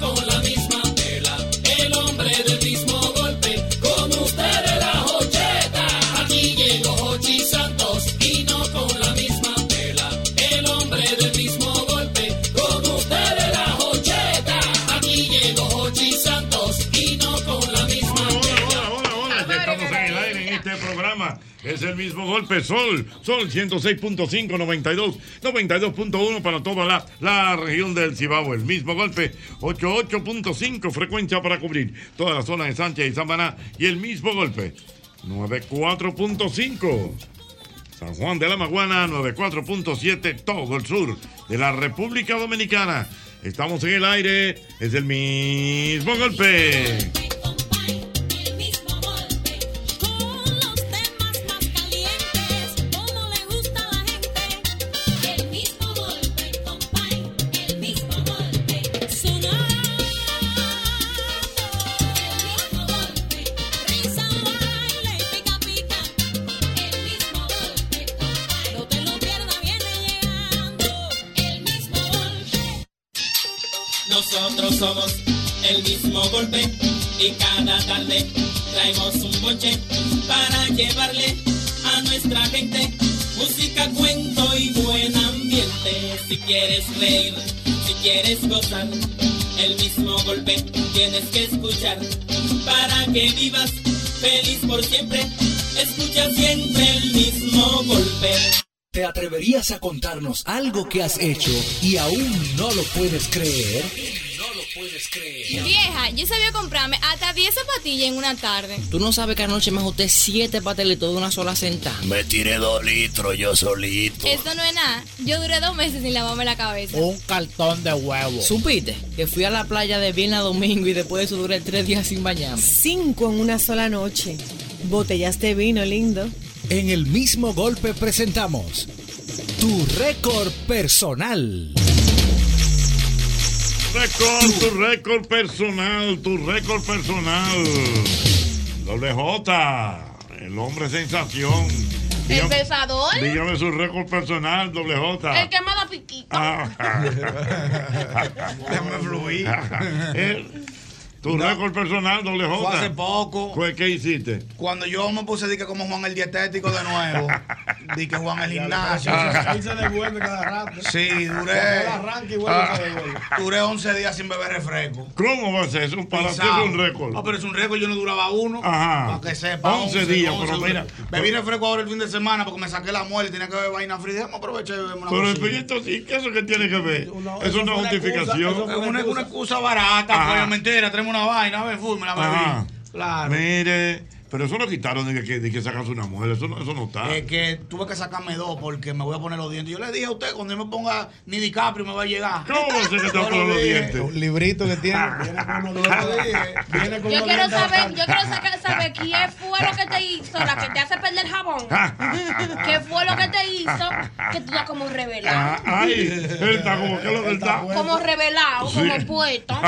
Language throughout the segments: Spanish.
y no con la golpe, Sol, Sol 106.5, 92, 92.1 para toda la, la región del Cibao. El mismo golpe, 88.5 frecuencia para cubrir toda la zona de Sánchez y Samaná. Y el mismo golpe, 94.5. San Juan de la Maguana, 94.7, todo el sur de la República Dominicana. Estamos en el aire, es el mismo golpe. Y cada tarde traemos un boche para llevarle a nuestra gente música, cuento y buen ambiente. Si quieres reír, si quieres gozar, el mismo golpe tienes que escuchar para que vivas feliz por siempre. Escucha siempre el mismo golpe. ¿Te atreverías a contarnos algo que has hecho y aún no lo puedes creer? Vieja, yo sabía comprarme hasta 10 zapatillas en una tarde. Tú no sabes que anoche me ajusté siete pastelitos de una sola sentada. Me tiré dos litros yo solito. Esto no es nada. Yo duré dos meses sin lavarme la cabeza. Un cartón de huevo. ¿Supiste? Que fui a la playa de viernes a domingo y después de eso duré tres días sin bañarme. Cinco en una sola noche. Botellas de vino, lindo. En el mismo golpe presentamos tu récord personal. Récord, tu récord personal, tu récord personal. Doble J, el hombre sensación. El Dígame- besador. Dígame su récord personal, doble J. El que me da piquito. Ah. Déjame fluir. El- tu récord personal, doble Fue J. hace poco. ¿Qué, qué hiciste? Cuando yo me puse que como Juan el dietético de nuevo, di que Juan el gimnasio. Ahí se devuelve cada rato. Sí, duré. arranca y vuelve se devuelve. Duré 11 días sin beber refresco. ¿Cómo va a ser eso? Para ti es un récord. No, pero es un récord, yo no duraba uno. Ajá. Para que sepa. 11 días, pero mira. Bebí refresco ahora el fin de semana porque me saqué la muela y tenía que beber vaina fría. Me aproveché de beberme una Pero el entonces, ¿y qué eso que tiene que ver? no, eso no es fue una justificación. Es una, excusa barata, Ajá. pues mentira, traemos una vaina, a ver, me la bebí. Claro. Mire, pero eso lo quitaron de que, de que sacarse una mujer. Eso no, eso no está. Es que tuve que sacarme dos porque me voy a poner los dientes. Yo le dije a usted, cuando yo me ponga ni DiCaprio me va a llegar. ¿Cómo que te poner los dientes? Un librito que tiene. Viene con unos Yo lo dije. Viene con Yo quiero dientes saber, yo quiero sacar- saber quién fue lo que te hizo, la que te hace perder jabón. ¿Qué fue lo que te hizo que tú estás como revelado? Ah, Ay, él está como que lo que él está. Como revelado, Sí. como puesto.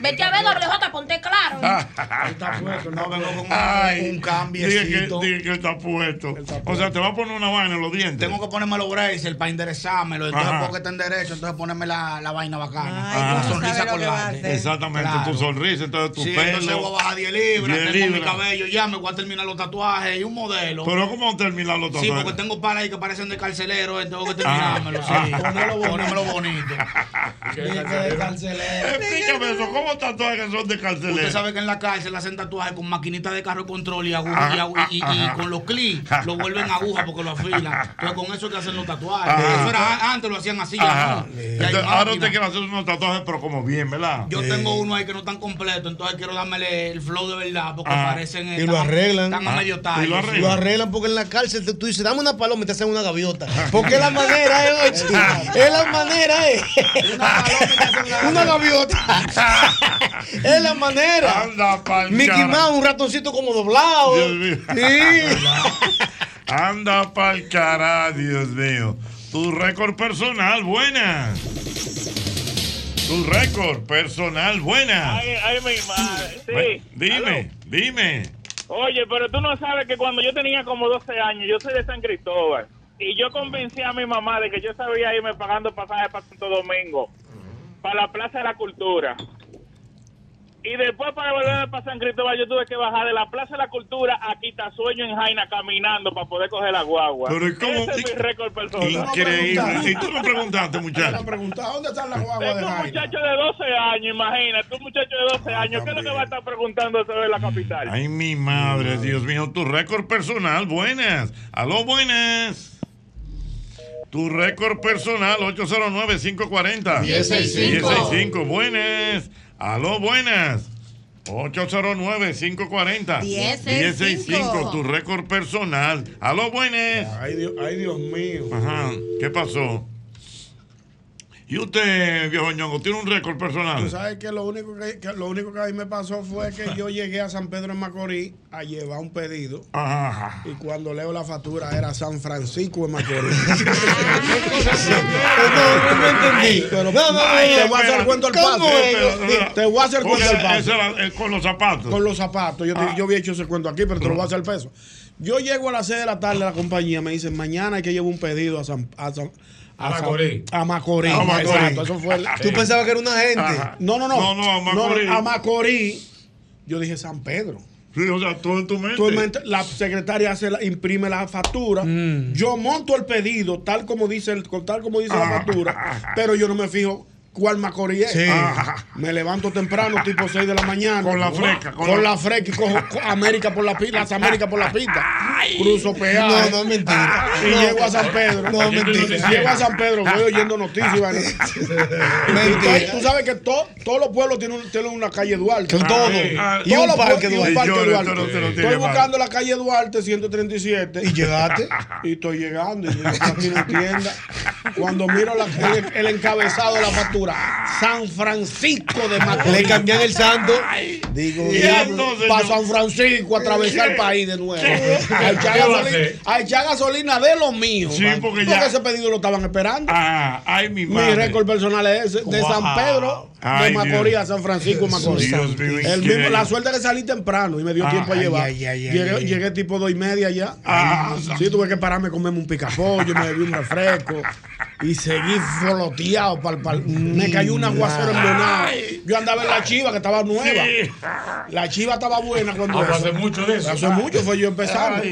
Vete a ver, doble J, ponte claro. Está fuerte, no vengo con Ay, un cambiecito. Dije que, dije que está puesto. O sea, te va a poner una vaina en los dientes. Tengo que ponerme los braces para enderezármelo. Entonces, porque está en derecho, entonces ponerme la, la vaina bacana. Ay, la sonrisa colgante. Exactamente, Claro. tu sonrisa, entonces tu Sí, pelo. entonces voy a bajar 10 libras, 10 tengo mi cabello, ya me voy a terminar los tatuajes y un modelo. Pero ¿cómo terminar los Sí, tatuajes? porque tengo palas ahí que parecen de carcelero, eh, tengo que Ah. terminármelo. Sí, Ah. ponérmelo bonito. Explícame eso, ¿cómo tatuajes que son de carcelero? Usted sabe que en la cárcel hacen tatuajes con maquinita de carro de control y aguja Ajá, y, agu- y- y ajá. con los clics lo vuelven aguja porque lo afilan. Entonces con eso es que hacen los tatuajes. Eso era antes lo hacían así. Ajá. ya no. Y hay Entonces, ahora usted quiere hacer unos tatuajes, pero como bien, ¿verdad? Yo tengo uno ahí que no están completos, entonces quiero dármele el flow de verdad porque Ah. parecen Y lo arreglan. Están a medio tallo. Lo arreglan porque en la cárcel tú- dices, dame una paloma y te hacen una gaviota. Porque es la manera, ¿eh? Es la manera, ¿eh? Una gaviota. Es la manera. Anda Mickey. Mouse, un ratoncito como doblado. Dios mío. Sí. Anda pa'l cara, Dios mío. Tu récord personal, buenas. Tu récord personal, buenas. Ay, ay, mi madre. Sí. Dime, dime. Oye, pero tú no sabes que cuando yo tenía como 12 años, yo soy de San Cristóbal, y yo convencí a mi mamá de que yo sabía irme pagando pasajes para Santo Domingo, para la Plaza de la Cultura. Y después para volver para San Cristóbal yo tuve que bajar de la Plaza de la Cultura a Quitasueño en Jaina caminando para poder coger la guagua. Pero ¿y cómo- Ese es mi récord personal. Increíble. Y tú me preguntaste, muchacho. preguntado, ¿dónde están las guaguas de Tengo un Jaina? muchacho de 12 años, imagínate, un muchacho de 12 años, ¿qué es lo que va a estar preguntando sobre la capital? Ay, mi madre, Dios mío, tu récord personal, buenas. Aló, buenas. Tu récord personal, 809-540. 1065. 1065, buenas. Aló, buenas. 809-540. 1065, tu récord personal. Aló, buenas. Ay, Dios, ay, Dios mío. Ajá, ¿qué pasó? ¿Y usted, viejo ñongo, tiene un récord personal? Tú sabes que lo único que, que lo único que a mí me pasó fue que yo llegué a San Pedro en Macorís a llevar un pedido. Ajá. Y cuando leo la factura era San Francisco de Macorís. no, no entendí. Pero, No, no, no, Ay, te voy a hacer espera. cuento al ¿Cómo paso. Te- voy a hacer cuento al paso. con los zapatos. Con los zapatos. Yo, Ah. yo había hecho ese cuento aquí, pero te lo voy a hacer peso. Yo llego a las 6 de la tarde a la compañía, me dicen, mañana hay que llevar un pedido a San... A, San- A Macorís. A Macorís. Exacto, eso fue el- Tú pensabas que era una gente. Ajá. No, no, no. No, no, a Macorís. a Macorís. Yo dije San Pedro. Sí, o sea, todo en tu mente. La secretaria hace la- imprime la factura. Yo monto el pedido tal como dice el, tal como dice la factura, pero yo no me fijo cuál Macorís es. Sí. Ajá. Me levanto temprano, tipo 6 de la mañana. Con la fresca, con Con, la- la... fresca y cojo co- América por la pista, las Américas por la pista. Cruzo peaje. No, no, mentira. Y No. llego a San Pedro. No, mentira. Llego a San Pedro, voy oyendo noticias. Mentira. Tú sabes que to- todos los pueblos tienen, tienen una calle Duarte. Con todo. Ah, Y un los parque y un parque Duarte. no Estoy buscando la calle Duarte 137. ¿Y llegaste? Y estoy llegando. Y digo, aquí no entienda. Cuando miro la- el, el encabezado de la factura, San Francisco de Macorís. Le cambian el santo. Digo, para San Francisco, atravesar el país de nuevo. A echar, ¿Qué va a gasolina, hacer? a echar gasolina de lo mío. Sí, porque ya- ese pedido lo estaban esperando. Ah, ay, mi Mi madre. récord personal es ese, de Wow. San Pedro Ay, de Macorís a San Francisco Macorís. El mismo, la suerte que salí temprano y me dio Ah, tiempo a llevar. ay, ay, ay, llegué, tipo dos y media ya. Ah, sí, tuve que pararme a comerme un picapollo, me bebí un refresco y seguí floteado. Pal, pal. Me cayó un aguacero embonado. Yo andaba en la chiva que estaba nueva. Sí. La chiva estaba buena cuando Ah, eso. hace mucho de eso. Hace mucho fue yo empezando.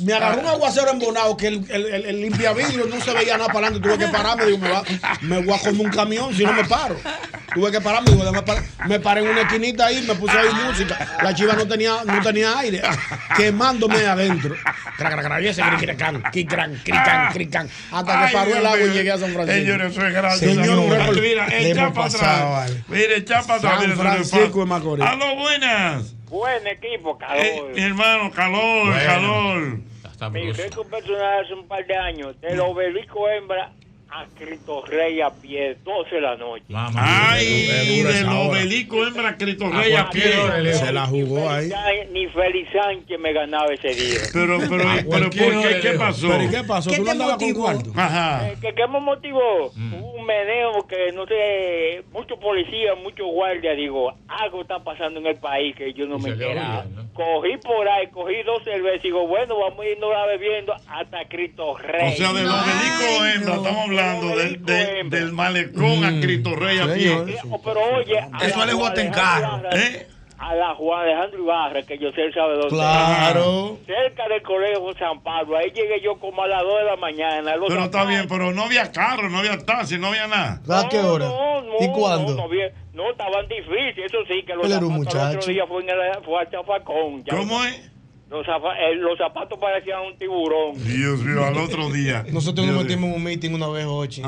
Me agarró un aguacero embonado que el, el, el, el limpiavidrio no se veía nada para adelante. Tuve que pararme. Digo, me, va, me voy a comer un camión si no me paro. Tuve que pararme. Digo, déjame parar. Me paré en una esquinita ahí, me puse a oír música. La chiva no tenía, no tenía aire, quemándome adentro. Hasta que paró el agua y llegué a San Francisco. Señores, eso es gracias. Señor. Mira, echa para atrás. Mire, echa para atrás. San Francisco de Macorís. Aló, buenas. Buen equipo, Eh, mi hermano, calor, Bueno. calor. Mi récord personal hace un par de años, del obelisco hembra a Cristo Rey a pie, 12 de la noche. Ay, del obelisco hembra Cristo Rey a pie. Se la jugó ahí. Ni Félix Sánchez me ganaba ese día. Pero, pero, pero, ¿por qué? ¿Qué pasó? ¿Pero y qué pasó? ¿Tú no andabas con cuarto? Ajá. Eh, ¿Qué, qué me motivó? Hubo un meneo que no sé, muchos policías, muchos guardias, digo, algo está pasando en el país que yo no me enteraba. Cogí por ahí, cogí dos cervezas y digo, bueno, vamos a irnos a bebiendo hasta Cristo Rey. O sea, de los dedicos hembra, estamos hablando del, malecón a Cristo Rey a pie. Eh, Pero oye, a Eso Juan en carro. Ibarra- A la Juan Alejandro Ibarra, que yo sé él sabe dónde. Claro. es. Cerca del colegio San Pablo. Ahí llegué yo como a las 2 de la mañana. Pero está bien, pero no había carro, no había taxi, no había nada. ¿A qué hora? ¿Y cuándo? No, no, no, estaban difíciles. Eso sí, que los Él era un zapatos el muchacho. otro día fue, en el, fue al chafacón. ya. ¿Cómo es? Los, eh, los zapatos parecían un tiburón. Dios mío, al otro día. Nosotros nos metimos en un meeting una vez, Ochi.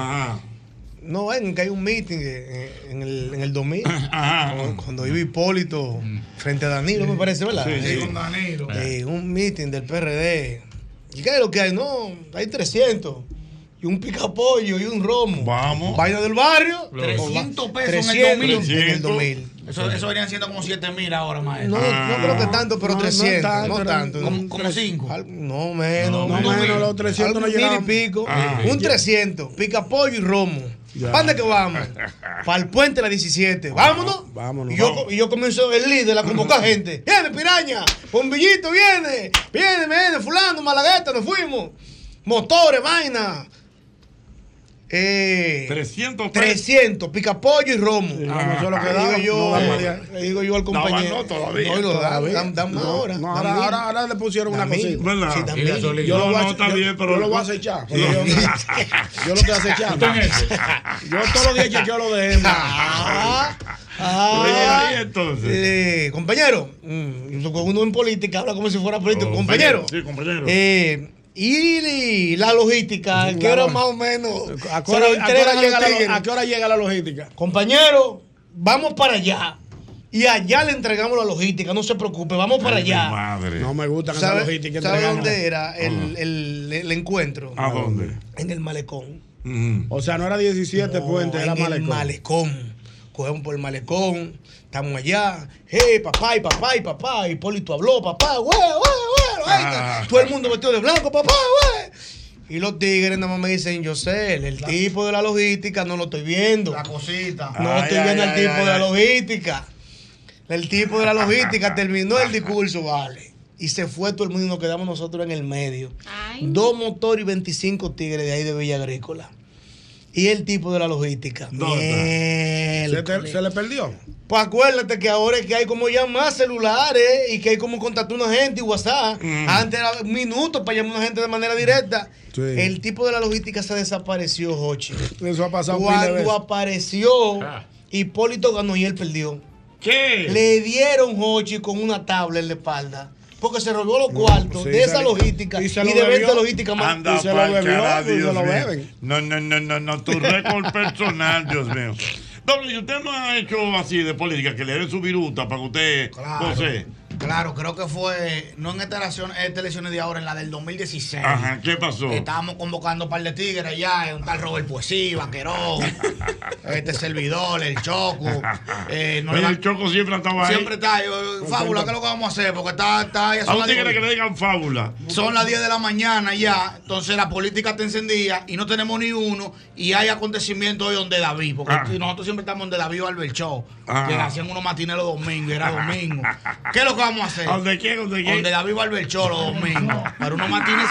No, ven, que hay un meeting eh, en el, en el 2000. Cuando- Cuando iba Hipólito frente a Danilo, me parece, ¿verdad? Sí, sí. Eh, Con Danilo. eh, un meeting del PRD. ¿Y qué es lo que hay? No, hay 300. Y un picapollo y un romo. Vamos. Vaina del barrio. 300 pesos 300 en el 2000. En el 2000. Eso, eso venían siendo como 7 mil ahora, maestro. No, no creo que tanto, pero No, no 300. tanto, No tanto. como- como Tres- cinco. al- No, menos. No, menos, los 300 no Algo, mil llegaban. y pico. Ah. Un 300. Pica pollo y romo. ¿Para dónde que vamos? Para el puente de la 17. Vámonos. Vámonos. Y yo, y yo comienzo el líder a convocar gente. Viene, piraña. Bombillito, viene. Viene, viene. Fulano, Malagueta, nos fuimos. Motores, vaina. Eh, 300 300, pica pollo y romo. Ah, eso es lo que Le daba, digo yo, no día. le digo yo al compañero. no todavía. No, lo dan, Todavía. dan, No, ahora. no, ahora, ahora, ahora le pusieron una cosita. ¿Verdad? Sí, dan Y mil. gasolina. Yo lo No, voy a- no, está yo- bien, pero- Yo lo voy a acechar. Yo, yo lo estoy acechando. Yo todos los días chequeo lo de. Ah, ah. ahí entonces. Eh, compañero, mm, uno en política habla como si fuera político. Oh, compañero, Sí, compañero. eh, y la logística, ¿a qué hora más o menos? ¿A qué hora, a qué llega la, tigres? a qué hora llega la logística? Compañero, vamos para allá. Y allá le entregamos la logística, no se preocupe, vamos para Ay, allá. madre. No me gustan esas ¿Sabe, logísticas. sabe dónde era el, el- el encuentro? ¿A dónde? En el malecón. O sea, no era 17 No, puentes, era en el malecón. malecón. Cogemos por el malecón, estamos allá. Hey, papá y papá y papá. Hipólito habló, papá, güey, güey, güey. Ah. Todo el mundo vestido de blanco, papá, güey. Y los tigres nada más me dicen, yo sé, el tipo de la logística no lo estoy viendo. La cosita. No Ay, estoy ay, viendo ay, al tipo ay, de la logística. El tipo de la logística terminó el discurso, vale. Y se fue todo el mundo y nos quedamos nosotros en el medio. Dos motores y 25 tigres de ahí de Villa Agrícola. Y el tipo de la logística. ¿Se, Miércoles. te- se le perdió? Pues acuérdate que ahora es que hay como ya más celulares y que hay como contactar a una gente y WhatsApp. Antes era minutos para llamar a una gente de manera directa. Sí. El tipo de la logística se desapareció, Jochi. Eso ha pasado Cuando veces. apareció, Hipólito ganó y él perdió. ¿Qué? Le dieron Jochi con una tabla en la espalda. Porque se robó los cuartos sí, de esa logística y de venta logística más. Anda, Y se lo bebió, beben. No, no, no, no, no, tu récord personal, Dios mío. Doble, ¿y usted no ha hecho así de política, que le den su viruta para que usted, Claro. José? Claro, creo que fue, no en esta elección, esta elección de ahora, en la del 2016. Ajá, ¿qué pasó? Estábamos convocando un par de tigres allá, un tal Robert Poesí, Vaquerón, este servidor, el Choco. Eh, no Oye, le el Choco siempre estaba ahí. Siempre está ahí. eh, Fábula, ¿qué es lo que vamos a hacer? Porque está, está ahí. A un tigre que le digan fábula. Son las 10 de la mañana ya, entonces la política está encendida y no tenemos ni uno y hay acontecimientos hoy donde David, porque Ah. nosotros siempre estamos donde David Albert Show, Ah. que hacían unos matines los domingos, era domingo. ¿Qué es lo que vamos a hacer? ¿A ¿Dónde quién? ¿Dónde quién? Donde David Show los domingos, pero unos matines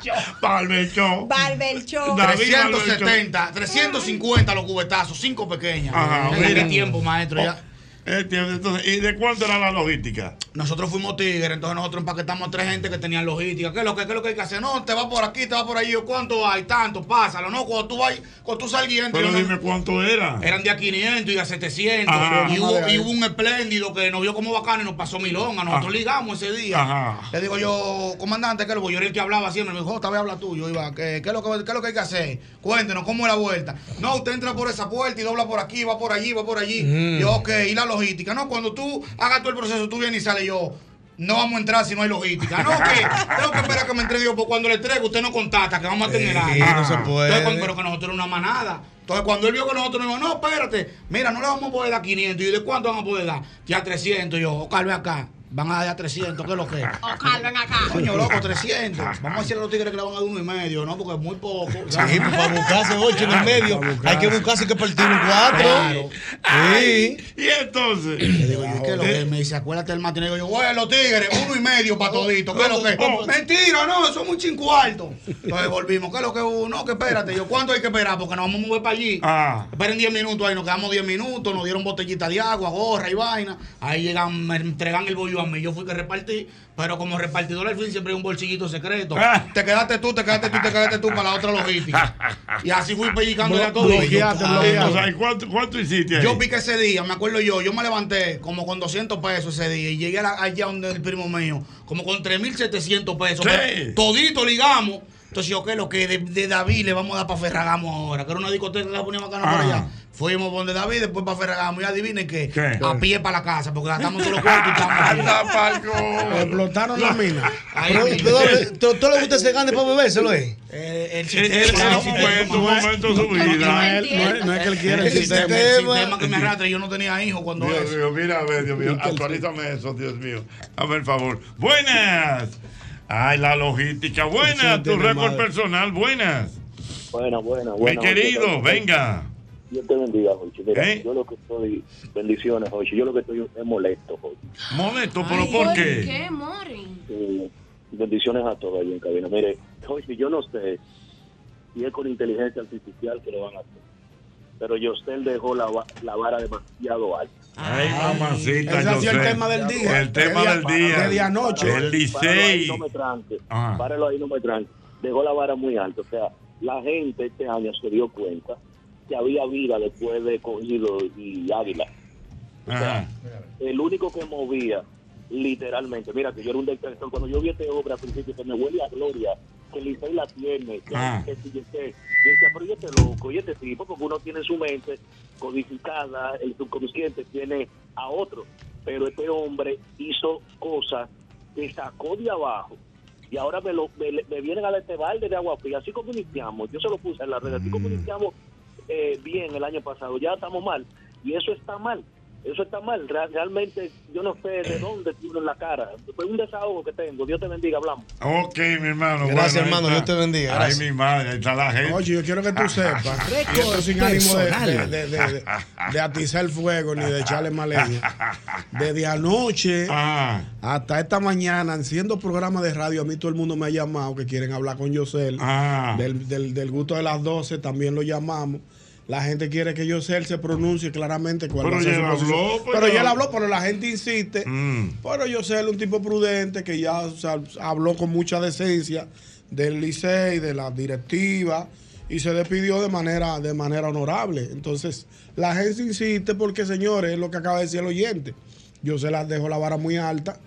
Show. Palmecho. Barbercho. David 370, 350 los cubetazos, cinco pequeñas. Ajá, ¿En qué mira. tiempo, maestro? Ya. Entiendo, entonces, ¿y de cuánto era la logística? Nosotros fuimos tigres, entonces nosotros empaquetamos a tres gente que tenían logística. ¿Qué es lo que, qué es lo que hay que hacer? No, te va por aquí, te va por allí. Yo, ¿Cuánto hay? Tanto, pásalo. No, cuando tú vas, cuando tú saliendo. Pero no- dime cuánto era. Eran de a 500 y de a 700. Ajá. y, hubo, y hubo un espléndido que nos vio como bacano y nos pasó milonga. Nosotros Ajá. ligamos ese día. Ajá. Le digo yo, comandante, ¿qué es lo que yo era el que hablaba siempre? Me dijo, esta vez habla tú. Yo iba, ¿qué, qué es lo que, qué es lo que hay que hacer? Cuéntenos, ¿cómo es la vuelta? No, usted entra por esa puerta y dobla por aquí, va por allí, va por allí. Mm. Yo, ok, y la logística. No, cuando tú hagas todo el proceso, tú vienes y sales yo. No vamos a entrar si no hay logística. No, que tengo que esperar que me entregue yo. Porque cuando le entregue, usted no contacta, que vamos a tener algo. no se puede. Entonces, cuando- pero que nosotros era una manada. Entonces, cuando él vio que nosotros nos dijimos, no, espérate, mira, no le vamos a poder dar 500. ¿Y de cuánto vamos a poder dar? Ya 300. Y yo, Oscar, ve acá. Van a dar a 300, ¿qué es lo que es? Oscar, ven acá. Coño, loco, 300. Vamos a decirle a los tigres que le van a dar uno y medio, ¿no? Porque es muy poco. Sí, pues para buscarse ocho el medio, hay que buscarse que partir un cuatro. Claro. Sí. Y entonces. Le digo yo, ¿qué es lo que es? Me dice, acuérdate del matiné. Digo yo, bueno, los tigres, uno y medio para todito. ¿Qué es lo que es? Mentira, no, eso es muy chin cuarto. Entonces volvimos, ¿qué es lo que es? No, que espérate. Yo, ¿cuánto hay que esperar? Porque nos vamos a mover para allí. Ah. Esperen 10 minutos ahí, nos quedamos 10 minutos, nos dieron botellita de agua, gorra y vaina. Ahí llegan, me entregan el bollo a mí. Yo fui que repartí, pero como repartidor al fin siempre hay un bolsillito secreto. Ah. Te quedaste tú, te quedaste tú, te quedaste tú para la otra logística. Y así fui pellicándole a todo. ¿y cuánto, cuánto hiciste ahí? Yo vi que ese día, me acuerdo yo, yo me levanté como con 200 pesos ese día y llegué a la- allá donde el primo mío, como con 3.700 pesos. Sí. Todito ligamos. Entonces yo, ¿qué es lo que de, de David le vamos a dar para Ferragamo ahora? Que era una discoteca que la poníamos acá por Ah. allá. Fuimos donde David, después para Ferragamo. Y adivinen qué, ¿Qué? a pie para la casa, porque gastamos todos los cuartos y. Explotaron la mina. ¿Todo le gusta ese gane para bebérselo, eh? Eh, el Él- sistema, en un momento, de su No vida. es, no es- es que él quiere el El sistema, el sistema que me arrastra. Yo no tenía hijos cuando Dios mío, mira, a ver, Dios mío, actualízame eso, Dios mío. A ver, favor. Buenas. Ay, la logística. Buenas, tu récord personal. Buenas. Buena, buena, Mi querido, venga. Dios te bendiga, Jochi. Mira, ¿Eh? yo lo que estoy, bendiciones, Jochi. Yo lo que estoy es molesto, Jochi. Molesto, pero Ay, ¿por qué? ¿Qué, Mori? Eh, bendiciones a todos ahí en cabina. Mire, Jochi, yo no sé si es con inteligencia artificial que lo van a hacer. Pero Yosel dejó la, la vara demasiado alta. Ay, mamacita, Ese ha sido el tema del día. El tema De del día- de día a noche. El Licey. no me tranque. Ajá. Páralo ahí, no me tranque. Dejó la vara muy alta. O sea, la gente este año se dio cuenta que había vida después de Cogido y Águila. El único que movía literalmente, mira que yo era un detractor, cuando yo vi esta obra al principio que me huele a gloria, que Licey la tiene, que, Ah. que yo yo decía, pero y este loco, y este tipo, porque uno tiene en su mente codificada, el subconsciente tiene a otro, pero este hombre hizo cosas que sacó de abajo y ahora me, lo, me, me vienen a este balde de agua fría, así como iniciamos, yo se lo puse en la red, así como iniciamos eh, bien el año pasado, ya estamos mal, y eso está mal. Eso está mal. Real- realmente yo no sé de dónde tiro en la cara. Fue un desahogo que tengo. Dios te bendiga, hablamos. Ok, mi hermano. Gracias, bueno, hermano. Dios te bendiga, Ay, gracias. mi madre, ahí está la gente. Oye, yo quiero que tú sepas, y Récord esto sin ánimo de, de, de, de- de atizar el fuego ni de echarle más leña. Desde anoche Ah, hasta esta mañana, haciendo programas de radio, a mí todo el mundo me ha llamado que quieren hablar con Yosel. ah. Del, del, del gusto de las 12 también lo llamamos. La gente quiere que Yosel se pronuncie claramente cuál Pero va a ser ya su habló, pues, pero ya- él habló, pero la gente insiste. Mm. Pero Yosel es un tipo prudente que ya o sea, habló con mucha decencia del Licey, de la directiva y se despidió de manera, de manera honorable. Entonces, la gente insiste porque, señores, es lo que acaba de decir el oyente. Yosel la dejó la vara muy alta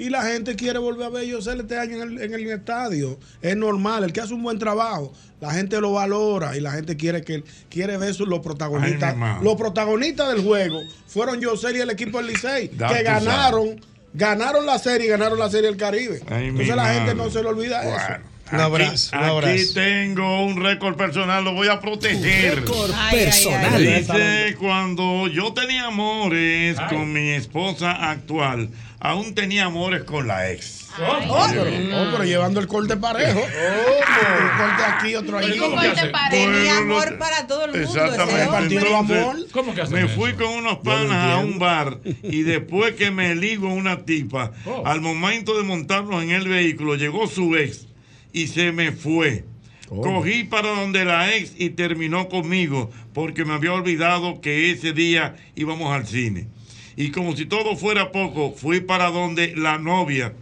y la gente quiere volver a ver a Yosel este año en el, en el estadio. Es normal, el que hace un buen trabajo, la gente lo valora y la gente quiere que quiere ver sus- los protagonistas. Ay, los protagonistas del juego fueron Yosel y el equipo del Licey, que ganaron, ganaron la serie y ganaron la serie del Caribe. Ay, Entonces la gente no se le olvida Bueno, eso. Un abrazo, un Aquí abrazo. tengo un récord personal, lo voy a proteger. Récord Ay, ay, personal. ay. Dice, cuando yo tenía amores con mi esposa actual, aún tenía amores con la ex. Oh, pero, oh, pero llevando el corte parejo. Un corte aquí, otro ¿Y allí. Tenía amor para todo el mundo. Exactamente. Repartiendo Entonces, amor. ¿Cómo que Me eso? fui con unos panas a un bar y después que me ligo a una tipa, Oh. al momento de montarnos en el vehículo, llegó su ex y se me fue. Cogí para donde la ex y terminó conmigo porque me había olvidado que ese día íbamos al cine. Y como si todo fuera poco, fui para donde la novia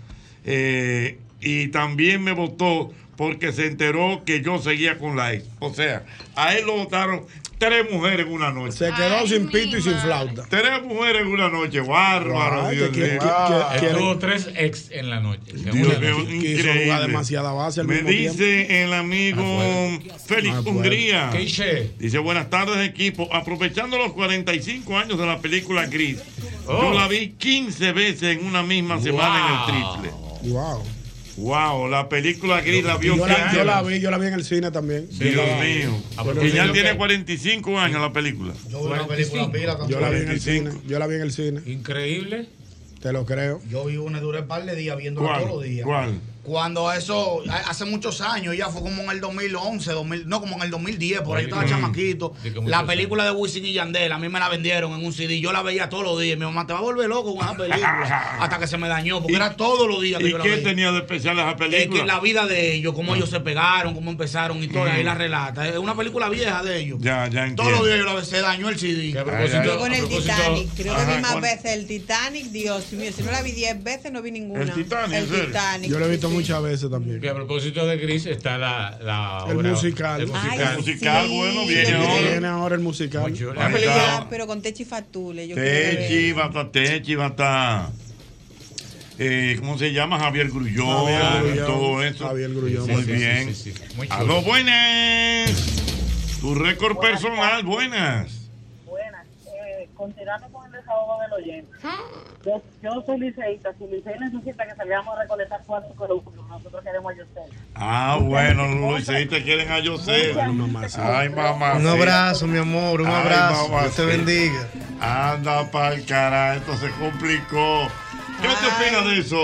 eh, y también me votó porque se enteró que yo seguía con la ex. O sea, a él lo votaron tres mujeres en una noche. Se quedó Ay, sin pito y sin flauta. Tres mujeres en una noche, bárbaro, Ay, Dios mío. Estuvo tres ex en la noche. Dios Una mío, increíble. demasiada base al Me mismo tiempo. dice el amigo Félix. Hungría. Dice, buenas tardes equipo. Aprovechando los 45 años de la película Gris, Oh. yo la vi 15 veces en una misma semana en el triple. Wow. Wow, la película Gris la vio Yo la, 15 yo la vi, yo la vi en el cine también. Dios mío. Ah, pero ya yo tiene que- 45 años la película. Yo vi una película pila también. Yo la vi en el 45. cine. Yo la vi en el cine. Increíble. Te lo creo. Yo vi una y duré un par de días viéndola todos los días. ¿Cuál? Cuando eso, hace muchos años, ya fue como en el 2011, 2000, no, como en el 2010, por ahí estaba chamaquito. Que La película de Wisin y Yandel, a mí me la vendieron en un CD, yo la veía todos los días. y Mi mamá te va a volver loco con esa película. hasta que se me dañó, porque ¿Y- era todos los días que ¿Y yo la qué veía. tenía de especial esa Es película? que la vida de ellos, cómo ellos se pegaron, cómo empezaron y todo, y ahí Mm. la relata. Es una película vieja de ellos. Ya, ya entiendo. Todos los días yo la veía, se dañó el CD. Yo con el Titanic, creo que vi más ¿cuál? veces el Titanic, Dios mío, si no la vi 10 veces no vi ninguna. El Titanic, El. Titanic. Yo lo he visto. Muchas veces también. Que a propósito de Gris está la, la El obra- musical. El musical. Ay, musical, sí. bueno, viene ahora. Viene ahora el musical. Ah, está. pero con Techi Fatule. Yo quiero ver. Techi, bata, Techi, bata. Eh, ¿Cómo se llama? Javier Grullón, Javier Grullón. todo eso. Javier Grullón. Muy Sí, bien. sí, sí, sí. Muy Aló, chulo. buenas. Tu récord Buenas personal, buenas. Continuando con el desahogo del oyente. Yo, yo soy liceísta, si Licey necesita que salgamos a recolectar cuatro columnas, nosotros queremos a Yosel. Ah, bueno, los te quieren a José. Ay, mamá. Un abrazo, mi amor, un Ay, abrazo. mamá, Dios te bendiga. Anda pa'l cara, esto se complicó. ¿Qué te opinas de eso,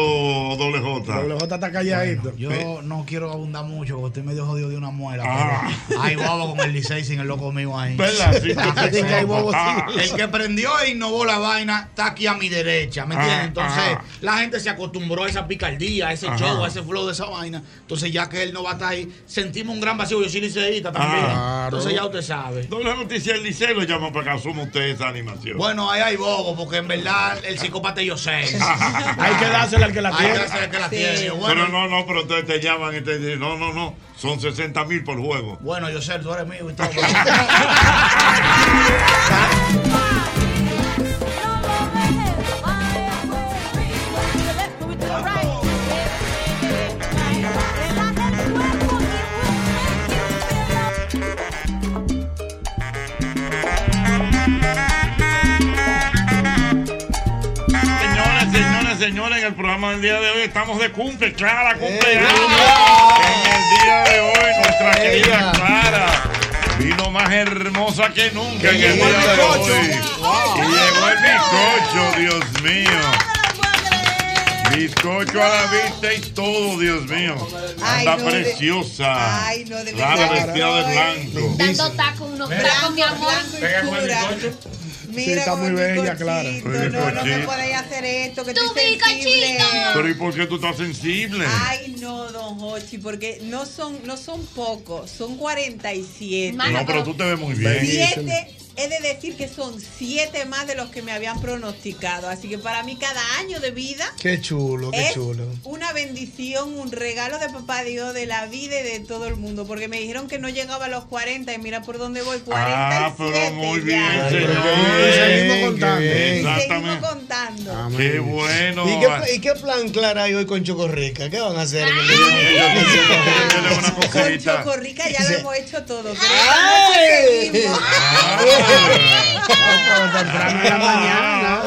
doble J? Doble J está calladito. Yo no quiero abundar mucho porque estoy medio jodido de una muela. Ah. pero Hay bobo con el Licey sin el loco mío ahí. ¿Verdad? Sí, Ah, sí, sí, hay bobo, sí. ah. El que prendió e innovó la vaina está aquí a mi derecha, ¿me Ah, entiendes? Entonces, ajá. la gente se acostumbró a esa picardía, a ese Ajá. show, a ese flow de esa vaina. Entonces, ya que él no va a estar ahí, sentimos un gran vacío. Yo soy liceísta también. Ah, Entonces, ya usted sabe. Doble noticia, el liceo lo llama para que asuma usted esa animación. Bueno, ahí hay bobo, porque en verdad el psicópata yo sé. Hay que dársela al que la Hay tiene. que dársela al que la Sí. tiene. Bueno, Pero no, no, pero ustedes te llaman y te dicen, no, no, no, son 60 mil por juego. Bueno, yo sé, tú eres mío y todo. señores, en el programa del día de hoy estamos de cumple, Clara, cumpleaños. En el día de hoy, nuestra querida Clara vino más hermosa que nunca en el día de hoy. Y llegó el bizcocho, Dios mío. Bizcocho a la vista y todo, Dios mío. Ay, Anda no, de- preciosa. Ay, no, de Clara verdad. vestida de blanco. Dando tacos, unos tacos, mi amor. Y pura. Sí, está muy bella, Clara. No, no, no me podéis hacer esto, que estoy sensible. Pero ¿y por qué tú estás sensible? Ay, no, don Hochi, porque no son, no son pocos, son 47. No, pero tú te ves muy bien. Siete, he de decir que son siete más de los que me habían pronosticado. Así que para mí cada año de vida Qué chulo, qué es chulo. una bendición, un regalo de papá Dios, de la vida y de todo el mundo. Porque me dijeron que no llegaba a los 40 y mira por dónde voy, 47 Ah, pero muy ya. bien, Ay, señor. Seguimos contando. Y seguimos contando. Qué bueno. ¿Y qué, ¿Y qué plan Clara hay hoy con Chocorrica? ¿Qué van a hacer? una Con. Chocorrica ya lo hemos hecho todo. Pero ¡Ay! seguimos. La mañana.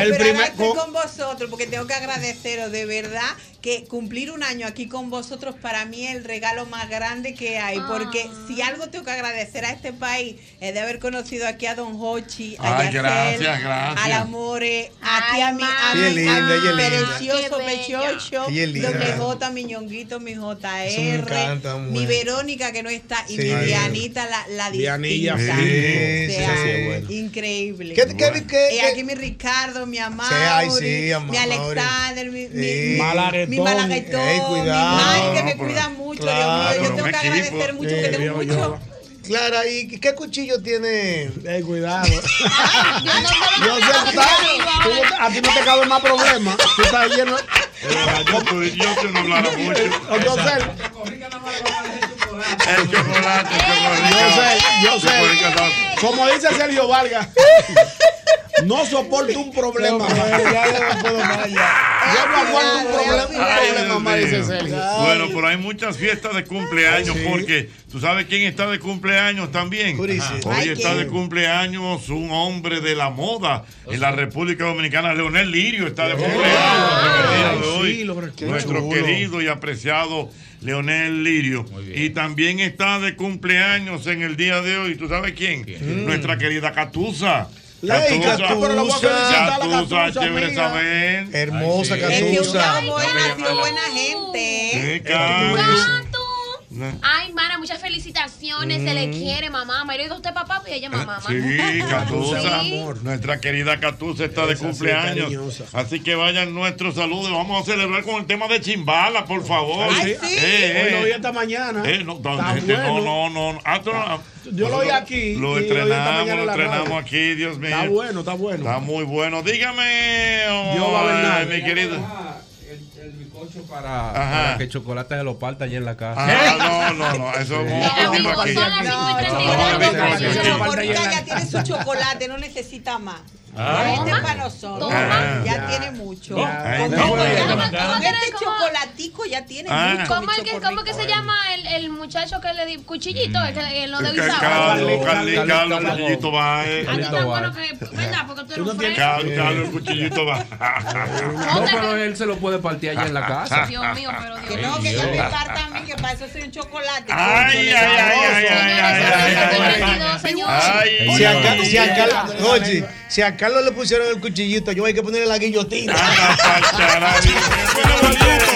El pero primer- ahora estoy con vosotros porque tengo que agradeceros de verdad que cumplir un año aquí con vosotros para mí es el regalo más grande que hay. Porque si algo tengo que agradecer a este país es de haber conocido aquí a Don Hochi, a Ay, Yacel, gracias, gracias. al Amore, a ti, a mi, a mi, a linda, mi precioso pechocho, doble J, mi ñonguito, mi JR, mi. Verónica que no está y Sí. mi Dianita, la, la Dianilla. O sea, sí, sí, bueno. Increíble. ¿Qué- qué- qué- Y qué- aquí mi Ricardo, mi Amado, mi. Alexander, mi. Mi- Malaguetón. mi cuidado. Mike, que me pero- cuida mucho, claro, Dios mío. Yo tengo que equipo. agradecer mucho, que tengo mucho. yo- Clara, ¿y qué cuchillo tiene? Eh, cuidado. Yo no Yo sé, a ti no te cabe más problema. Tú estás lleno. Yo, no hablara mucho. Yo sé, El chocolate, el chocolate. yo sé, yo sé. Como dice Sergio Vargas, no soporto un problema. más. Ya yo no puedo más ya. Yo no aguanto un problema, un problema más, dice. Sergio. Bueno, pero hay muchas fiestas de cumpleaños Ay, sí. porque tú sabes quién está de cumpleaños también. Hoy Ay, está ¿quién? de cumpleaños un hombre de la moda en la República Dominicana, Leonel Lirio está de cumpleaños en el día de hoy. sí, lo- qué Nuestro chulo. querido y apreciado Leonel Lirio. Y también está de cumpleaños en el día de hoy. ¿Tú sabes quién? Nuestra querida Catusa. Ley, Catusa, la Catusa, Catusa, chévere saber. Hermosa Catusa. buena gente. Sí, Ay, mana, muchas felicitaciones. Se le quiere, mamá. Me dijo usted papá y ella mamá. Sí, Catusa. Sí. Nuestra querida Catusa está de Esa cumpleaños. Así que vayan nuestros saludos. Vamos a celebrar con el tema de Chimbala, por favor. Ay, sí. Eh, Hoy lo oí esta mañana. Eh, no, no, Está gente, bueno. no, no. Ah, Yo lo oí aquí Lo y lo lo estrenamos radio. aquí, Dios mío. Está bueno, está bueno. Está muy bueno. Dígame, oh, Yo, Bernal. ay, mi querido. Bizcocho para, para que chocolate se lo parta allá en la casa. Ah, no, no, no, eso es un aquí. son las cinco y treinta y No, dos. bizcocho, Pero sí. Mónica ya tiene su chocolate, no necesita más. Ah. Este es para nosotros. Toma. Ya Ya. tiene mucho. Ah, Con, no, con- bueno. con este chocolatico ya tiene Ah. mucho. ¿Cómo, es que. ¿Cómo que se llama el, el muchacho que le di cuchillito? El que el lo de. Carlos, Carlos, Carlos, Carlos. cuchillito va. eh. Ah, tan bueno que, ¿verdad? Porque tú eres un fresco. Carlos, Carlos, el cuchillito va. No, pero él se lo puede partir allá en la casa. Dios mío, pero Dios Que no, que me parta a mí, que para eso soy un chocolate. Ay, ay, ay, ay, ay, ay, ay, ay. Si a, Ca- si a Carlos, oye, si a Carlos le pusieron el cuchillito, yo hay que ponerle la guillotina.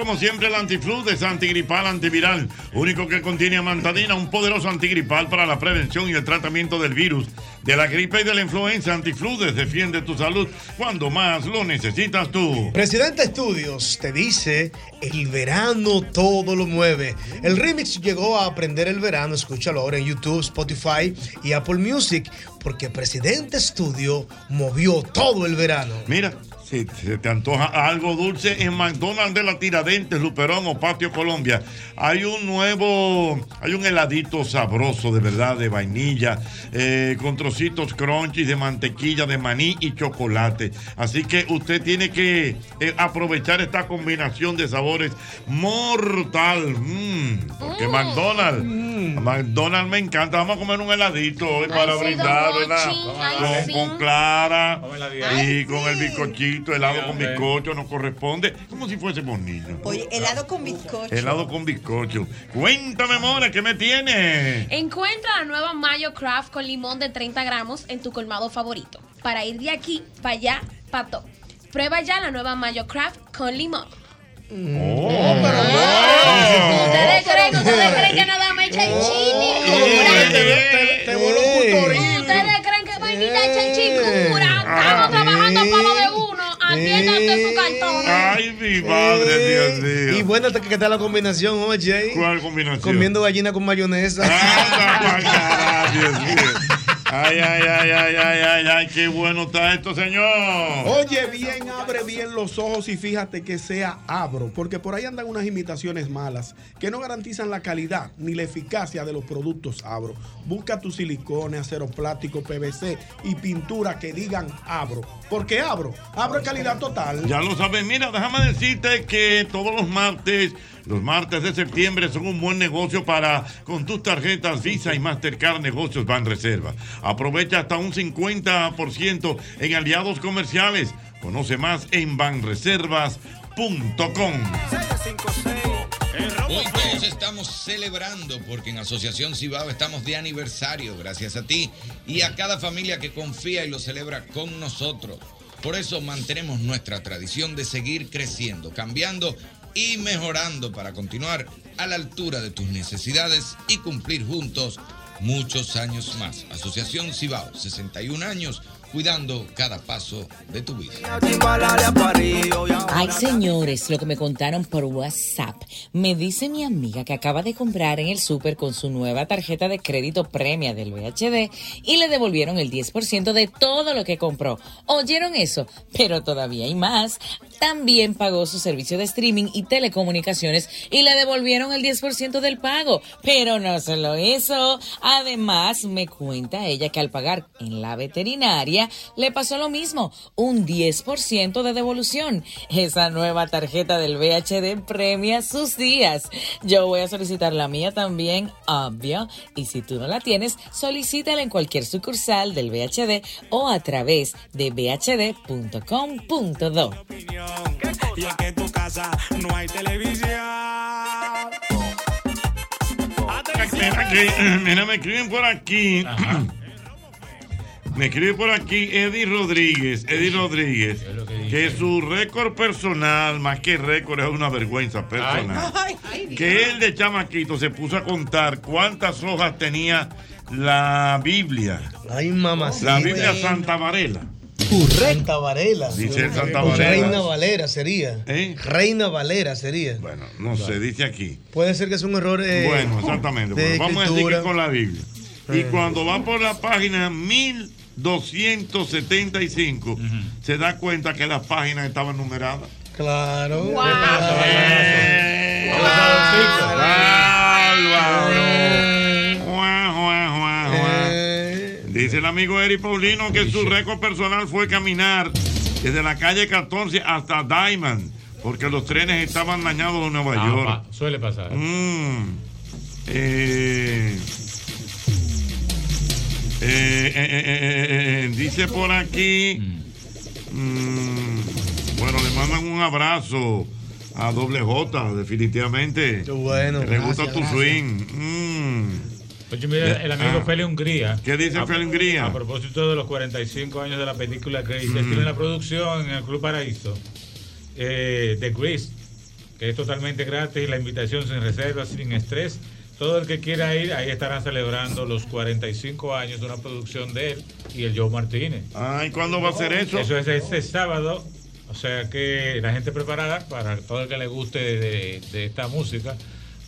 como siempre el antiflu es antigripal antiviral, único que contiene amantadina, un poderoso antigripal para la prevención y el tratamiento del virus, de la gripe y de la influenza. Antifludes defiende tu salud cuando más lo necesitas tú. Presidente Estudios te dice, el verano todo lo mueve. El remix llegó a aprender el verano, escúchalo ahora en YouTube, Spotify y Apple Music, porque Presidente Estudio movió todo el verano. Mira, si se te antoja algo dulce en McDonald's de la Tiradentes, Luperón o Patio Colombia, hay un nuevo, hay un heladito sabroso de verdad, de vainilla, eh, con trocitos crunchy de mantequilla, de maní y chocolate. Así que usted tiene que eh, aprovechar esta combinación de sabores mortal. Mm, porque McDonald's, McDonald's me encanta. Vamos a comer un heladito hoy para sí, brindar, ¿verdad? Ay, Con, con clara Ay, y con el bizcochito, helado con bizcocho, nos corresponde como si fuésemos niños. Oye, helado con bizcocho. Helado con bizcocho. Cuéntame, Mora, ¿qué me tienes? Encuentra la nueva Mayo Craft con limón de 30 gramos en tu colmado favorito. Para ir de aquí para allá, pato. Prueba ya la nueva Mayo Craft con limón. Oh, ¿Ustedes creen, ustedes creen que nada me echa el chile? Te voló un putoril. ¿Ustedes creen que vainilla echa el chingura? Estamos trabajando para lo de uno. Atienda usted su cartón. Ay, mi madre, Dios mío. Y buena que está la combinación, oye. ¿Cuál combinación? Comiendo gallina con mayonesa. Ah, Dios mío. Ay, ay, ay, ay, ay, ay, ay, qué bueno está esto, señor. Oye bien, abre bien los ojos y fíjate que sea Abro, porque por ahí andan unas imitaciones malas que no garantizan la calidad ni la eficacia de los productos Abro. Busca tu silicone, acero plástico, PVC y pintura que digan Abro, porque Abro, Abro calidad total. Ya lo sabes, mira, déjame decirte que todos los martes, los martes de septiembre son un buen negocio para con tus tarjetas Visa y Mastercard Negocios Van Reserva. Aprovecha hasta un 50% en aliados comerciales. Conoce más en banreservas.com. Hoy todos estamos celebrando porque en Asociación Cibao estamos de aniversario, gracias a ti y a cada familia que confía y lo celebra con nosotros. Por eso mantenemos nuestra tradición de seguir creciendo, cambiando y mejorando para continuar a la altura de tus necesidades y cumplir juntos muchos años más. Asociación Cibao, 61 años cuidando cada paso de tu vida. Ay, señores, lo que me contaron por WhatsApp. Me dice mi amiga que acaba de comprar en el súper con su nueva tarjeta de crédito premia del VHD y le devolvieron el 10% de todo lo que compró. ¿Oyeron eso? Pero todavía hay más. También pagó su servicio de streaming y telecomunicaciones y le devolvieron el 10% del pago. Pero no solo eso. Además, me cuenta ella que al pagar en la veterinaria, le pasó lo mismo, un 10% de devolución. Esa nueva tarjeta del VHD premia sus días. Yo voy a solicitar la mía también, obvio. Y si tú no la tienes, solicítala en cualquier sucursal del VHD o a través de bhd.com.do. Y es que en tu casa no hay televisión. Mira, me escriben por aquí. Me escribe por aquí Eddie Rodríguez, Eddie Rodríguez, que su récord personal, más que récord, es una vergüenza personal. Que él de chamaquito se puso a contar cuántas hojas tenía la Biblia. Ay, mamá. La Biblia Santa Varela. Santa Varela. Dice el Santa Varela. Reina Valera sería. ¿Eh? Reina Valera sería. Bueno, no sé, dice aquí. Puede ser que es un error. eh, Bueno, exactamente. de Bueno, vamos a decir que con la Biblia. Y Eh. cuando va por la página 1275, se da cuenta que las páginas estaban numeradas. Claro. Wow. Bárbaro. Juan, Juan, Juan, Juan. Dice el amigo Eri Paulino que su récord personal fue caminar desde la calle 14 hasta Diamond, porque los trenes estaban dañados en Nueva Ah, York. pa- suele pasar. Mm. Eh, eh, eh, eh, dice por aquí. mm, bueno, le mandan un abrazo a doble J, definitivamente. bueno. Le gusta tu gracias. swing. Mm. Oye, mira, el amigo Ah. Feli Hungría. ¿Qué dice A- Feli Hungría? A propósito de los 45 años de la película Grace, Mm. estuvo en la producción en el Club Paraíso eh, de Grace, que es totalmente gratis, la invitación sin reservas, sin estrés. Todo el que quiera ir, ahí estarán celebrando los 45 años de una producción de él y el Joe Martínez. Ay, ¿cuándo va a ser eso? Eso es este sábado. O sea que la gente preparada para todo el que le guste de, de esta música,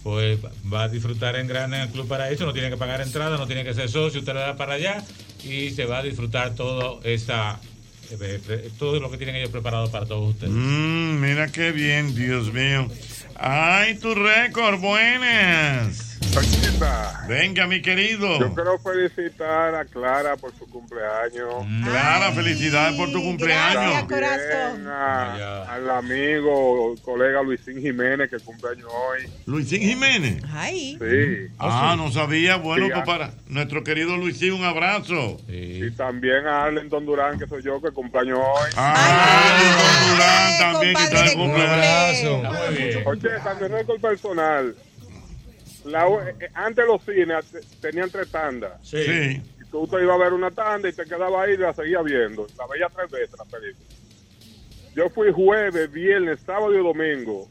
pues va a disfrutar en grande en el Club Paraíso. No tiene que pagar entrada, no tiene que ser socio, usted le da para allá y se va a disfrutar todo esa eh, eh, todo lo que tienen ellos preparado para todos ustedes. Mm, mira qué bien, Dios mío. Ay, tu récord, buenas. Venga, mi querido. Yo quiero felicitar a Clara por su cumpleaños. Clara, felicidades por tu cumpleaños. También a- al amigo, colega Luisín Jiménez que cumpleaños hoy. Luisín Jiménez. Ay. Sí. Ah, no sabía. Bueno, Sí, pues ah. para nuestro querido Luisín, un abrazo. Y también a Arlington Durán, que soy yo, que cumpleaños hoy. Ah, Durán también, que está de cumpleaños. Oye, también récord personal. La u- eh, antes los cines te- tenían tres tandas. Sí. Y tú te ibas a ver una tanda y te quedabas ahí y la seguías viendo. La veías tres veces la película. Yo fui jueves, viernes, sábado y domingo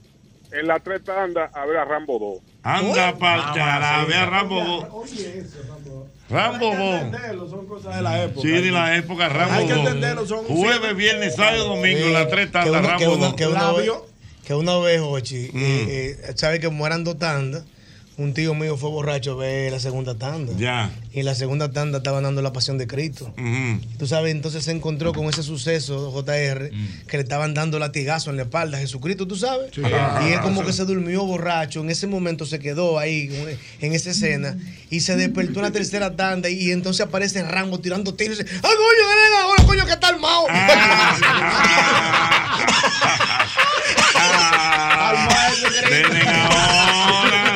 en la tres tandas a ver a Rambo 2. Anda pa'l carajo, ve a Rambo 2. Oye, eso, Rambo. Rambo Hay que 2. entenderlo, son cosas de la época. Sí, de la época, Rambo Hay que 2. entenderlo, son Jueves, viernes, sábado, domingo, Eh, las tres que tandas, Rambo una- 2. que una vez- que una vez, Ochi, Mm. eh, eh, sabe que como eran dos tandas, un tío mío fue borracho a ver la segunda tanda. Ya. Y en la segunda tanda estaban dando la pasión de Cristo. Tú sabes, entonces se encontró con ese suceso, JR, que le estaban dando latigazo en la espalda a Jesucristo, ¿tú sabes? Sí. Y él como Ah, que se durmió borracho, en ese momento se quedó ahí, en esa escena, y se despertó en la tercera tanda, y entonces aparece Rambo tirando tiros y dice, ¡Ah, coño, dale ahora, coño, que está armado! Ahora, León.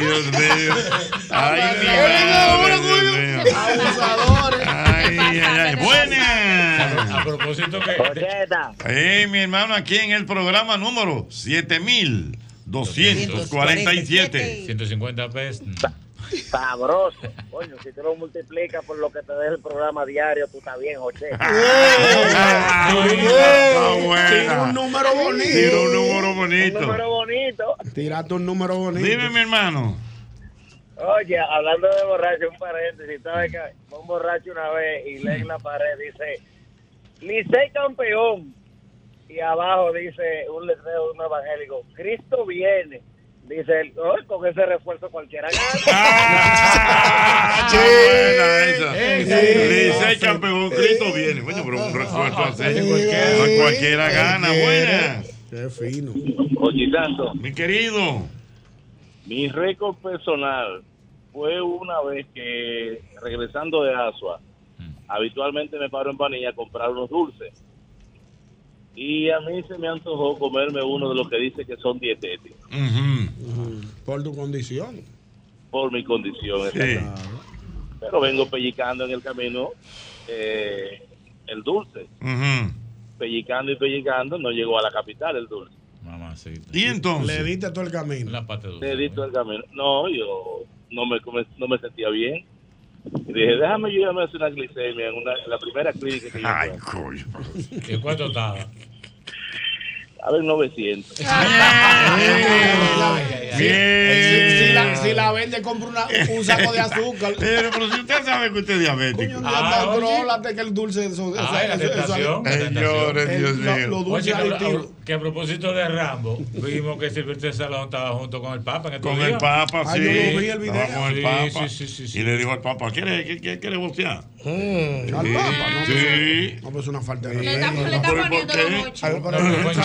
Dios mío. Ay, mi madre, Dios mío. Ay, ay, ay. Buenas. A propósito que. Eh, mi hermano, aquí en el programa número 7247. 150 pesos. Sabroso. Coño, si tú lo multiplicas por lo que te deja el programa diario, tú estás bien, José. Tira un número bonito. Tira un número bonito. Un número bonito. Tírate un número bonito. Dime, mi hermano. Oye, hablando de borracho, un paréntesis, ¿sabes qué? Fue un borracho una vez y lee en la pared, dice, Licey campeón. Y abajo dice un letrero de un evangélico, Cristo viene. Dice él, "Oh, con ese refuerzo cualquiera gana. Ah, buena esa. Sí. Licey campeón, Cristo viene. Bueno, pero un refuerzo así. No cualquiera gana. Buenas. Qué fino. Oye, tanto. Mi querido. Mi récord personal fue una vez que, regresando de Asua, habitualmente me paro en Panilla a comprar unos dulces. Y a mí se me antojó comerme uno de los que dice que son dietéticos, Por tu condición. por mi condición. exacto. Pero vengo pellicando en el camino eh, el dulce. Pellicando y pellicando, no llegó a la capital el dulce. ¿Y entonces? Le diste todo el camino. La parte Le di todo el camino. No, yo no me, no me sentía bien. Y dije, déjame yo irme a hacer una glicemia en, una, en la primera clínica que yo Ay, fui. ¿Y cuánto estaba? A ver, 900. Si, la, vende, compra una- un saco de azúcar. Pero, pero si usted sabe que usted es diabético. Ah, contrólate que el dulce eso, la eso- eso- Señores, Dios lo- mío. Los Oye, dulces que, a, propósito de Rambo, vimos que Silvestre Salón estaba junto con el Papa en Con el Papa, Ah, sí. yo lo vi el video. Estaba con el Sí, Papa. sí, sí, sí, Y le dijo al Papa, ¿quiere, quiere, quiere, quiere Mm, Al Papa, no, Sí. No, pues es una falta de respeto. le está ¿Pero y por poniendo qué? los ocho.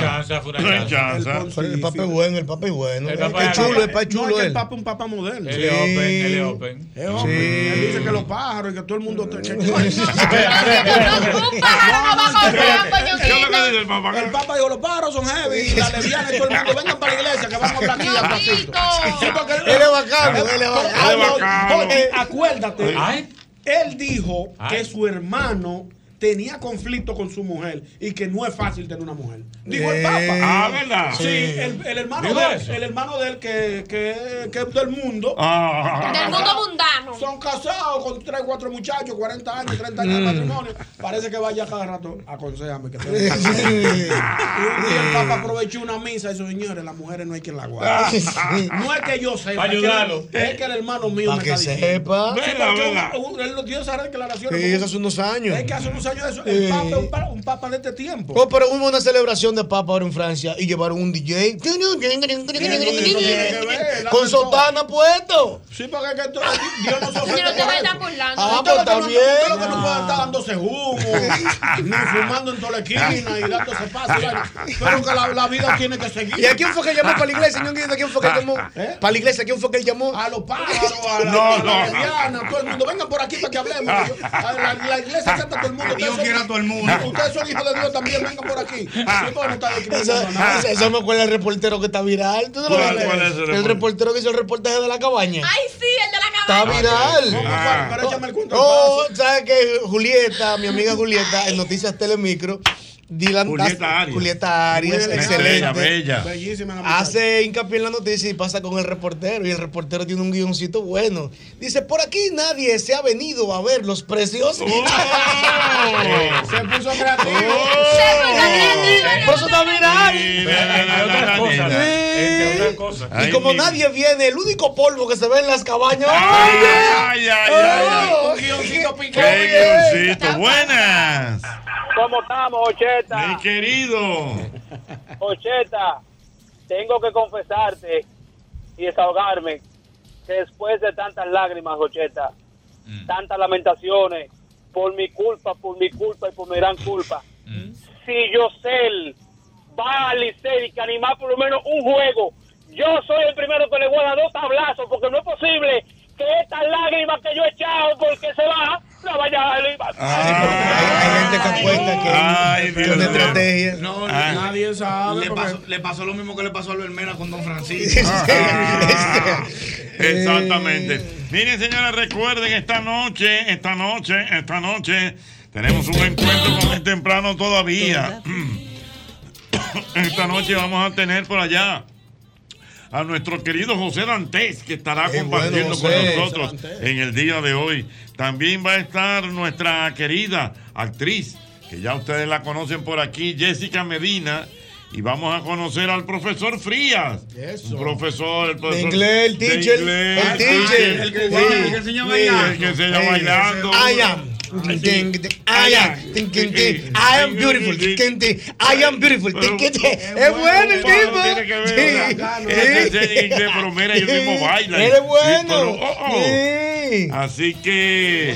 Chanza. Pero el papá es bueno, el papá es bueno. El papá es- chulo, el papá es chulo el. Papa es un papa moderno. Él es open, él es open. Es. Sí. Él dice que los pájaros y que todo el mundo. Te, que, Un pájaro no va a comprar, ¿Qué es lo que coñocito. dice el Papa? El Papa dijo: los pájaros son heavy y la lesbiana y todo el mundo. Vengan para la iglesia que vamos a hablar aquí a. Sí, porque Él es bacano, él es bacano. Acuérdate. Ay. Él dijo Ay. que su hermano tenía conflicto con su mujer y que no es fácil tener una mujer. Dijo el Papa. Ah, ¿verdad? Sí, el, el hermano ¿Dijo de él, eso? el hermano de él que, que, que es del mundo. Ah. Del mundo mundano. Son casados con 3, 4 muchachos, 40 años, 30 años de matrimonio. Parece que vaya cada rato. Aconsejame que te Y un día el Papa aprovechó una misa y dijo, señores, las mujeres no hay quien la guarde. No es que yo sepa. Pa' es que- ayudarlo. Es que el hermano mío Para me que está diciendo. sepa. Sí, Venga, porque venga. él nos dio esas declaraciones. Sí, eso hace unos años. Es que hace unos años eso, el Sí. Papa es un, pa- un papa de este tiempo. Oh, pero hubo una celebración de papa ahora en Francia y llevaron un DJ con sotana puesto. Sí, porque es que esto- Dios no se ofende Señor, usted por me está eso. burlando. Ah, pues que no- también. usted lo que no puede estar dándose humo, ni fumando en toda la esquina y dándose paso. Pero que la, la vida tiene que seguir. ¿Y a quién fue que llamó para la iglesia? ¿No entiendo quién fue que llamó? ¿Eh? Para la iglesia, ¿quién fue que él llamó? A los pájaros, a la, No, a la no. todo el mundo. Vengan por aquí para que hablemos. Yo- a la, la iglesia acepta a todo el mundo. Dios Ustedes son- quiere a todo el mundo. Ustedes son hijos de Dios también. Vengan por aquí. No está Eso, me acuerda el reportero que está viral. ¿Tú no lo ¿Cuál- cuál es ese El reportero? reportero que hizo el reportaje de la cabaña. Ay, sí, el de la Está cabaña. viral. ¿Cómo Ah. el cuento. Oh, ¿sabes que Julieta, mi amiga Julieta, en Noticias Telemicro, Dylan Julieta Arias. Julieta Arias, Julieta, excelente. Bella, bella. Hace hincapié en la noticia y pasa con el reportero. Y el reportero tiene un guioncito bueno. Dice: Por aquí nadie se ha venido a ver los precios. Oh. Se puso creativo. Por eso está viral. Entre otras cosas, entre otras cosas. Y como nadie viene, el único polvo que se ve en las cabañas. Ay, ay, ay, ay. Oh, Un guioncito ¡Qué picante. guioncito! ¡Buenas! ¿Cómo estamos, Ocheta? Mi querido. Ocheta, tengo que confesarte y desahogarme que después de tantas lágrimas, Ocheta, tantas lamentaciones, por mi culpa, por mi culpa y por mi gran culpa, si Yosel va al Licey y que animar por lo menos un juego, yo soy el primero que le voy a dar dos tablazos, porque no es posible que estas lágrimas que yo he echado porque se va, la vaya a Hay gente que apuesta que Ay, Dios una estrategia. No, Ah. Nadie sabe. le porque- pasó, le pasó lo mismo que le pasó a Albermena con Don Francisco. Ah, Exactamente. Miren, señores, recuerden esta noche, esta noche, esta noche, tenemos un encuentro con el temprano todavía. Esta noche vamos a tener por allá a nuestro querido José Dantes, que estará Qué compartiendo bueno, con nosotros en el día de hoy. También va a estar nuestra querida actriz, que ya ustedes la conocen por aquí, Jessica Medina. Y vamos a conocer al profesor Frías. Eso. Un profesor, el profesor inglés, el de teacher, inglés, el teacher. El el que enseña a bailar. el que enseña bailando. I am. I am. I am beautiful. I am beautiful. Es bueno el Pero tipo. pero mira, ellos mismos bailan. Él es Sí, bueno. oh, oh. Sí. Así que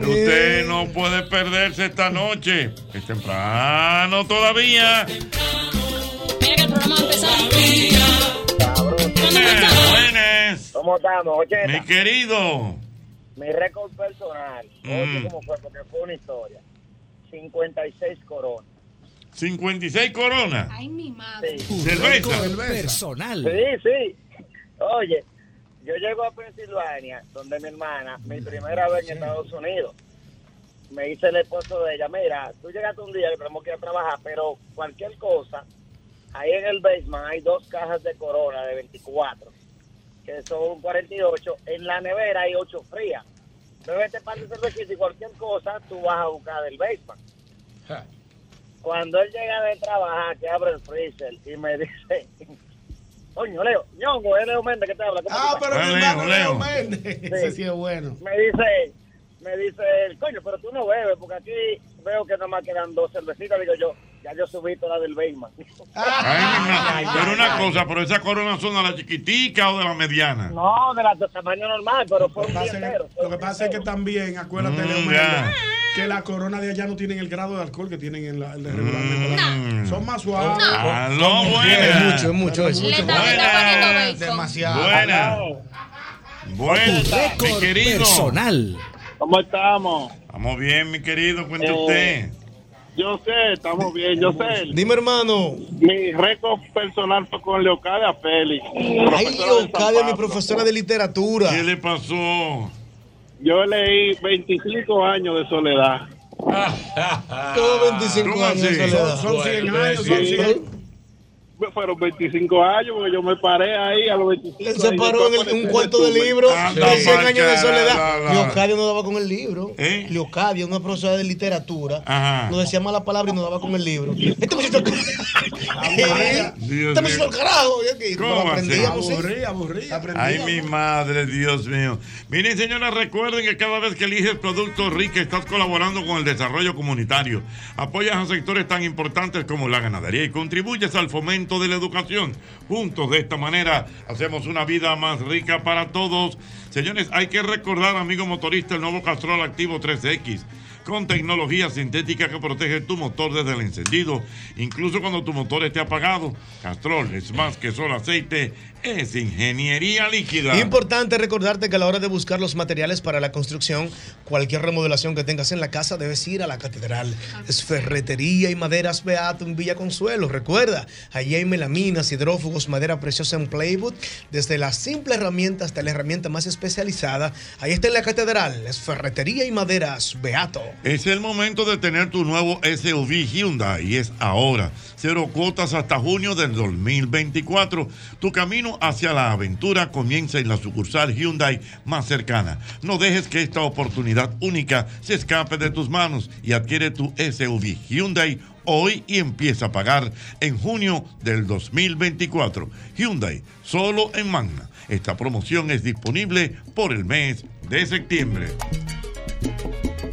usted no puede perderse esta noche. Es temprano todavía. Mira que el programa va a empezar. Buenas, buenas. ¿Cómo estamos, Mi querido. Mi récord personal, Mm. cómo fue, porque fue una historia. 56 coronas. 56 coronas. Ay, mi madre. Cerveza. Personal. Sí, sí. Oye, yo llego a Pensilvania, donde mi hermana, mi primera vez en Estados Unidos, me dice el esposo de ella, mira, tú llegaste un día que tenemos que ir a trabajar, pero cualquier cosa, ahí en el basement hay dos cajas de corona de 24, que son 48, en la nevera hay 8 frías. Bébete par de cervecita y cualquier cosa, tú vas a buscar del basement. Cuando él llega de trabajar, que abre el freezer y me dice, coño, Leo, ñongo, es Leo Méndez que te habla. ¿cómo Ah, pero estás?" mi hermano Leo Méndez. Ese sí es bueno. Me dice, me dice, él, coño, pero tú no bebes, porque aquí veo que nomás quedan dos cervecitas. Digo yo, ya yo subí toda del Bayman. Ay, pero una cosa, pero esa corona son de la chiquitica o de la mediana. No, de la de tamaño normal, pero fue un día entero. Lo que pasa es que también, acuérdate, Mm, Leo que la corona de allá no tienen el grado de alcohol que tienen en la, en la regularmente. Mm. Son más suaves. Aló, Es buenas. mucho, es mucho eso. Bacon. Demasiado. Buena. Buena, mi querido. personal. ¿Cómo estamos? Estamos bien, mi querido, cuente Eh, usted. Yo sé, estamos bien, yo sé. Dime, hermano. Mi récord personal fue con Leocadia Félix. Ay, Leocadia, mi profesora de literatura. ¿Qué le pasó? Yo leí 25 años de soledad. Todos 25 ¿Cómo años de soledad. Son 100 años, son Sí. 100. Fueron 25 años porque yo me paré ahí a los 25 Él se paró en el- un cuarto de libro Anda, de 100 años de soledad. la. Leocadia no daba con el libro. ¿Eh? Leocadia, una profesora de literatura, Ajá. nos decía mala palabra y nos daba con el libro. Este muchacho. Este muchacho al carajo. ¿Cómo nos va a ser? aprendíamos, sí. Aburrí, aburrí. Ay, mi madre, Dios mío. Miren, señoras, recuerden que cada vez que eliges productos Rica estás colaborando con el desarrollo comunitario. Apoyas a sectores tan importantes como la ganadería y contribuyes al fomento de la educación. Juntos, de esta manera, hacemos una vida más rica para todos. Señores, hay que recordar, amigo motorista, el nuevo Castrol Activo 3X. Con tecnología sintética que protege tu motor desde el encendido, incluso cuando tu motor esté apagado. Castrol es más que solo aceite, es ingeniería líquida. Importante recordarte que a la hora de buscar los materiales para la construcción, cualquier remodelación que tengas en la casa, debes ir a la catedral. Es ferretería y maderas Beato en Villa Consuelo. Recuerda, allí hay melaminas, hidrófugos, madera preciosa en Playwood, desde la simple herramienta hasta la herramienta más especializada. Ahí está en la catedral. Es ferretería y maderas Beato. Es el momento de tener tu nuevo SUV Hyundai y es ahora. Cero cuotas hasta junio del 2024. Tu camino hacia la aventura comienza en la sucursal Hyundai más cercana. No dejes que esta oportunidad única se escape de tus manos y adquiere tu SUV Hyundai hoy y empieza a pagar en junio del 2024. Hyundai, solo en Magna. Esta promoción es disponible por el mes de septiembre.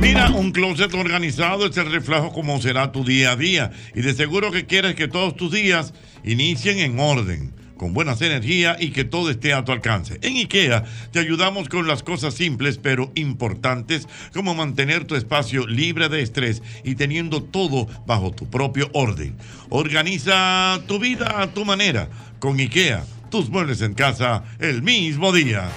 Mira, un closet organizado es el reflejo como será tu día a día. Y de seguro que quieres que todos tus días inicien en orden, con buenas energías y que todo esté a tu alcance. En IKEA te ayudamos con las cosas simples pero importantes, como mantener tu espacio libre de estrés y teniendo todo bajo tu propio orden. Organiza tu vida a tu manera. Con IKEA, tus muebles en casa el mismo día.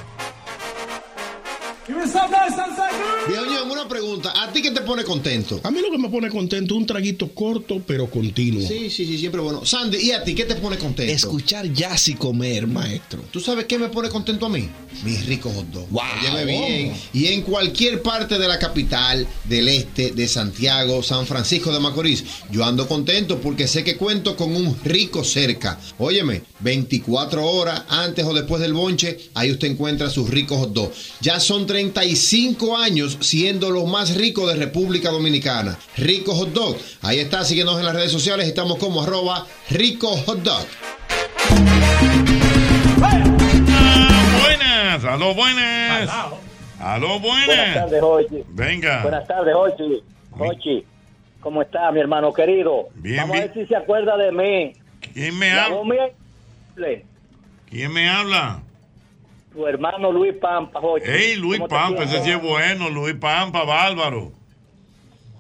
Viejo una pregunta. ¿A ti qué te pone contento? A mí lo que me pone contento es un traguito corto pero continuo. Sí, sí, sí, siempre bueno. Sandy, ¿y a ti qué te pone contento? Escuchar jazz y comer, maestro. ¿Tú sabes qué me pone contento a mí? Mis ricos hot dogs. Wow. Óyeme bien. Y en cualquier parte de la capital, del este, de Santiago, San Francisco de Macorís, yo ando contento porque sé que cuento con un rico cerca. Óyeme, 24 horas antes o después del bonche, ahí usted encuentra sus ricos hot dogs. Ya son 35 años siendo los más ricos de República Dominicana. Rico Hot Dog. Ahí está, síguenos en las redes sociales. Estamos como arroba Rico Hot Dog. Buenas, aló, buenas. Aló, Buenas buenas. tardes, Jochi. Venga. Buenas tardes, Jochi. Jochi, ¿Cómo está, mi hermano querido? Bien, Vamos bien. a ver si se acuerda de mí. ¿Quién me La habla? ¿Quién me habla? Tu hermano Luis Pampa, Jochi. Ey, Luis ¿Cómo te Pampa, ese sí es bueno, Luis Pampa, bárbaro.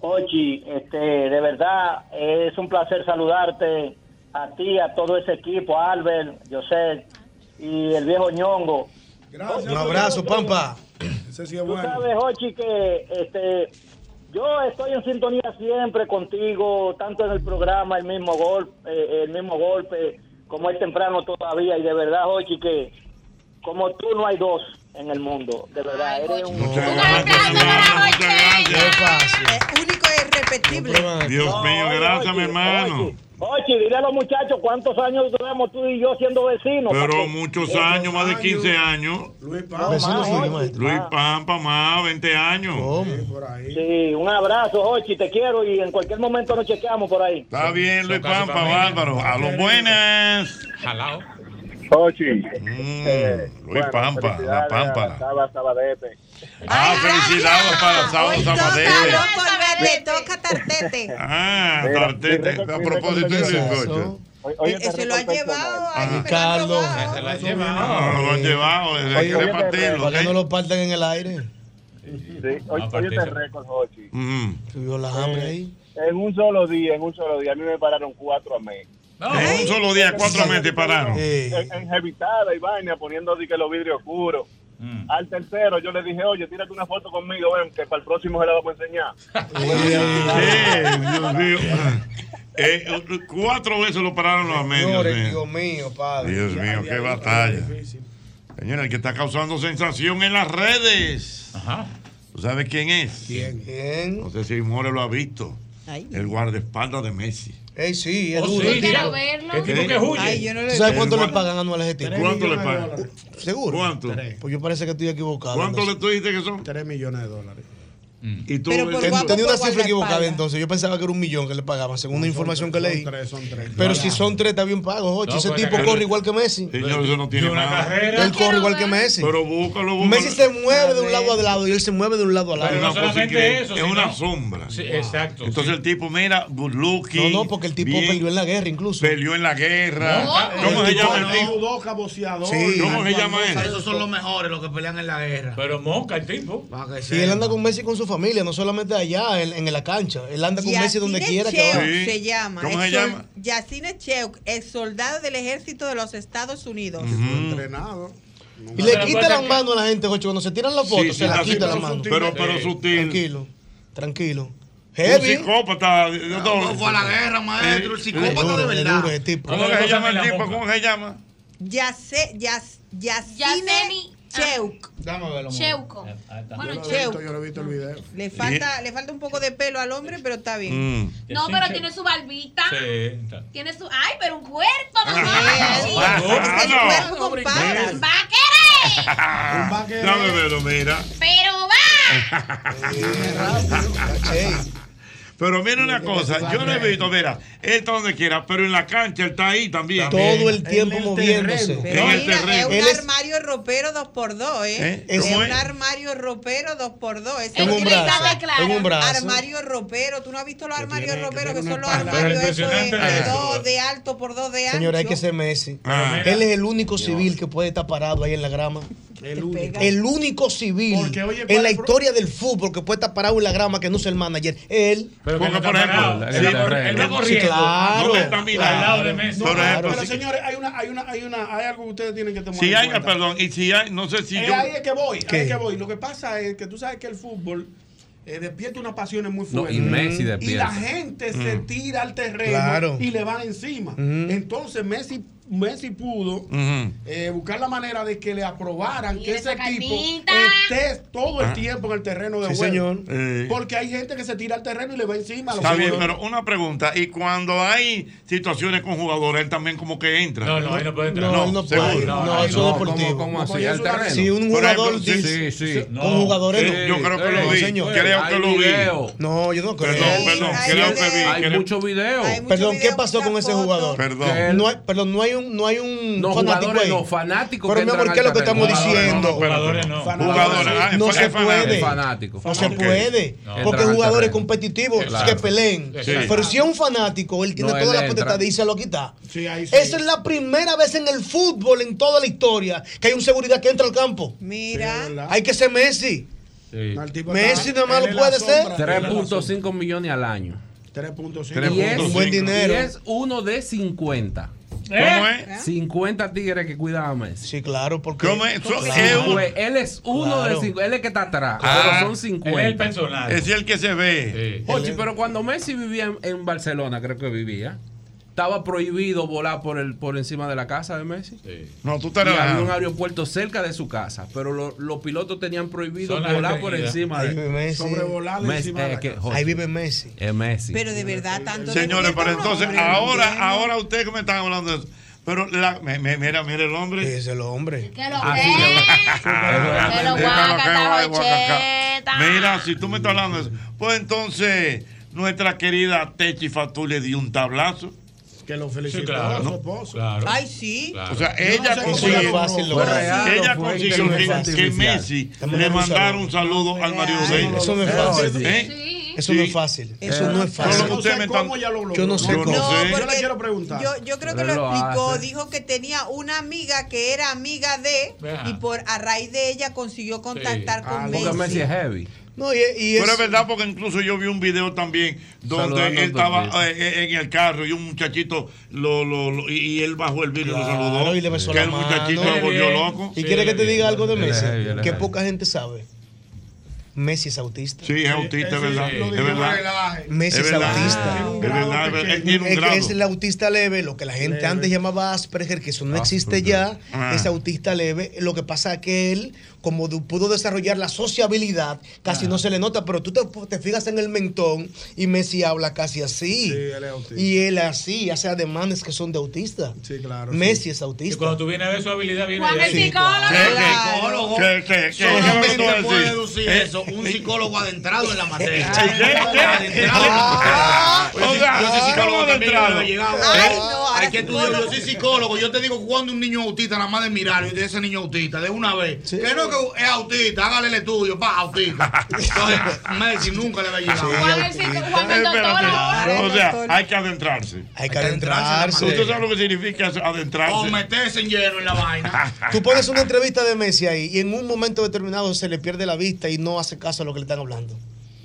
Jochi, este, de verdad es un placer saludarte a ti, a todo ese equipo, a Albert, José y el viejo ñongo. Un abrazo, Pampa. Ese sí es Tú bueno. sabes, Jochi, que este, yo estoy en sintonía siempre contigo, tanto en el programa, el mismo golpe, el mismo golpe, como es temprano todavía, y de verdad, Jochi, que como tú no hay dos en el mundo, de verdad, eres un... Es único e irrepetible. Dios mío, gracias, mi hermano. Ochi, dile a los muchachos cuántos años tenemos tú y yo siendo vecinos. Pero muchos años, más de 15 años. Luis Pampa. Maestro. Luis Pampa, más 20 años. Sí, un abrazo, Ochi, te quiero y en cualquier momento nos chequeamos por ahí. Está bien, Luis Pampa, bárbaro. A los buenas. Jalao. Ochi. Mm, Luis Pampa, la Pampa. Saba Sabadete. Ah, felicidades para Sábado Sabadell. Le toca tartete. Ah, Mira, tartete. A propósito de Eh, se lo han llevado lo han Ricardo. Se la No, lleva. no lo han llevado, hay que repartirlo. ¿Para que ¿eh? no lo partan en el aire? Sí, oye, este récord, Jochi. Ujú. Subió la hambre ahí. En un solo día, en un solo día, a mí me pararon cuatro a mí. En un solo día, cuatro meses pararon. Eh, En, y vaina, poniendo di que los vidrios oscuros. Mm. Al tercero yo le dije, oye, tírate una foto conmigo, ven, que para el próximo se la vamos a enseñar. Dios mío. Eh, cuatro veces lo pararon los medios. Dios mío, padre. Dios mío, qué batalla. Señores, el que está causando sensación en las redes. Ajá. ¿Tú sabes quién es? ¿Quién? No sé si More lo ha visto. El guardaespaldas de Messi. Ey, sí, es Oh, duro. sí, quiero verlo. ¿Qué tipo que huye? Ay, yo no ¿Tú le sabes cuánto El le pagan anual a ese tipo? ¿Cuánto le pagan? ¿Seguro? ¿Cuánto? Pues yo parece que estoy equivocado. ¿Cuánto le tú dijiste que son? 3 millones de dólares. Y tú, Pero por Ten- guapo Tenía por una cifra equivocada entonces. Yo pensaba que era un millón que le pagaban, según una información que leí. Son tres, son tres. Pero si son tres, está bien pago, Jochi. No, Ese pues, tipo que- corre igual que Messi. Señor, eso no tiene Y una nada. carrera. Él corre igual que Messi. Pero búscalo, búscalo. Messi se mueve de un lado a lado y él se mueve de un lado a Pero Es lado. no una cosa solamente eso, es sino- una sombra. Sí, exacto. Entonces el tipo, mira, good looking. No, no, porque el tipo bien, peleó en la guerra incluso. Peleó en la guerra. ¿Cómo? ¿Cómo se llama el tipo? ¿Cómo se llama él? Esos son los mejores, los que pelean en la guerra. Pero monca el tipo. Sí, él anda con Messi con su familia, no solamente allá, en, en la cancha. Él anda con Messi donde Yacine quiera que Cheuk vaya. Sí. se llama. ¿Cómo se llama? Yacine Cheuk, el soldado del ejército de los Estados Unidos. Entrenado. Y le quita la mano a la gente, Jochi. Cuando se tiran las fotos, Sí, sí, se la así, quita la pero mano. sutil. Pero, pero sutil. Tranquilo, tranquilo. Un Heavy. psicópata. No, fue a la guerra, maestro. El psicópata duro, de verdad. duro ese tipo. ¿Cómo que se llama el tipo? ¿Cómo se llama? Yacine Yacine- Cheuk. Dame verlo. Cheuco. Yo Bueno, lo he Cheuco. visto, yo lo he visto el video. Le falta, le falta un poco de pelo al hombre, pero está bien. Mm. No, pero tiene su barbita. Sí. Tiene su. Ay, pero un cuerpo. Ah, Hochi. ah, El no. cuerpo con patas. Va a querer. Dame verlo, mira. Pero va. Pero mira una cosa, yo no he visto, mira, él está donde quiera, pero en la cancha él está ahí también. todo el tiempo el moviéndose. En el mira, terreno. es un es- armario ropero 2x2, ¿eh? ¿Eh? Es ¿Cómo un es? armario ropero 2x2. Es En un un brazo. Está claro. En un brazo. armario ropero. ¿Tú no has visto los armarios roperos que son los armarios esos de, dos de alto por dos de ancho? Señora, hay que ser Messi. Ah. Él es el único civil que puede estar parado ahí en la grama. El único. El único civil Porque, oye, ¿cuál en la historia del fútbol que puede estar parado en la grama que no es el manager. Él. Pero que Porque, no por ejemplo, sí, va Sí, corriendo. claro. No, él está mirando. Al lado de Messi. Por ejemplo, Pero señores, hay una, hay una, hay una, hay algo que ustedes tienen que tomar Si en hay, cuenta. perdón, y si hay, no sé si Eh, yo. ahí es que voy, ahí es que voy. Lo que pasa es que tú sabes que el fútbol eh, despierta unas pasiones muy No, fuertes. y Messi Y despierta. la gente se tira al terreno Claro. y le van encima. Entonces Messi, Messi pudo eh, buscar la manera de que le aprobaran que ese equipo esté todo el Ah. tiempo en el terreno de Sí, juego. señor. Eh. Porque hay gente que se tira al terreno y le va encima. a los Está bien, pero una pregunta. Y cuando hay situaciones con jugadores, él también como que entra. No, no, ahí no puede entrar. No, él no seguro. puede. No, No, no, eso No, es deportivo. ¿cómo, cómo así? Si un jugador ejemplo, dice. Sí, sí. No. Con jugadores Sí, no. yo creo que lo vi. señor. Creo que lo vi. video. No, yo no creo. Perdón, perdón, creo que vi. Hay muchos videos. Hay mucho Perdón, ¿qué pasó con ese jugador? Perdón. Él- No perdón, no hay hay un, no hay un No, fanático ahí. no, fanáticos Pero que mi amor, entran ¿qué es lo que estamos diciendo? Jugadores no. Jugadores, ah, no se fanático. puede. Fanático. No se puede. No. Porque jugadores competitivos Claro. que peleen. Sí. Pero si es un fanático, él tiene No, toda él la potestad de irse a lo quitar. Sí, ahí sí. Esa es la primera vez en el fútbol, en toda la historia, que hay un seguridad que entra al campo. Mira. Hay que ser Messi. Sí. Messi nada más lo puede ser. sombra, él es la 3.5 millones al año. 3.5. Y es, Buen dinero. y es uno de 50. ¿Cómo es? 50 tigres que cuidan a Messi. Sí, claro, porque. ¿Cómo es? So- Claro. es un- Pues él es uno Claro. de 50. Él es que está atrás. Ah, pero son 50. Él es el personal. Es el que se ve. Oye, pero cuando Messi vivía en, en Barcelona, creo que vivía, estaba prohibido volar por el por encima de la casa de Messi. No, tú Y estás había un aeropuerto cerca de su casa, pero lo- los pilotos tenían prohibido volar por encima Ahí de vive Messi. Sobrevolar Messi, encima de eh, la que- casa. Jorge, Ahí vive Messi. es Messi. Pero de verdad, tanto de Señores, pero entonces, hombre, ahora, ahora ustedes que me están hablando de eso. Pero la, me- me- mira, mira el hombre. Es el hombre. Que lo ve. Que guaca. Mira, si tú me estás hablando de eso, pues entonces nuestra querida Techi Fatú le dio un tablazo. Que lo felicitó Sí, claro. a su ¿no? esposo. Claro. Ay, sí. Claro. O sea, ella no consiguió, Eso no fácil, ella consiguió que. Messi le mandara un saludo al marido de ella. Eso no es fácil. ¿Eh? Eso Sí. no es fácil. Eso Eh, no es fácil. No ustedes sé cómo ella lo logró. Yo no sé Yo no cómo. sé. Yo le quiero preguntar. Yo, yo creo que Pero lo lo explicó, hace. dijo que tenía una amiga que era amiga de y por a raíz de ella consiguió contactar Ah, con Porque Messi. Messi es heavy. No, y, y Pero es, verdad porque incluso yo vi un video también donde Saludando él estaba Tortilla. eh, en el carro y un muchachito lo, lo, lo- y, él bajó el vidrio y lo Claro, saludó. y le besó que la el mano. muchachito lo volvió loco. ¿Y Sí, quiere que te diga algo de Messi? Que poca gente sabe. Messi es autista. Sí, es autista, es verdad. Es. Messi Es autista. Es verdad, Es que grado. es el autista leve, lo que la gente Leve. antes llamaba Asperger, que eso no existe Asperger. ya, Ah. es autista leve. Lo que pasa es que él, como pudo desarrollar la sociabilidad, casi no se le nota, pero tú te, te fijas en el mentón y Messi habla casi así. Sí, él es autista. Y él así, hace ademanes que son de autista. Sí, claro. Messi es Y autista. cuando tú vienes a ver su habilidad, viene Juan el psicólogo. ¿Qué, Psicólogo. qué, qué, qué, qué, Solamente qué me un psicólogo adentrado en la materia. Yo soy- o sea, yo soy psicólogo ¿cómo también, yo adentrado? Hay que estudiar, yo soy psicólogo. Yo te digo cuando un niño autista, nada más de mirar, y de ese niño autista, de una vez. Que no que es autista, hágale el estudio, pa, autista. Entonces, Messi nunca le va a llegar. O sea, hay que adentrarse. Hay que adentrarse. ¿Usted sabe lo que significa adentrarse? O meterse en lleno en la vaina. Tú pones una entrevista de Messi ahí y en un momento determinado se le pierde la vista y no hace caso a lo que le están hablando.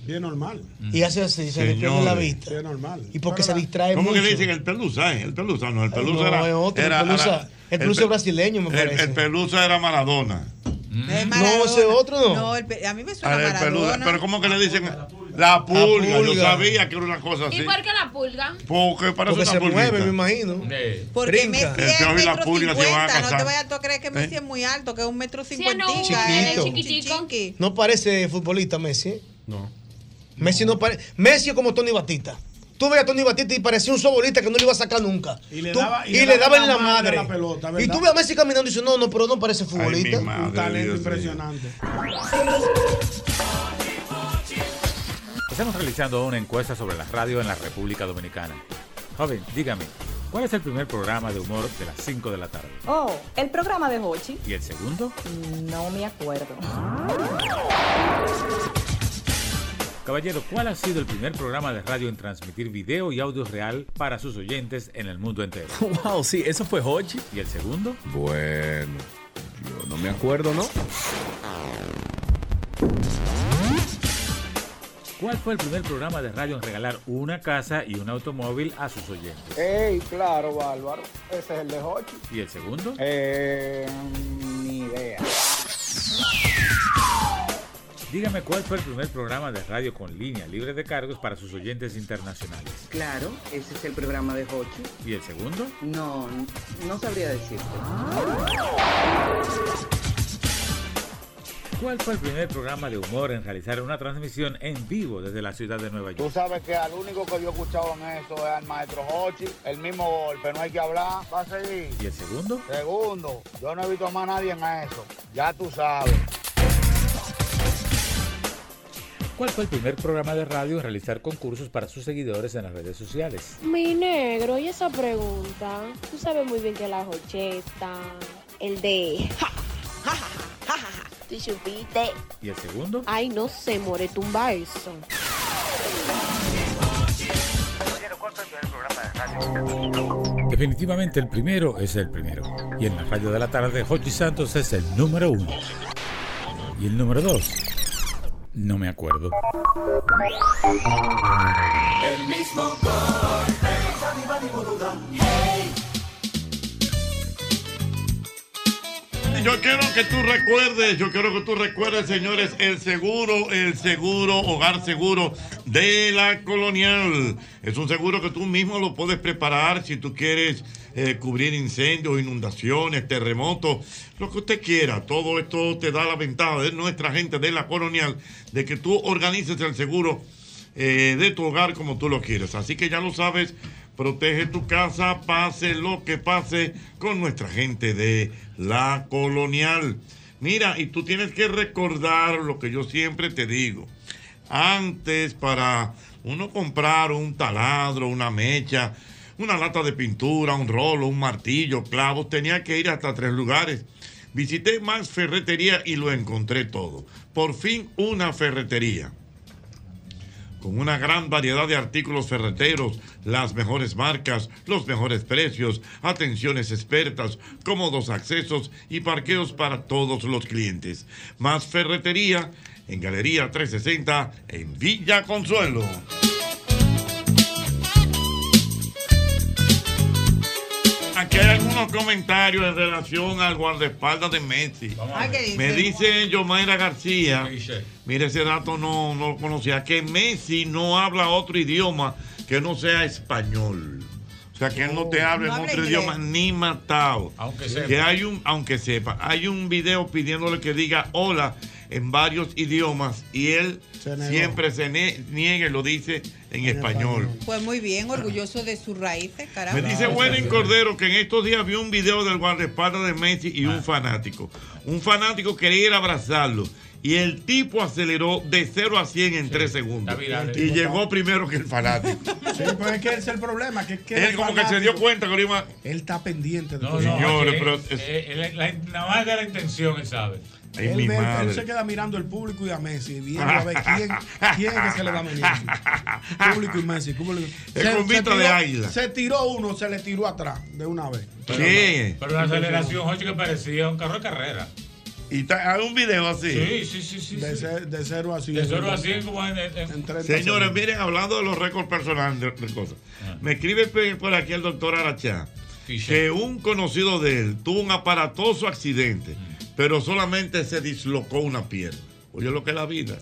Bien normal. Y hace así, se le pierde la vista. Bien normal. Y porque se distrae ¿Cómo mucho. que le dicen el pelusa? eh? El pelusa, no, el pelusa no, era. es otro, era- el pelusa, era- el pelusa pe- brasileño, me el- parece. El, pelusa era Maradona. No, ese otro no. No, el a mí me suena Ah, el pelusa. Maradona. Pero ¿cómo que le dicen? La pulga. Yo pulga. sabía que era una cosa así. ¿Y por qué la pulga? Porque parece Porque se una mueve, me imagino. Porque Brinca. Messi El es la pulga se van a. No te vayas tú a creer que Messi ¿Eh? es muy alto, que es un metro Sí, cincuenta. no, Chiquito. chiquitico. No parece futbolista Messi. ¿eh? No. Messi no parece. Messi es como Tony Batista. Tú ves a Tony Batista y parecía un sobolista que no le iba a sacar nunca. Y le Tú- daba- y y le le daba daba en la la madre. la pelota, y tú ves a Messi caminando y dices, no, no, pero no parece futbolista. madre, Un talento Dios impresionante. Estamos realizando una encuesta sobre la radio en la República Dominicana. Joven, dígame, ¿cuál es el primer programa de humor de las 5 de la tarde? Oh, el programa de Hochi. ¿Y el segundo? No me acuerdo. Caballero, ¿cuál ha sido el primer programa de radio en transmitir video y audio real para sus oyentes en el mundo entero? Wow, sí, eso fue Hochi. ¿Y el segundo? Bueno, yo no me acuerdo, ¿no? ¿Cuál fue el primer programa de radio en regalar una casa y un automóvil a sus oyentes? Ey, claro, Bárbaro. Ese es el de Hochi. ¿Y el segundo? Eh, ni idea. Dígame cuál fue el primer programa de radio con línea libre de cargos para sus oyentes internacionales. Claro, ese es el programa de Hochi. ¿Y el segundo? No, no sabría decirte. ¿Cuál fue el primer programa de humor en realizar una transmisión en vivo desde la ciudad de Nueva Tú York? sabes que al único que yo he escuchado en eso es al maestro Hochi. El mismo golpe, no hay que hablar. Va a seguir. ¿Y el segundo? Segundo, yo no he visto más a nadie en eso. Ya tú sabes. ¿Cuál fue el primer programa de radio en realizar concursos para sus seguidores en las redes sociales? Mi negro, y esa pregunta, tú sabes muy bien que la jocheta, el de... ja, ¿Y el segundo? Ay, no sé, more, tumba eso. Definitivamente el primero es el primero. Y en la radio de la tarde, Jochi Santos es el número uno. Y el número dos, no me acuerdo. El mismo golpe, Yo quiero que tú recuerdes, yo quiero que tú recuerdes, señores, el seguro, el seguro, hogar seguro de la colonial. Es un seguro que tú mismo lo puedes preparar si tú quieres eh, cubrir incendios, inundaciones, terremotos, lo que usted quiera. Todo esto te da la ventaja de nuestra gente de la colonial, de que tú organices el seguro eh, de tu hogar como tú lo quieres. Así que ya lo sabes, protege tu casa, pase lo que pase con nuestra gente de la colonial. Mira, y tú tienes que recordar lo que yo siempre te digo. Antes, para uno comprar un taladro, una mecha, una lata de pintura, un rolo, un martillo, clavos, tenía que ir hasta tres lugares. Visité más ferretería y lo encontré todo. Por fin una ferretería con una gran variedad de artículos ferreteros, las mejores marcas, los mejores precios, atenciones expertas, cómodos accesos y parqueos para todos los clientes. Más ferretería en Galería 360 en Villa Consuelo. Aquí hay algunos comentarios en relación al guardaespaldas de Messi. Me dice Yomaira García, mire ese dato no, no lo conocía, que Messi no habla otro idioma que no sea español. O sea, que él no te habla No en habla otro inglés. idioma ni matado. Aunque sepa. Que hay un, aunque sepa, hay un video pidiéndole que diga hola en varios idiomas y él siempre se niega y lo dice en español. Pues muy bien, orgulloso de sus raíces, caramba. Me dice Wendy Cordero que en estos días vio un video del guardaespaldas de Messi y Ah. un fanático. Un fanático quería ir a abrazarlo. Y el tipo aceleró de 0 a 100 en 3 segundos. viral. Y llegó primero que el fanático. Sí, pues es que ese es el problema. Que, es que Él el como que se dio cuenta que lo iba. Él está pendiente de No, todo. no, Señores, que- pero eh, eh, la- de la intención, él sabe. Ay, Él, mi ve- él madre. se queda mirando el público y a Messi, viendo a ver quién, quién es que se le va a venir. Público y Messi. público. Es Se- con se vista de tiró- águila. Se tiró uno, se le tiró atrás de una vez. Sí. Pero una aceleración, Jochi, que parecía un carro de carrera. Y está- hay un video así. Sí, sí, sí, sí. De, sí. ce- de 0 a 100. De 0 a 100 como en, en- en- 30 Señores, miren, hablando de los récords personales de, de cosas. Me escribe por aquí el doctor Arachá que un conocido de él tuvo un aparatoso accidente, pero solamente se dislocó una pierna. Oye, lo que es la vida.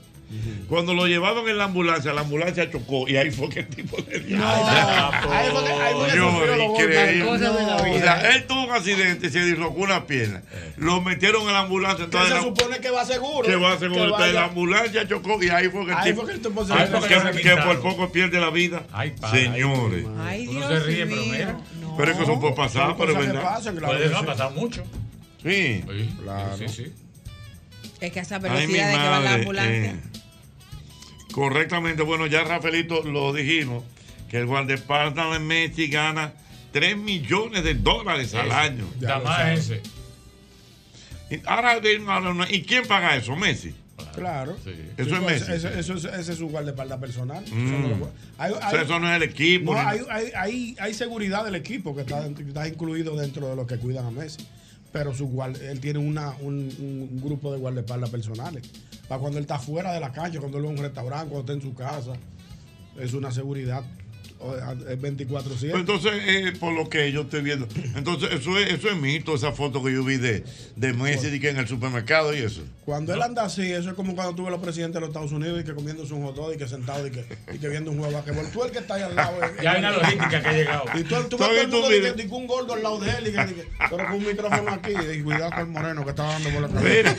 Cuando lo llevaban en la ambulancia, la ambulancia chocó y ahí fue que el tipo le dio. ahí fue que- ahí fue que golpes. increíble. Cosas de la O sea, él tuvo un accidente y se dislocó una pierna. Lo metieron en la ambulancia. Entonces se supone que va seguro. que va que Entonces, la ambulancia chocó y ahí fue que el Ahí tipo, fue que el tipo se- ahí fue que- que por poco pierde la vida. Señores. Ay, Uno Dios se ríe, pero mira. Pero es que eso puede pasar, Son pero es verdad. pasan, claro Puede no, pasado mucho. Sí. Claro. Sí, sí. Es que a esa Ay, velocidad de que va la ambulancia. eh, correctamente, bueno, ya Rafaelito lo dijimos, que el guardaespaldas de Messi gana 3 millones de dólares al año. Nada más ese. Y Ahora, ¿y quién paga eso? Messi. Claro. Eso es Messi. Eso, eso es- ese es su guardaespaldas personal. Eso Mm. no lo- hay- O sea, hay- eso no es el equipo. No, hay, hay, hay, hay seguridad del equipo que está, dentro- que está incluido dentro de los que cuidan a Messi. Pero su guard- él tiene una, un, un grupo de guardaespaldas personales. Para cuando él está fuera de la cancha, cuando él va a un restaurante, cuando está en su casa. Es una seguridad. O- Es 24-7. Pues entonces, eh, por lo que yo estoy viendo, entonces eso es, eso es mito, esa foto que yo vi de, de Messi que en el supermercado y eso. Cuando él anda así, eso es como cuando tuve los presidentes de los Estados Unidos y que comiéndose un hot dog y que sentado y que, y que viendo un juego de basquetbol. Tú el que está ahí al lado. eh, Ya hay una logística que ha llegado. Y tú, tú ¿Tú ves has todo el mundo que, que un gordo al lado de él, y que, que- pero con un micrófono aquí, y cuidado con el moreno que está dando por la Mira. cabeza.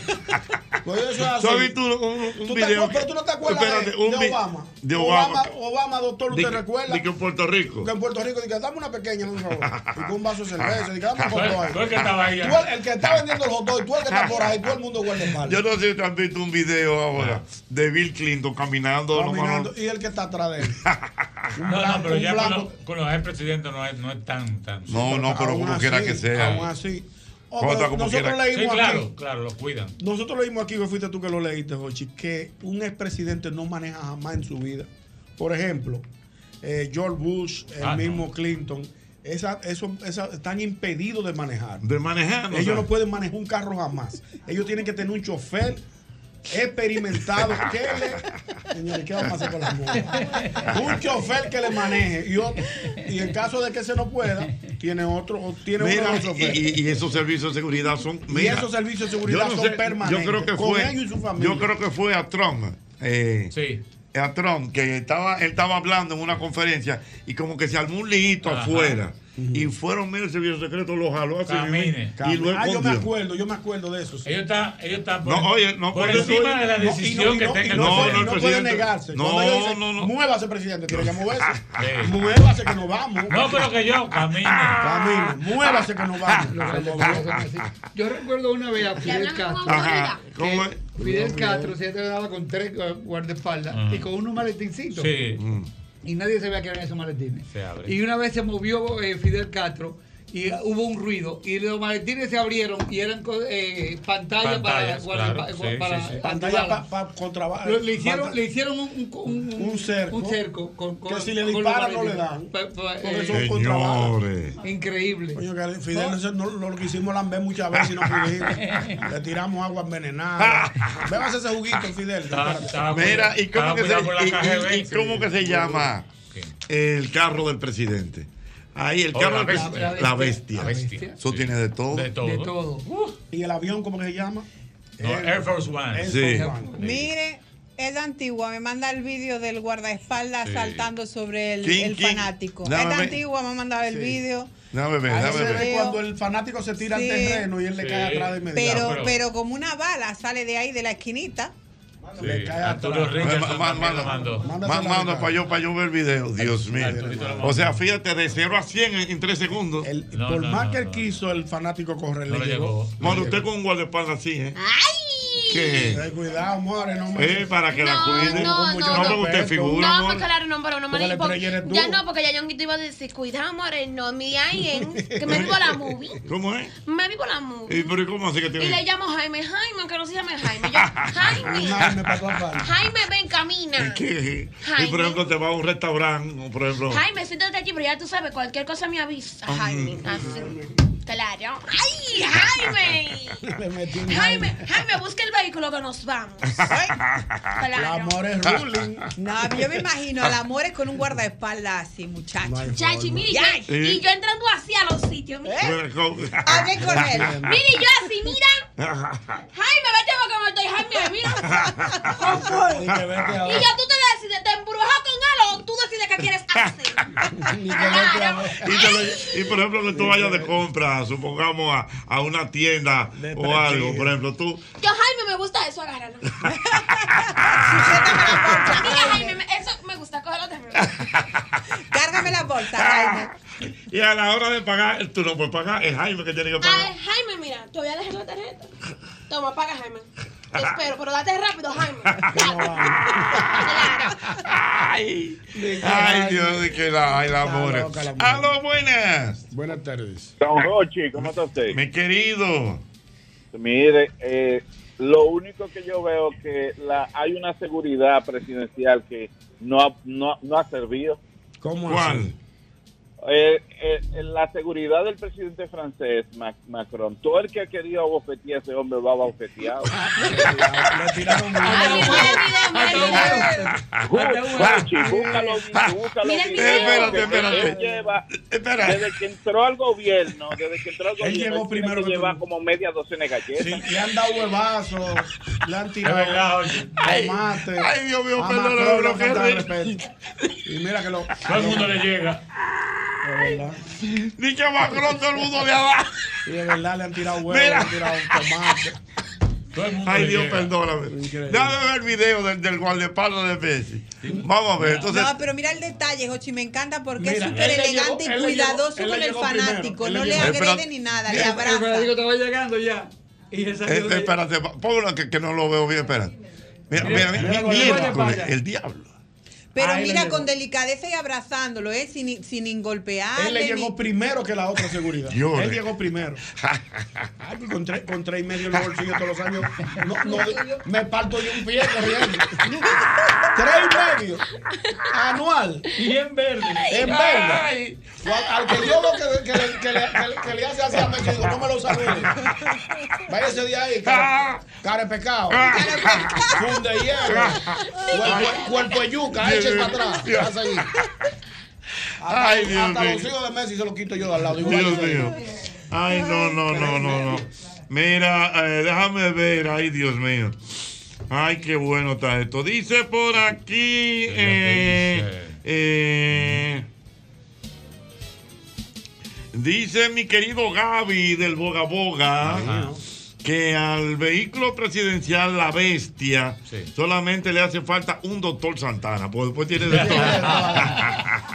Pues eso es así. ¿Tú has visto un, un- un ¿Tú te video? acuerdas- pero tú no te acuerdas Espérate, de, un de Obama. De Obama. Obama, doctor, Di ¿usted que- recuerda? En Puerto Rico. Que en Puerto Rico, dice, dame una pequeña, por favor. Y con un vaso de cerveza. Dice, dame un hot dog. Tú el que estaba ahí, Tú el, el que está vendiendo el hot dog, tú el que está por ahí, todo el mundo guarda espalda. Yo no sé si te han visto un video ahora de Bill Clinton caminando. Caminando, y el que está atrás de él. Un No, blanco, no, pero un ya con blanco. con los expresidentes no es, no es tan, tan. No, no, pero como así, quiera que sea. Aún así. Oh, nosotros quiera. leímos Sí, claro, aquí. claro, lo cuidan. Nosotros leímos aquí, que fuiste tú que lo leíste, Jochi, que un expresidente no maneja jamás en su vida. Por ejemplo, eh, George Bush, el Ah, no. mismo Clinton, esa, eso, esa- están impedidos de manejar. De manejar, Ellos no pueden manejar un carro jamás. Ellos tienen que tener un chofer experimentado. ¿Qué le, señores, ¿qué vamos a hacer con las mujeres? Un chofer que le maneje. Y, otro- y en caso de que se no pueda, tiene otro, o tiene Mira, los choferes. y, y esos servicios de seguridad son. Y mira, esos servicios de seguridad no son sé, permanentes, Yo creo que con fue. ellos y su familia. Yo creo que fue a Trump. eh, sí. A Trump, que estaba, él estaba hablando en una conferencia y como que se armó un liguito afuera. Y fueron medio el servicio secreto, lo jaló así. Camine. Y lo ah, yo me acuerdo, yo me acuerdo de eso. sí. Ellos están, ellos están por, No, oye, no, por encima de la no, no- decisión y que no, tenga el no, No, puede- no, no puede negarse. No, Cuando ellos dicen, no, no. Muévase, presidente, tiene que moverse. Sí. Muévase que nos vamos. No, pero que yo camine. Camine, muévase que nos vamos. Yo recuerdo una vez a Fidel Castro. Ajá. ¿Cómo es? Fidel Castro se andaba con tres guardaespaldas y con unos maletincitos. Sí. Y nadie sabía que eran esos maletines. Y una vez se movió eh, Fidel Castro y hubo un ruido y los maletines se abrieron y eran eh, pantallas para, claro. pa- Sí, para sí, sí. Pantalla antibalas. para contra Lo- le hicieron, le hicieron un, un, un, Un cerco. un cerco con, con- Que si le disparan no le dan. Pa- eh, son contrabalas. Señores. increíble. Coño, que Fidel no, se- no- lo que hicimos lamber muchas veces y no pudimos. Le tiramos agua envenenada. Bébase ese juguito, Fidel. Mira, ¿y cómo, que se, y- y- y cómo que se llama el carro del presidente? Ahí, el Oh, carro la bestia. presidente. La bestia. La bestia. Eso tiene de todo. De todo. De todo. ¿Y el avión cómo que se llama? No, Air Force One. Air Sí. Force One. Mire, es de antigua, me manda el vídeo del guardaespaldas Sí. saltando sobre el, fanático. Dame es antigua, me ha mandado el Sí. vídeo. Déjame ver, ve cuando el fanático se tira Sí. al terreno y él le Sí. cae atrás de inmediato. Pero- pero como una bala sale de ahí, de la esquinita. Le Sí. cae Arturo ma- mandó. Manda para yo, para yo ver el video. Dios mío. O sea, fíjate, de 0 a 100 en, en 3 segundos. El- No, por no, más no, que él no. quiso el fanático correr, No le le llegó. llegó. Bueno, usted con un guardaespaldas así, ¿eh? ¡Ay! ¿Qué? Cuidado, more, no me. Eh, para que la No, cuide. no, no, No, no. usted figura, No, porque claro, no, pero no me la. Ya no, porque ya yo te iba a decir, cuidado, moreno, mi en que me vivo la movie. ¿Cómo es? Me vivo la movie. ¿Y pero cómo así que Y le llamo Jaime, Jaime, que no se llame Jaime. Yo, Jaime. Jaime, ven, camina. ¿Qué? Y Jaime. por ejemplo, te va a un restaurante, por ejemplo. Jaime, siéntate aquí, pero ya tú sabes, cualquier cosa me avisa. Jaime, así. Claro. ¡Ay, Jaime! Le metí un Jaime, Jaime, busca el vehículo que nos vamos. El Claro. amor es ruling. No, yo me imagino el amor es con un guardaespaldas así, muchacho. No Chachi, mire, yo- y yo entrando así a los sitios. Mira, Bueno, ¿cómo? Hablé con él. mire y yo así, mira. Jaime, vete a me estoy, Jaime, mira. Y ya tú te decides, ¿te embrujas con él o tú decides qué quieres hacer? Claro. Y, lo- y, por ejemplo, que tú vayas de compra, supongamos a, a una tienda De o algo, por ejemplo, tú. Yo, Jaime, me gusta eso, agárralo. Mira, Jaime, me- eso me gusta, cógelo de Cárgame la bolsa, Jaime. Y a la hora de pagar, tú no puedes pagar, es Jaime que tiene que pagar. Ay, Jaime, mira, te voy a dejar la tarjeta. Toma, paga, Jaime. Te espero, pero date rápido, Jaime. Ay, ay, Dios, de que la, ay, la amor. Aló, buenas. Buenas tardes. Don Rochi, ¿cómo está usted? Mi querido. Mire, eh, lo único que yo veo que la, hay una seguridad presidencial que no ha, no, no ha servido. ¿Cómo ¿Cuál? así? Eh, eh, la seguridad del presidente francés, Mac- Macron, todo el que ha querido abofetear a ese hombre va abofeteado. Espérate, lleva- Espera. desde que entró al gobierno, desde que entró al gobierno, llegó él tiene primero que tú. como media docena de galletas. Sí, le han dado huevazos, le han tirado tomate. Ay, Dios mío, respeto. Y mira que lo. Todo el mundo le llega. De verdad. Ni que Macron todo el mundo le ha dado. Y de verdad le han tirado huevos, Mira. le han tirado tomate. Ay, Dios, llega. perdóname. Déjame ver el video del, del guardaespaldas de Messi. Vamos a ver. Entonces, no, pero mira el detalle, Jochi, me encanta porque Mira, es súper elegante llegó- y llegó- cuidadoso con el primero, fanático. No le agrede ni nada, le El abraza. fanático estaba llegando ya. Y de- espérate, ponlo que, que no lo veo bien, espérate. Mira, mira, Mira, mira, mira, mira, miércoles, mira. el diablo. Pero Ah, mira, con delicadeza y abrazándolo, ¿eh? Sin, sin golpearle. Él le ni- llegó primero que la otra seguridad. Él llegó primero. Ay, pues con, tres, con tres y medio en los bolsillos todos los años. No, no, me parto yo un pie corriendo. tres y medio. Anual. Y en verde. En verde. Al- Al que yo veo que, que, le- que le, que, le- que le hace así a digo, no me lo salude. Váyase de ahí, cara, cara de pecado. Funde hierro. Cuerpo, cuerpo de yuca, eche para atrás. Ahí. Hasta, Ay, Dios hasta mío. los hijos de Messi se los quito yo de al lado. Digo, Dios ahí. mío. Ay, no, no, no, no, no. Mira, eh, déjame ver. Ay, Dios mío. Ay, qué bueno está esto. Dice por aquí. eh, eh, dice mi querido Gaby del Boga Boga. Que al vehículo presidencial La Bestia solamente le hace falta un doctor Santana, porque después tiene de todo.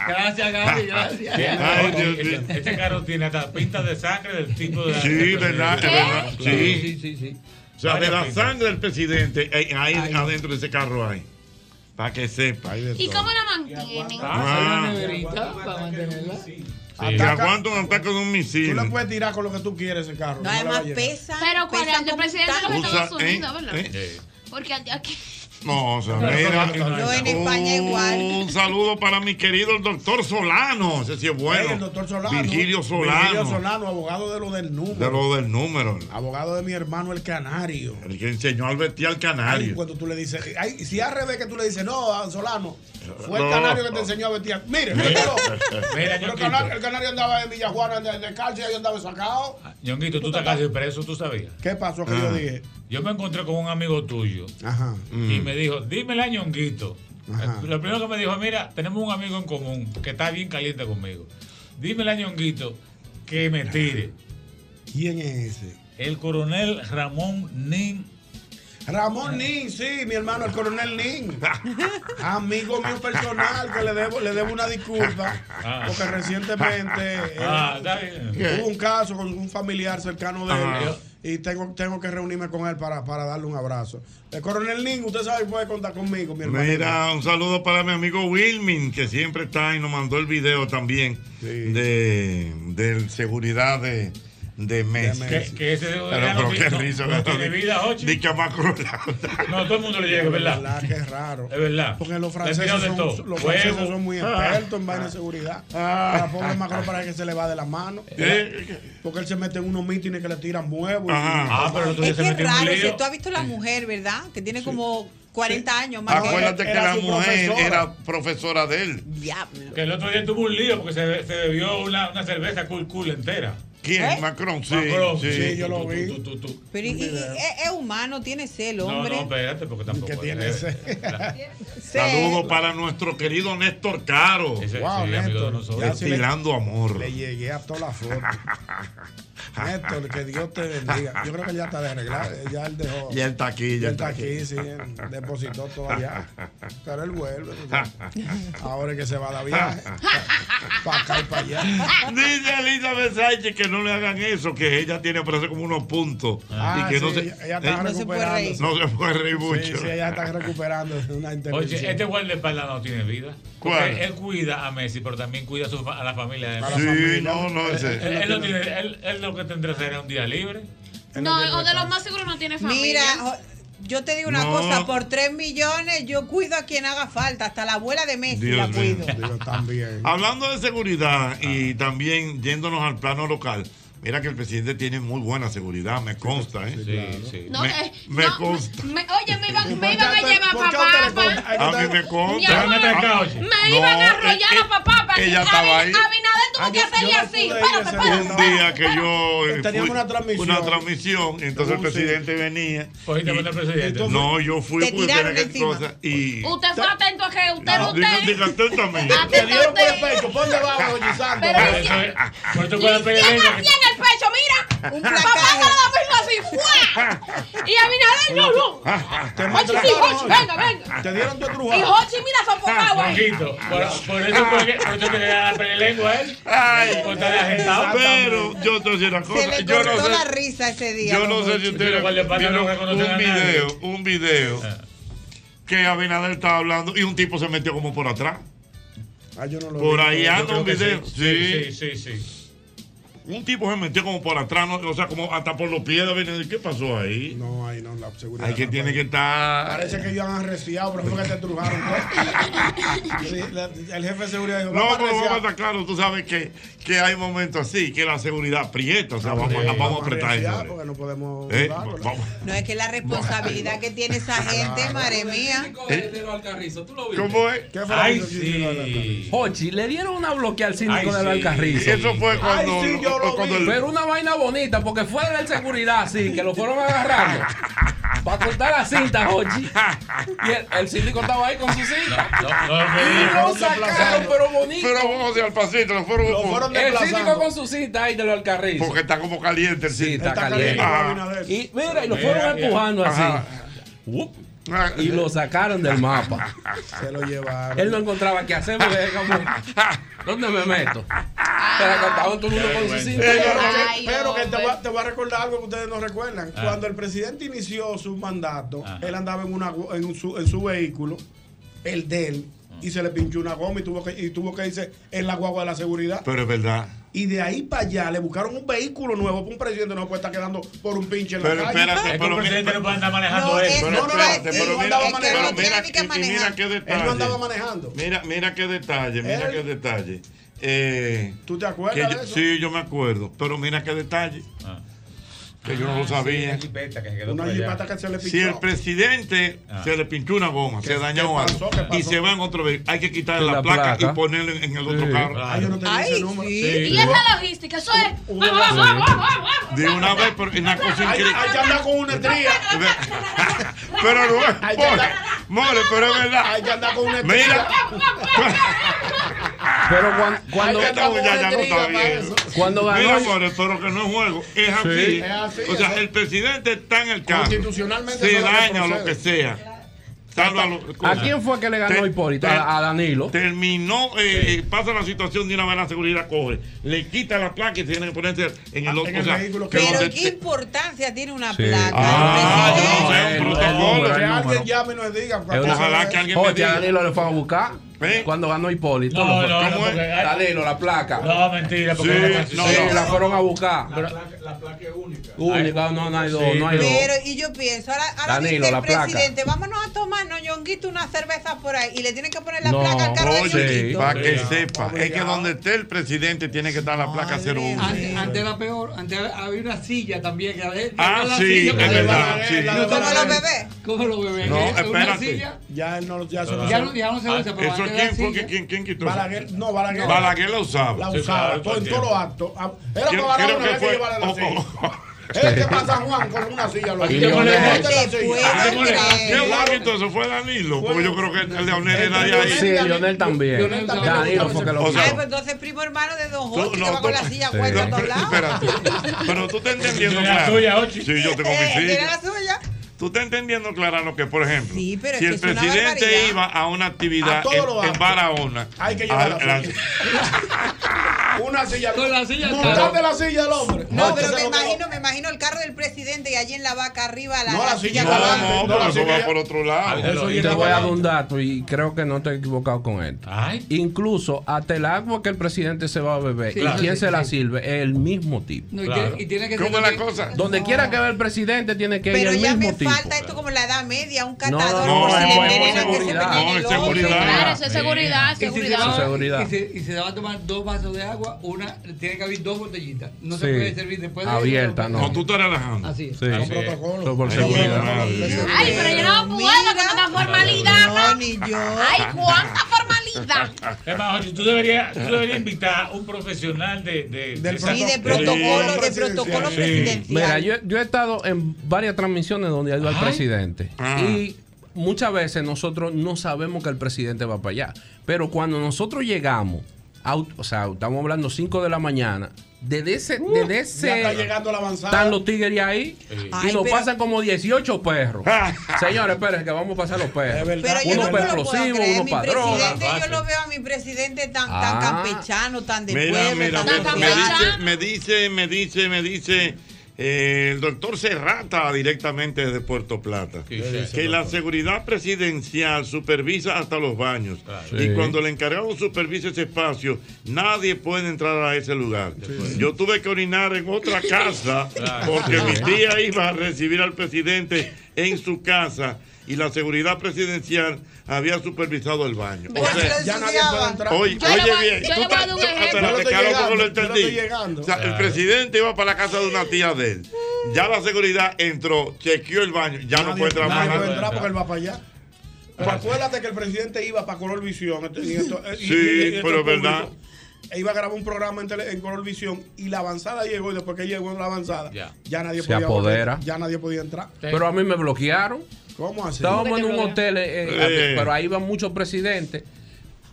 Gracias, Gaby, gracias. Ay, Dios. Este, este carro tiene hasta pinta de sangre del tipo de. Sí, verdad, es verdad. Claro. Sí. Sí, sí, sí. O sea, de la pintas. sangre del presidente, eh, ahí adentro de ese carro hay. Para que sepa. Hay de ¿Y todo. cómo la mantienen? Ah. neverita para mantenerla. Que aguanta un ataque de un misil. Tú le puedes tirar con lo que tú quieres ese carro. No, no a además pesa. Pero cuando pesa el presidente de los. Estados Usa, Unidos, ¿eh? ¿verdad? ¿eh? Porque aquí. No, o sea, mira. Yo en España igual. Un saludo para mi querido el doctor Solano. Ese sí es bueno. El doctor Solano. Virgilio Solano. Virgilio Solano, abogado de lo del número. De lo del número. Abogado de mi hermano el canario. El que enseñó al vestir al Ay, canario. cuando tú le dices, ay, si al revés que tú le dices, no, Solano, fue el No. canario que te enseñó a vestir. Mire, Mira, míralo. mira, Pero el, canario, el canario andaba en Villajuana de, de cárcel y andaba sacado. Ñonguito, tú estás casi preso, ¿tú sabías? ¿Qué pasó que Ah. yo dije? Yo me encontré con un amigo tuyo Ajá. y me dijo, dímele a Ñonguito. Ajá. Lo primero que me dijo, mira, tenemos un amigo en común que está bien caliente conmigo. Dímele a Ñonguito que me tire. ¿Quién es ese? El coronel Ramón Nin. Ramón Nin, sí, mi hermano, el coronel Nin. Amigo mío personal, que le debo, le debo una disculpa. Ah. Porque recientemente eh, Ah, bien. hubo un caso con un familiar cercano de él. Y tengo, tengo que reunirme con él para, para darle un abrazo. El coronel Nin, usted sabe, puede contar conmigo, mi hermano. Mira, un saludo para mi amigo Wilmin, que siempre está y nos mandó el video también de, de seguridad de, de Messi. Que, que ese Pero, pero no, qué no- risa, no ¿verdad? tiene vida, Ochi. No, todo el mundo le llega, Es ¿verdad? verdad que es raro. Es verdad. Porque los franceses, son, los Huevo. franceses son muy Ah. expertos en vaina de seguridad. A la pobre Macron parece que se le va de la mano. Porque él se mete en unos mítines que le tiran huevos. y- Ah, pero día Es se metió en un raro, lío. si tú has visto la mujer, ¿verdad? Que tiene como 40 años más. Acuérdate que Era la mujer profesora. era profesora de él. Diablo. Que el otro día tuvo un lío porque se, se bebió una, una cerveza cool cool entera. ¿Quién? ¿Eh? Macron, sí. Macron, sí. Sí, yo lo vi. Tú, tú, tú, tú. Pero y- y- y- es, es humano, tiene celo, No, hombre. no, espérate, porque tampoco. Que tiene. Saludos para nuestro querido Néstor Caro. Ese, Wow, sí, amigo de Néstor. nosotros. Le- Destilando amor. Le llegué a todas las fotos. Néstor, que Dios te bendiga. Yo creo que ya está de arreglar. Ya él dejó. Ya él está aquí, ya él está está aquí, sí. él Depositó todo allá. Pero él vuelve. Ahora es que se va a dar viaje. Para acá y para allá. Dice Elizabeth Sánchez que no le hagan eso, que ella tiene parece como unos puntos. Ah, y que sí, no se, ella, ella está eh, No se puede reír. recuperando. no se puede reír Sí, mucho. sí, ella está recuperando de una intervención. Oye, este guardaespaldas no tiene vida. ¿Cuál? Él cuida a Messi, pero también cuida a, su fa- a la familia de Messi. Sí, familia. no, no, Él, ese. él no tiene, él, él lo que tendrá será un día libre. No, o de lo descanso. más seguro no tiene familia. Mira, yo te digo una No. cosa, por 3 millones yo cuido a quien haga falta, hasta la abuela de Messi Dios la cuido. También. Hablando de seguridad y también yéndonos al plano local, mira que el presidente tiene muy buena seguridad, me consta, ¿eh? Sí, sí. No, me, eh, me no, consta. me- oye, me iban, ¿Y me por iban a llevar por qué papá. A mí me consta. Te. Me No, iban a arrollar eh, a papá. para ella que- estaba ahí. Abinader tuvo que hacerle no así. Espérate, espérate. Un día que yo eh, Teníamos una transmisión. una transmisión, entonces el sí. presidente venía. Cogiste y- con el presidente. No, yo fui Te porque tenía que cosas y Usted fue atento a que usted no diga, usted. atentamente. Atento Te a dieron por el el pecho, mira. Un papá se cada domingo así. ¡Fua! Y Abinader, no, no. Hochi, sí, Hochi, venga, venga. Te dieron tu trujado. Y Hochi, mira, sofocado ahí. Por, por eso fue que usted tenía que dar pelelengua él. Ay, por estar agitado. Pero yo te voy a una cosa. Se le yo no sé, la risa ese día. Yo no sé si ustedes vieron un video, un video que Abinader estaba hablando y un tipo se metió como por atrás. Ah, yo no lo por vi, ahí anda un video. Sí. sí, sí, sí. sí. ¿Eh? Un tipo se metió como por atrás, no, o sea, como hasta por los pies de ¿Qué pasó ahí? No, ahí no, la seguridad. hay que no, tiene que estar. Parece que ellos han resfriado, pero fue que te trujaron. el, jefe de seguridad dijo: No, pero vamos a estar claro, tú sabes que, que hay momentos así, que la seguridad prieta, o sea, vamos, vamos a apretar eso. Porque no podemos. Eh, no, es que la responsabilidad que tiene esa gente, madre mía. ¿Eh? ¿Cómo es? ¿Qué fue Ay, sí. Hochi, le dieron una bloquea al síndico de Alcarrizo. Eso fue cuando. Pero una vaina bonita, porque fue de la seguridad, sí, que lo fueron agarrando. Para cortar la cinta, Jochi. Y el, el, síndico estaba ahí con su cinta. No, no, no, y lo sacaron, pero bonito. Pero vamos al pasito, lo fueron, lo fueron El síndico con su cinta ahí de lo alcarrizo. Porque está como caliente el síndico. Sí, está, caliente. Ah. Y mira, y lo fueron empujando así y lo sacaron del mapa. Se lo llevaron. Él no encontraba qué hacer ¿dónde me meto? Pero cantaban todo el mundo con su. Pero, que te va a, recordar algo que ustedes no recuerdan. Cuando el presidente inició su mandato, él andaba en, una, en, su, en su vehículo, el de él, y se le pinchó una goma y tuvo que, y tuvo que irse en la guagua de la seguridad. Pero es verdad y de ahí para allá le buscaron un vehículo nuevo para un presidente no puede estar quedando por un pinche en pero. Espérate, es pero un presidente no puede andar manejando eso. Pero, espérate, pero mira, pero mira, que mira qué detalle. Él no andaba manejando. Mira, mira qué detalle, mira qué detalle. Eh, ¿Tú te acuerdas de eso? Sí, yo me acuerdo, pero mira qué detalle. Ah que yo no lo sabía. Sí, una, que se una que se le. Si el presidente ah. se le pintó una goma, se dañó algo y se va en otro vehículo, hay que quitarle la, la placa, placa, y ponerle en el otro sí. carro. Ah, yo no tenía Ay, ese número. Sí. Y esa logística, eso es. Una, vamos, vamos, vamos, de una vez, pero en la cocina. Allá anda con una estría. pero no. More, more, pero es verdad. Allá anda con una estría. Mira. Pero cuando, cuando, cuando ganó. Mira, por eso lo que no es juego. Es así. O sea, el presidente está en el cargo. Constitucionalmente. Se daña lo que sea. ¿A quién fue que le ganó Hipólito? A, a, Danilo. Terminó, eh, eh, pasa la situación de una mala seguridad, coge, le quita la placa y tiene que ponerse en el ah, otro. Ah, pero ¿qué importancia tiene una placa? Ah, no, no, es un protocolo. Que alguien llame y nos diga. Ojalá que alguien me a Danilo le fue a buscar. ¿Eh? Cuando ganó Hipólito. No, no, no, la placa. No, mentira. Porque no, sí, la fueron a buscar. La placa, es única. Única, no, no hay dos. No hay pero, y yo pienso, ahora, ahora Danilo, el presidente, vámonos a tomarnos, Yonguito, una cerveza por ahí. Y le tienen que poner la placa al carro de Para que sepa, es que donde esté el presidente tiene que estar la placa 01. Antes era peor, antes había una silla también. Que ah, sí, es verdad. Como los bebés. Como los bebés. No, espérate. Ya no se ah, usa, pero quién, fue, quién, quién, quitó Balaguer. No, Balaguer. Balaguer la usaba. La usaba, en todos los actos. Era para que fue, que la oh, silla. Oh, oh. pasa Juan con una silla. Lo que Juan ¿Fue Danilo? Porque yo creo que el Leonel era de ahí. Sí, Leonel también. Danilo, porque lo pues entonces primo hermano de Don Jorge que va con la silla a todos lados. Pero tú te entendiendo claro. Sí, yo tengo mi eh, silla. Era la suya. ¿Tú estás entendiendo, Clara, lo que, por ejemplo, sí, pero si el presidente iba a una actividad a en, Barahona, hay que llevar a, la silla. una silla. Con la silla. Montate la silla al hombre. No, pero me imagino, me imagino el carro del presidente y allí en la vaca arriba la, no, la, silla. No, no, no, pero eso va por otro lado. Eso y te voy a dar un dato y creo que no estoy equivocado con él. Ay. Incluso hasta el agua que el presidente se va a beber y claro, quién se la sirve, es el mismo tipo. No, y, tiene, y tiene que ¿Cómo ser la cosa? Donde quiera que va el presidente tiene que ir el mismo tipo tipo. falta esto como la edad media, un catador no, no, por no, si no, le que se No, es seguridad. Claro, eso es seguridad, seguridad. Y, si seguridad. y, se, y se le va a tomar dos vasos de agua, una, tiene que haber dos botellitas. No sí. se puede servir después de Abierta, no. No, tú estás relajando. Así es. Sí, por seguridad. Ay, pero yo no puedo con una formalidad. No, ni yo. Ay, cuánta formalidad vida. Además, tú deberías, tú deberías invitar un profesional de, de, Del de, de protocolo, de protocolo sí. presidencial. Mira, yo, yo, he estado en varias transmisiones donde ha ido al presidente. Ah. Y muchas veces nosotros no sabemos que el presidente va para allá. Pero cuando nosotros llegamos, out, o sea, estamos hablando 5 de la mañana, desde ese, desde ese ya está llegando la avanzada. están los tigres ahí Ay, y nos pero- pasan como 18 perros. Señores, espérense que vamos a pasar los perros. Pero yo uno no para explosivos, uno para drogas. yo lo veo a mi presidente tan, tan Ah. campechano, tan de Mira, pueblo, mira, tan me, me dice, me dice, me dice, me dice el doctor Serrata directamente desde Puerto Plata dice, que la seguridad presidencial supervisa hasta los baños Sí. y cuando el encargado supervisa ese espacio nadie puede entrar a ese lugar. Yo tuve que orinar en otra casa Claro. porque Sí. mi tía iba a recibir al presidente en su casa y la seguridad presidencial había supervisado el baño. O sea, ya nadie puede entrar. Oye, Yo oye voy- bien, yo tú le voy a dar un ejemplo. no estoy Carlos, ¿cómo lo llegando, yo no. O sea, el presidente iba para la casa de una tía de él. Ya la seguridad entró, chequeó el baño, ya no Nadie- puede entrar más nadie nadie. puede entrar porque él va para allá. Pero acuérdate que el presidente iba para Color Visión. y- Sí, y- pero es verdad. E iba a grabar un programa en, tele- en Color Visión y la avanzada llegó y después que llegó en la avanzada ya, nadie Se podía apodera. volver, ya nadie podía entrar. Pero a mí me bloquearon. ¿Cómo así? Estábamos en un hotel, eh, eh, Eh. pero ahí van muchos presidentes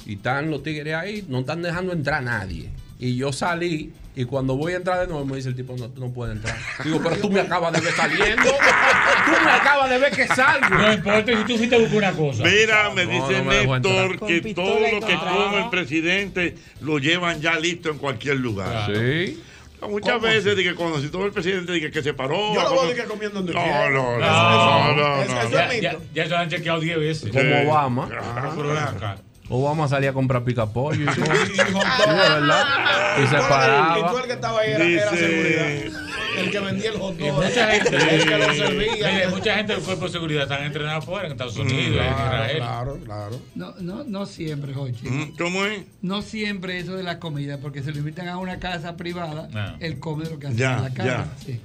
y están los tigres ahí, no están dejando entrar a nadie. Y yo salí y cuando voy a entrar de nuevo me dice el tipo, no, tú no puedes entrar. Digo, pero tú me acabas de ver saliendo. tú me acabas de ver que salgo. No importa si tú fuiste a buscar una cosa. Mira, me No, dice no me dejó Néstor que todo lo que come el presidente lo llevan ya listo en cualquier lugar. Sí. Muchas ¿Cómo veces dije, cuando si todo el presidente dije que se paró. Yo lo voy a decir comiendo donde No, quiera. no, no, Eso- no, no, eso- no. eso Ya, es ya, mito. ya se lo han chequeado 10 veces. Como Obama. Ah, pero ven acá. Obama salía a comprar picapollo y todo. Sí, de verdad. Y se Y tú paraba. el que estaba ahí era, era Dice- seguridad. El que vendía el hot dog. mucha gente, El que lo servía. Mire, mucha gente del cuerpo de seguridad están entrenados fuera en Estados Unidos, en Israel. Claro, claro. No, no, no siempre, Jochi. Mm, ¿Cómo es? No siempre eso de la comida, porque se lo invitan a una casa privada, No. él come lo que hace Ya, en la casa. ya. Sí.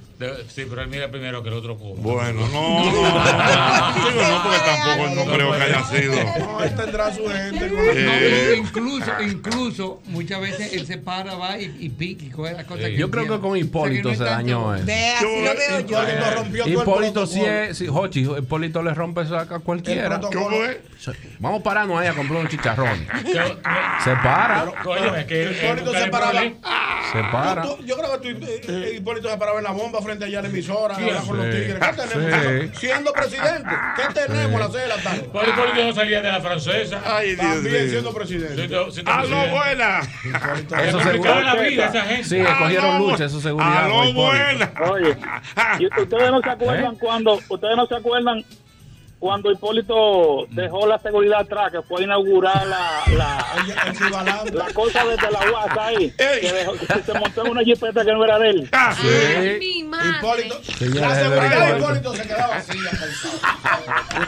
Sí, pero él mira primero que el otro coma. Bueno, no, no, no, porque tampoco no creo que haya sido. No, él tendrá su gente. con- Eh. Incluso, incluso, muchas veces él se para, va y, y pica y coge las cosas que Yo creo que con O sea, Hipólito no se dañó eso. Ve, así lo veo yo. Hipólito rompió todo el Hipólito sí es, sí, Jochi, Hipólito le rompe eso a cualquiera. ¿Cómo es? Vamos a pararnos ahí a comprar unos chicharrones. Se para, Hipólito se paraba. problema. se para. Yo creo que eh, eh, Hipólito se paraba en la bomba frente allá a la emisora, con los tigres. ¿Qué tenemos? Siendo presidente, ¿qué tenemos a las 6 de la tarde? Hipólito no salía de la francesa. Ay, Dios También mío. siendo presidente. Siendo- siendo ¡Aló, buena! Eso Se la vida esa gente. Sí, escogieron lucha, eso seguridad. ¡Aló, buena! Oye, y ustedes no se acuerdan ¿Eh? cuando, ustedes no se acuerdan cuando Hipólito dejó la seguridad atrás, que fue a inaugurar la, la, la cosa desde la UASA ahí, que, dejó- que se montó en una jipeta que no era de él. Ah, Ay, mi madre. Hipólito. La seguridad de Hipólito. Se quedaba así, cansado.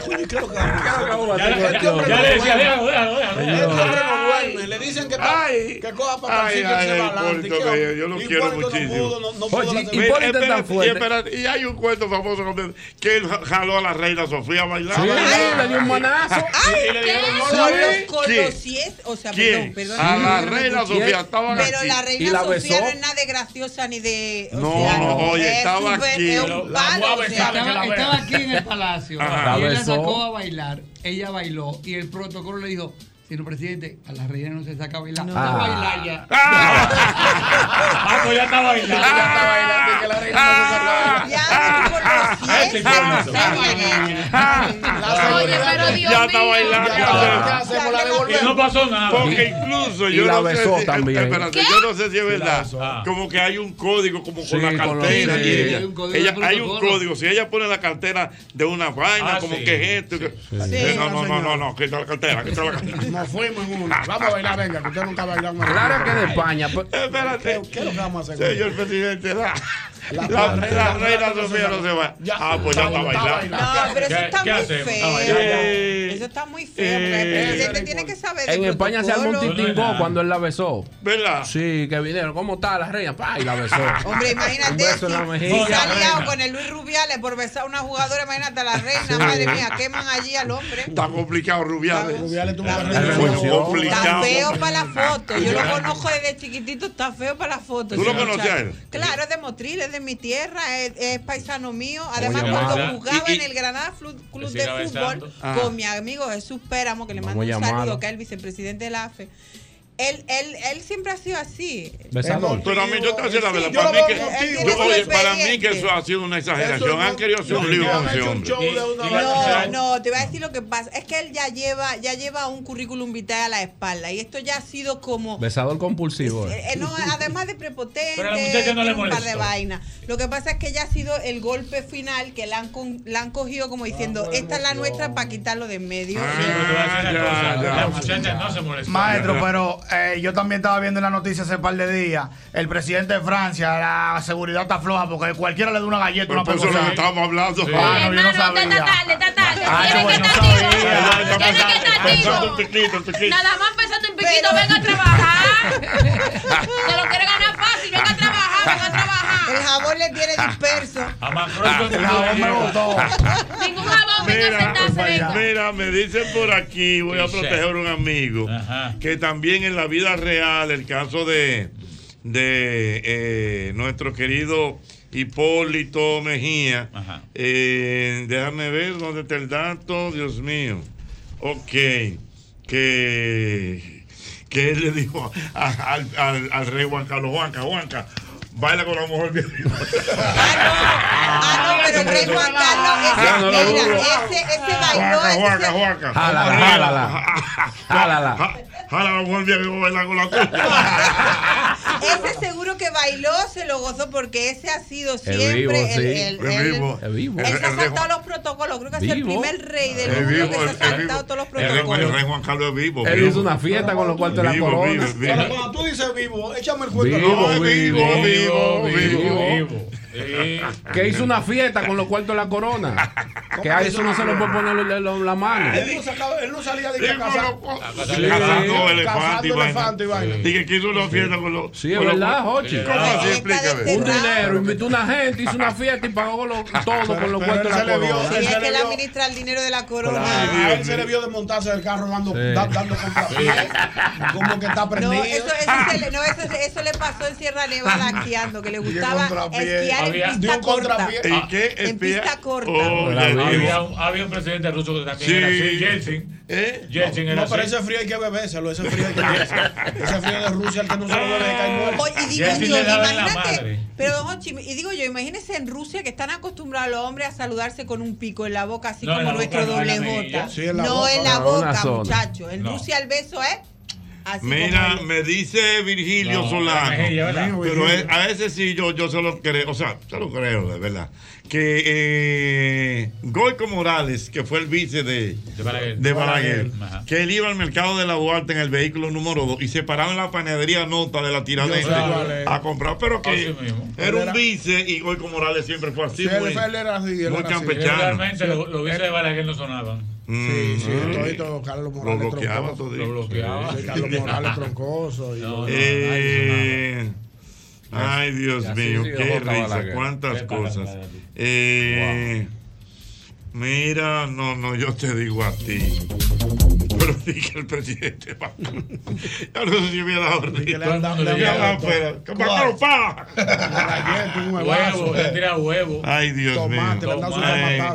Coño, ¿qué es lo que va a Ya, Este le decía, déjalo, déjalo, déjalo. Este. Le dicen que, Ay. que coja para Ay, que ay, se va adelante. Hipólito, ¿Qué que hombre? yo lo Hipólito quiero no muchísimo. pudo, no- no pudo Oye, la y- seguridad. Mira, Hipólito es tan espérate, y, fuerte. espérate, y hay un cuento famoso que él jaló a la reina Sofía a bailar. Sí, le dio un manazo. Ay, le dieron o sea, ¿Quién? perdón, perdón. A la reina ¿quién? Sofía estaban Pero aquí. la reina Sofía besó. no es nada de graciosa ni de. o No, sea, oye, es estaba aquí. Estaba, aquí en el palacio Ajá. y él la sacó a bailar. Ella bailó y el protocolo le dijo: Señor presidente, a la reina no se saca a bailar. No, Ah. a bailar ya. Ah, pues ya está bailando. Ya está bailando y que la reina no se saca. De- Dios Ya está bailando. Ya está. La Y no pasó nada. Porque incluso Y yo la no besó sé también. espérate, yo no sé si es verdad. Ah. Como que hay un código como con la cartera. hay un código. Si ella pone la cartera de una vaina, Ah, como que es esto. Eh, no, no, no, no, no, quita la cartera, quita la cartera. Nos fuimos en una. Vamos a bailar, venga, que usted nunca ha bailado. más. Claro que de España. pues, Espérate. ¿Qué, es lo que vamos a hacer? Señor presidente, la, La- la, la- reina Sofía no se va. Ya. Ah, pues ya está bailando. No, pero eso ¿Qué- está muy hacemos? feo. Eso está muy feo. porque el Eh, presidente tiene que saber En España se armó un titingó cuando él la besó. ¿Verdad? Sí, que vinieron. ¿Cómo está la reina? Pa, y la besó. Hombre, Un imagínate beso en la si, mejilla. si se ha liado con el Luis Rubiales por besar a una jugadora, imagínate a la reina, madre mía, queman allí al hombre. Está complicado, Rubiales. Rubiales tuvo que Está complicado. Feo para la foto. Yo lo conozco desde chiquitito, está feo para la foto. ¿Tú lo conocías a muchacho. él? Claro, es de Motril, es de mi tierra, es, es paisano mío. Además, Oye, cuando jugaba Y- y- en el Granada Flu- Club de Fútbol con mi amigo Jesús Péramo, que le Vamos mando un saludo, que es el vicepresidente de la AFE. Él, él, él siempre ha sido así. Besador. Pero a mí, yo te voy a decir la verdad, Sí, para mí, que, yo- oye, para mí que eso ha sido una exageración. Han querido hacer un lío con ese hombre. No, no, te voy a decir lo que pasa. Es que él ya lleva, ya lleva un currículum vitae a la espalda. Y esto ya ha sido como. Besador compulsivo. eh. eh, no, además de prepotente, Pero a la muchacha no le un par de vainas. Lo que pasa es que ya ha sido el golpe final que la han, con- la han cogido como diciendo, esta es la nuestra para quitarlo de en medio. La muchacha no se molestó. Maestro, pero eh, yo también estaba viendo en la noticia hace par de días. El presidente de Francia, la seguridad está floja porque cualquiera le da una galleta, una Pero por eso pegosada. lo que estábamos hablando. Ah, no, yo no sabía. Está tarde, está tarde. Ah, Tiene que estar sabía. activo. Tiene que estar Pensando activo. un piquito, un piquito. Nada más pensando en piquito, venga a trabajar. Se lo quiere ganar fácil, venga a trabajar, El jabón le tiene disperso. A Macron El jabón me gustó. Ningún jabón venga a sentarse, venga. Mira, me dicen por aquí, voy a proteger a un amigo, que también en la vida real, el caso de, de eh, nuestro querido Hipólito Mejía, eh, déjame ver dónde está el dato, Dios mío. Ok, que, que él le dijo a- al, al, al rey Juan Carlos, Juanca, Juanca, baila con la mujer bien. Ah, no, pero el rey Juan Carlos, ese, no mira, ese, ese bailó, Juaca, ese juaca, se- juaca. Jálala, jálala. Jálala. Jala la mujer bien que va a bailar con la tuya. Ese seguro que bailó se lo gozó porque ese ha sido siempre vivo, el, sí. el- vivo. Es vivo. Él se ha saltado los protocolos. Creo que es el Vivo. primer rey del mundo vivo, que se es- ha es saltado todos los El rey, el protocolos. rey Juan Carlos es vivo. Él vivo. hizo una fiesta con los cuartos de la Vivo, corona. vivo, vivo. Pero cuando tú dices vivo, échame el cuento. Vivo, No, es vivo, vivo, Que hizo una fiesta con los cuartos de la corona. Que a eso no se lo puede poner la- la la mano. Él no, sacaba- él no salía de que a cazar. Sí. Cazando elefante y Cazando elefante y vaina. Dije que hizo una fiesta con los. Sí, es verdad, Jochi. ¿Cómo así? Explícame. Un dinero, invitó una gente, hizo una fiesta y pagó lo- todo con los cuartos de la se le vio- corona. Sí, es que él administra el dinero de la corona. A él se le vio desmontarse del carro dando, Sí. Como que está No, prendido. eso, eso, se le, no eso, eso le pasó en Sierra Nevada esquiando, que le gustaba contrapié. Había- en pista un corta. contrapié. ¿Y qué? En pista corta. Oh, había, un, había un presidente ruso que también Sí. era así, Yeltsin. ¿Eh? Yeltsin era No, pero así. ese frío hay que bebérselo, ese frío hay que. Ese frío de Rusia, el que no se lo bebe, cae muerto. Oye, y digo Yeltsin yo, imagínate, pero don Hochi, y digo yo, imagínese en Rusia que están acostumbrados los hombres a saludarse con un pico en la boca, así No, como nuestro doble. J. Sí, en la no boca. en la boca, zona. muchacho. En. Rusia el beso es así Mira, como- me dice Virgilio No, Solano, pero es- a ese sí yo, yo se lo creo, o sea, se lo creo, de verdad, que eh, Goico Morales, que fue el vice de, De Balaguer. de Balaguer, Ajá. que él iba al mercado de la Duarte en el vehículo número 2 y se paraba en la panadería Nota de la Tiradentes a comprar, pero que era un vice y Goico Morales siempre fue así, Sí, muy, él era así, él muy era así. campechano. Realmente los lo vices de Balaguer no sonaban. Mm, Sí, sí, mm. todito Carlos Lo Morales bloqueaba troncoso. Lo bloqueaba. Sí, Carlos Morales troncoso. Y No, no, Eh, ay, Dios mío, qué risa, cuántas cosas. Eh, Mira, no, no, yo te digo a ti. Pero dije el presidente Macron. Yo no sé si me ha dado risa. que le han dado- Le le han han dado dado pena. ¿Qué Macron, pa? Huevo, le tira huevo. Ay, Dios Tomate, le han dado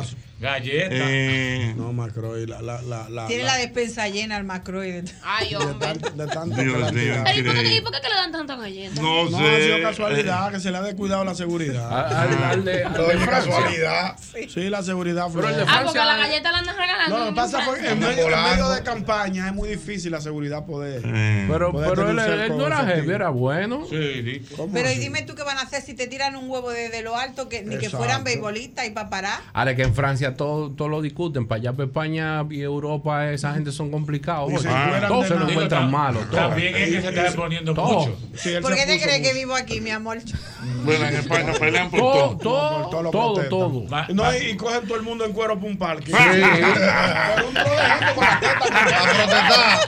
su mío. Ay, tomatazo. Galleta. eh, No, Macroy, la, la, la, la, Tiene la- la despensa llena el macroide. Ay, de, hombre. tan- de tanto Dios que tirado. Ay, ¿y por qué, por qué que le dan tanta galleta? no No, sé. ha sido casualidad que se le ha descuidado la seguridad. Al, al- al de, al de Francia. casualidad. Sí, la seguridad fue. Pero el de Ah, porque Francia. la galleta la andan regalando. No, lo que en pasa fue que en Francia. medio, en medio de campaña es muy difícil la seguridad poder. Eh, Pero, Puede pero él, él no era heavy, era bueno. Sí, di- ¿Cómo Pero y así? dime tú qué van a hacer si te tiran un huevo desde lo alto, que ni que fueran beisbolistas y para parar. Ahora que en Francia todo, todo lo discuten. Para allá, para España y Europa, esa gente son complicados. Se encueran todos se lo encuentran Digo, malo. tam- todo. También es que se está poniendo Todo. mucho. Sí, ¿Por qué te crees que vivo aquí, mi amor? bueno, en España pelean por Todo, todo. Todo lo todo, todo, No, y, cogen todo el mundo en cuero para un parque. Sí. Pero un trozo de gente con la teta A protestar.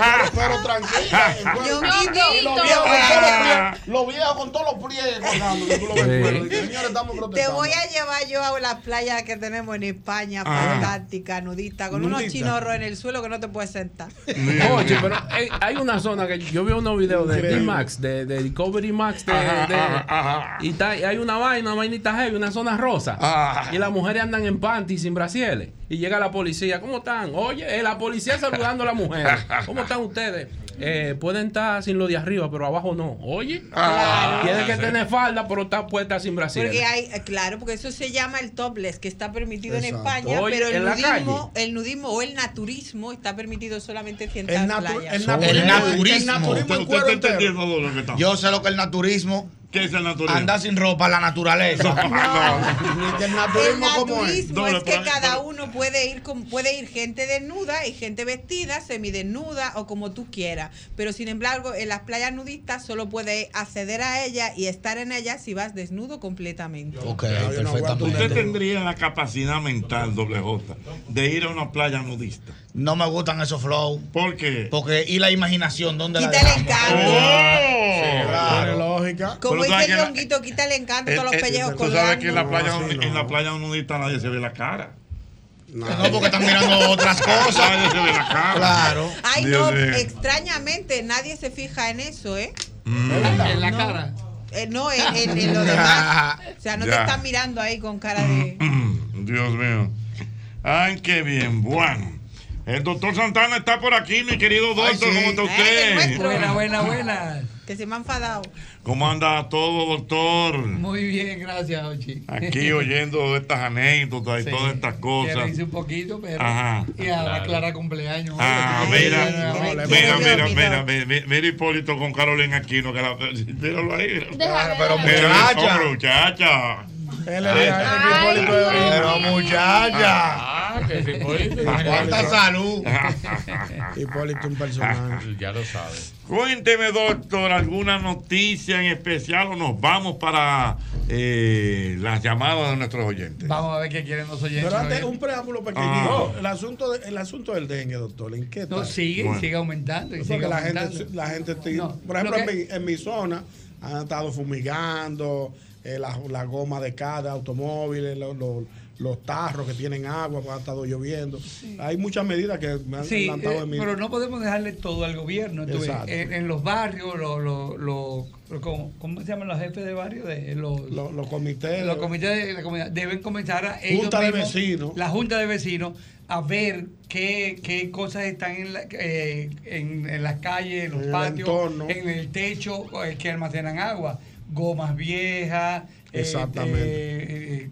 Pero. Ñonguito. Y los viejos con todos los colgando. Dice, Señores, estamos Te protestando. voy a llevar yo a las playas que tenemos en España, Ah. fantástica, nudista, con unos chinorros en el suelo que no te puedes sentar. Oye, pero hay, hay una zona que yo vi unos videos de. D-Max, de, de Discovery Max, de, Ajá, de- ajá, ajá. y está- y hay una vaina, una vainita heavy, una zona rosa. Ah. Y las mujeres andan en panty sin brasieles. Y llega la policía, ¿cómo están? Oye, eh, la policía saludando a las mujeres. ¿Cómo están ustedes? Eh, pueden estar sin lo de arriba, pero abajo no. Oye, Claro. tiene que tener falda, pero está puesta sin brasier. Porque hay, eh, claro, porque eso se llama el topless, que está permitido en. España, Oye, pero el en nudismo, el nudismo o el naturismo está permitido solamente en ciertas El, natu- playas. el natu- el naturismo. Está- Yo sé lo que es el naturismo. ¿Qué es el naturismo? Andar sin ropa, la naturaleza. El naturismo como es. naturismo es que cada uno puede ir con, puede ir gente desnuda y gente vestida, semidesnuda o como tú quieras. Pero sin embargo, en las playas nudistas solo puedes acceder a ellas y estar en ellas si vas desnudo completamente. Ok, Usted perfectamente. tendría la capacidad mental, doble J, de ir a una playa nudista. No me gustan esos flow. ¿Por qué? Porque y la imaginación, ¿dónde la Quita el dejamos? encanto. Sí, claro. Lógica. Como dice que la- Ñonguito, quita el encanto, Eh, todos los eh, pellejos Tú sabes que en la playa, en la playa nudista nadie se ve la cara. No, porque están mirando otras cosas. Nadie se ve la cara. Claro. Ay, Dios no, mío. extrañamente nadie se fija en eso, ¿eh? En la No. cara. Eh, no, en, en- en lo demás. O sea, no te Ya. están mirando ahí con cara de. Dios mío. Ay, qué bien. Bueno. El doctor Santana está por aquí, mi querido doctor. ¿Cómo está usted? Buena, buena, buena. Que se me ha enfadado. ¿Cómo anda todo, doctor? Muy bien, gracias, Ochi. Aquí oyendo estas anécdotas y todas estas cosas. reíse un poquito, pero. Ajá. Y a la Claro. Clara cumpleaños. Ah, mira, mira, mira, mira, mira, Hipólito con Carolina Aquino, que la, míralo ahí. Déjame, pero Mira, muchacha. muchacha. Él el Hipólito de Orina. Pero muchacha. Ah, que es Hipólito. Cuánta salud. Hipólito un personaje. Ya lo sabes. Cuénteme, doctor, alguna noticia en especial o nos vamos para eh, las llamadas de nuestros oyentes. Vamos a ver qué quieren los oyentes. Pero antes, un preámbulo pequeñito. Ah. El, asunto de- el asunto del dengue, doctor, ¿en qué está? No, sigue, Bueno. sigue aumentando. Y Porque sigue la aumentando. gente, la gente te- No, por ejemplo, lo en, mi, en mi zona han estado fumigando eh, la, la goma de cada automóvil, los, los- los tarros que tienen agua, porque ha estado lloviendo. Hay muchas medidas que me han Sí, eh, en mi. pero no podemos dejarle todo al gobierno. tú ves. Exacto. En, en los barrios, los, los, los- ¿cómo, cómo se llaman los jefes de barrio? De, los, los, los comités. los comités de la comunidad deben comenzar a ellos Junta de mismos, vecinos. La junta de vecinos a ver qué, qué cosas están en, la, eh, en, en las calles, en los En patios, en el techo eh, que almacenan agua. Gomas viejas. Exactamente. eh, eh,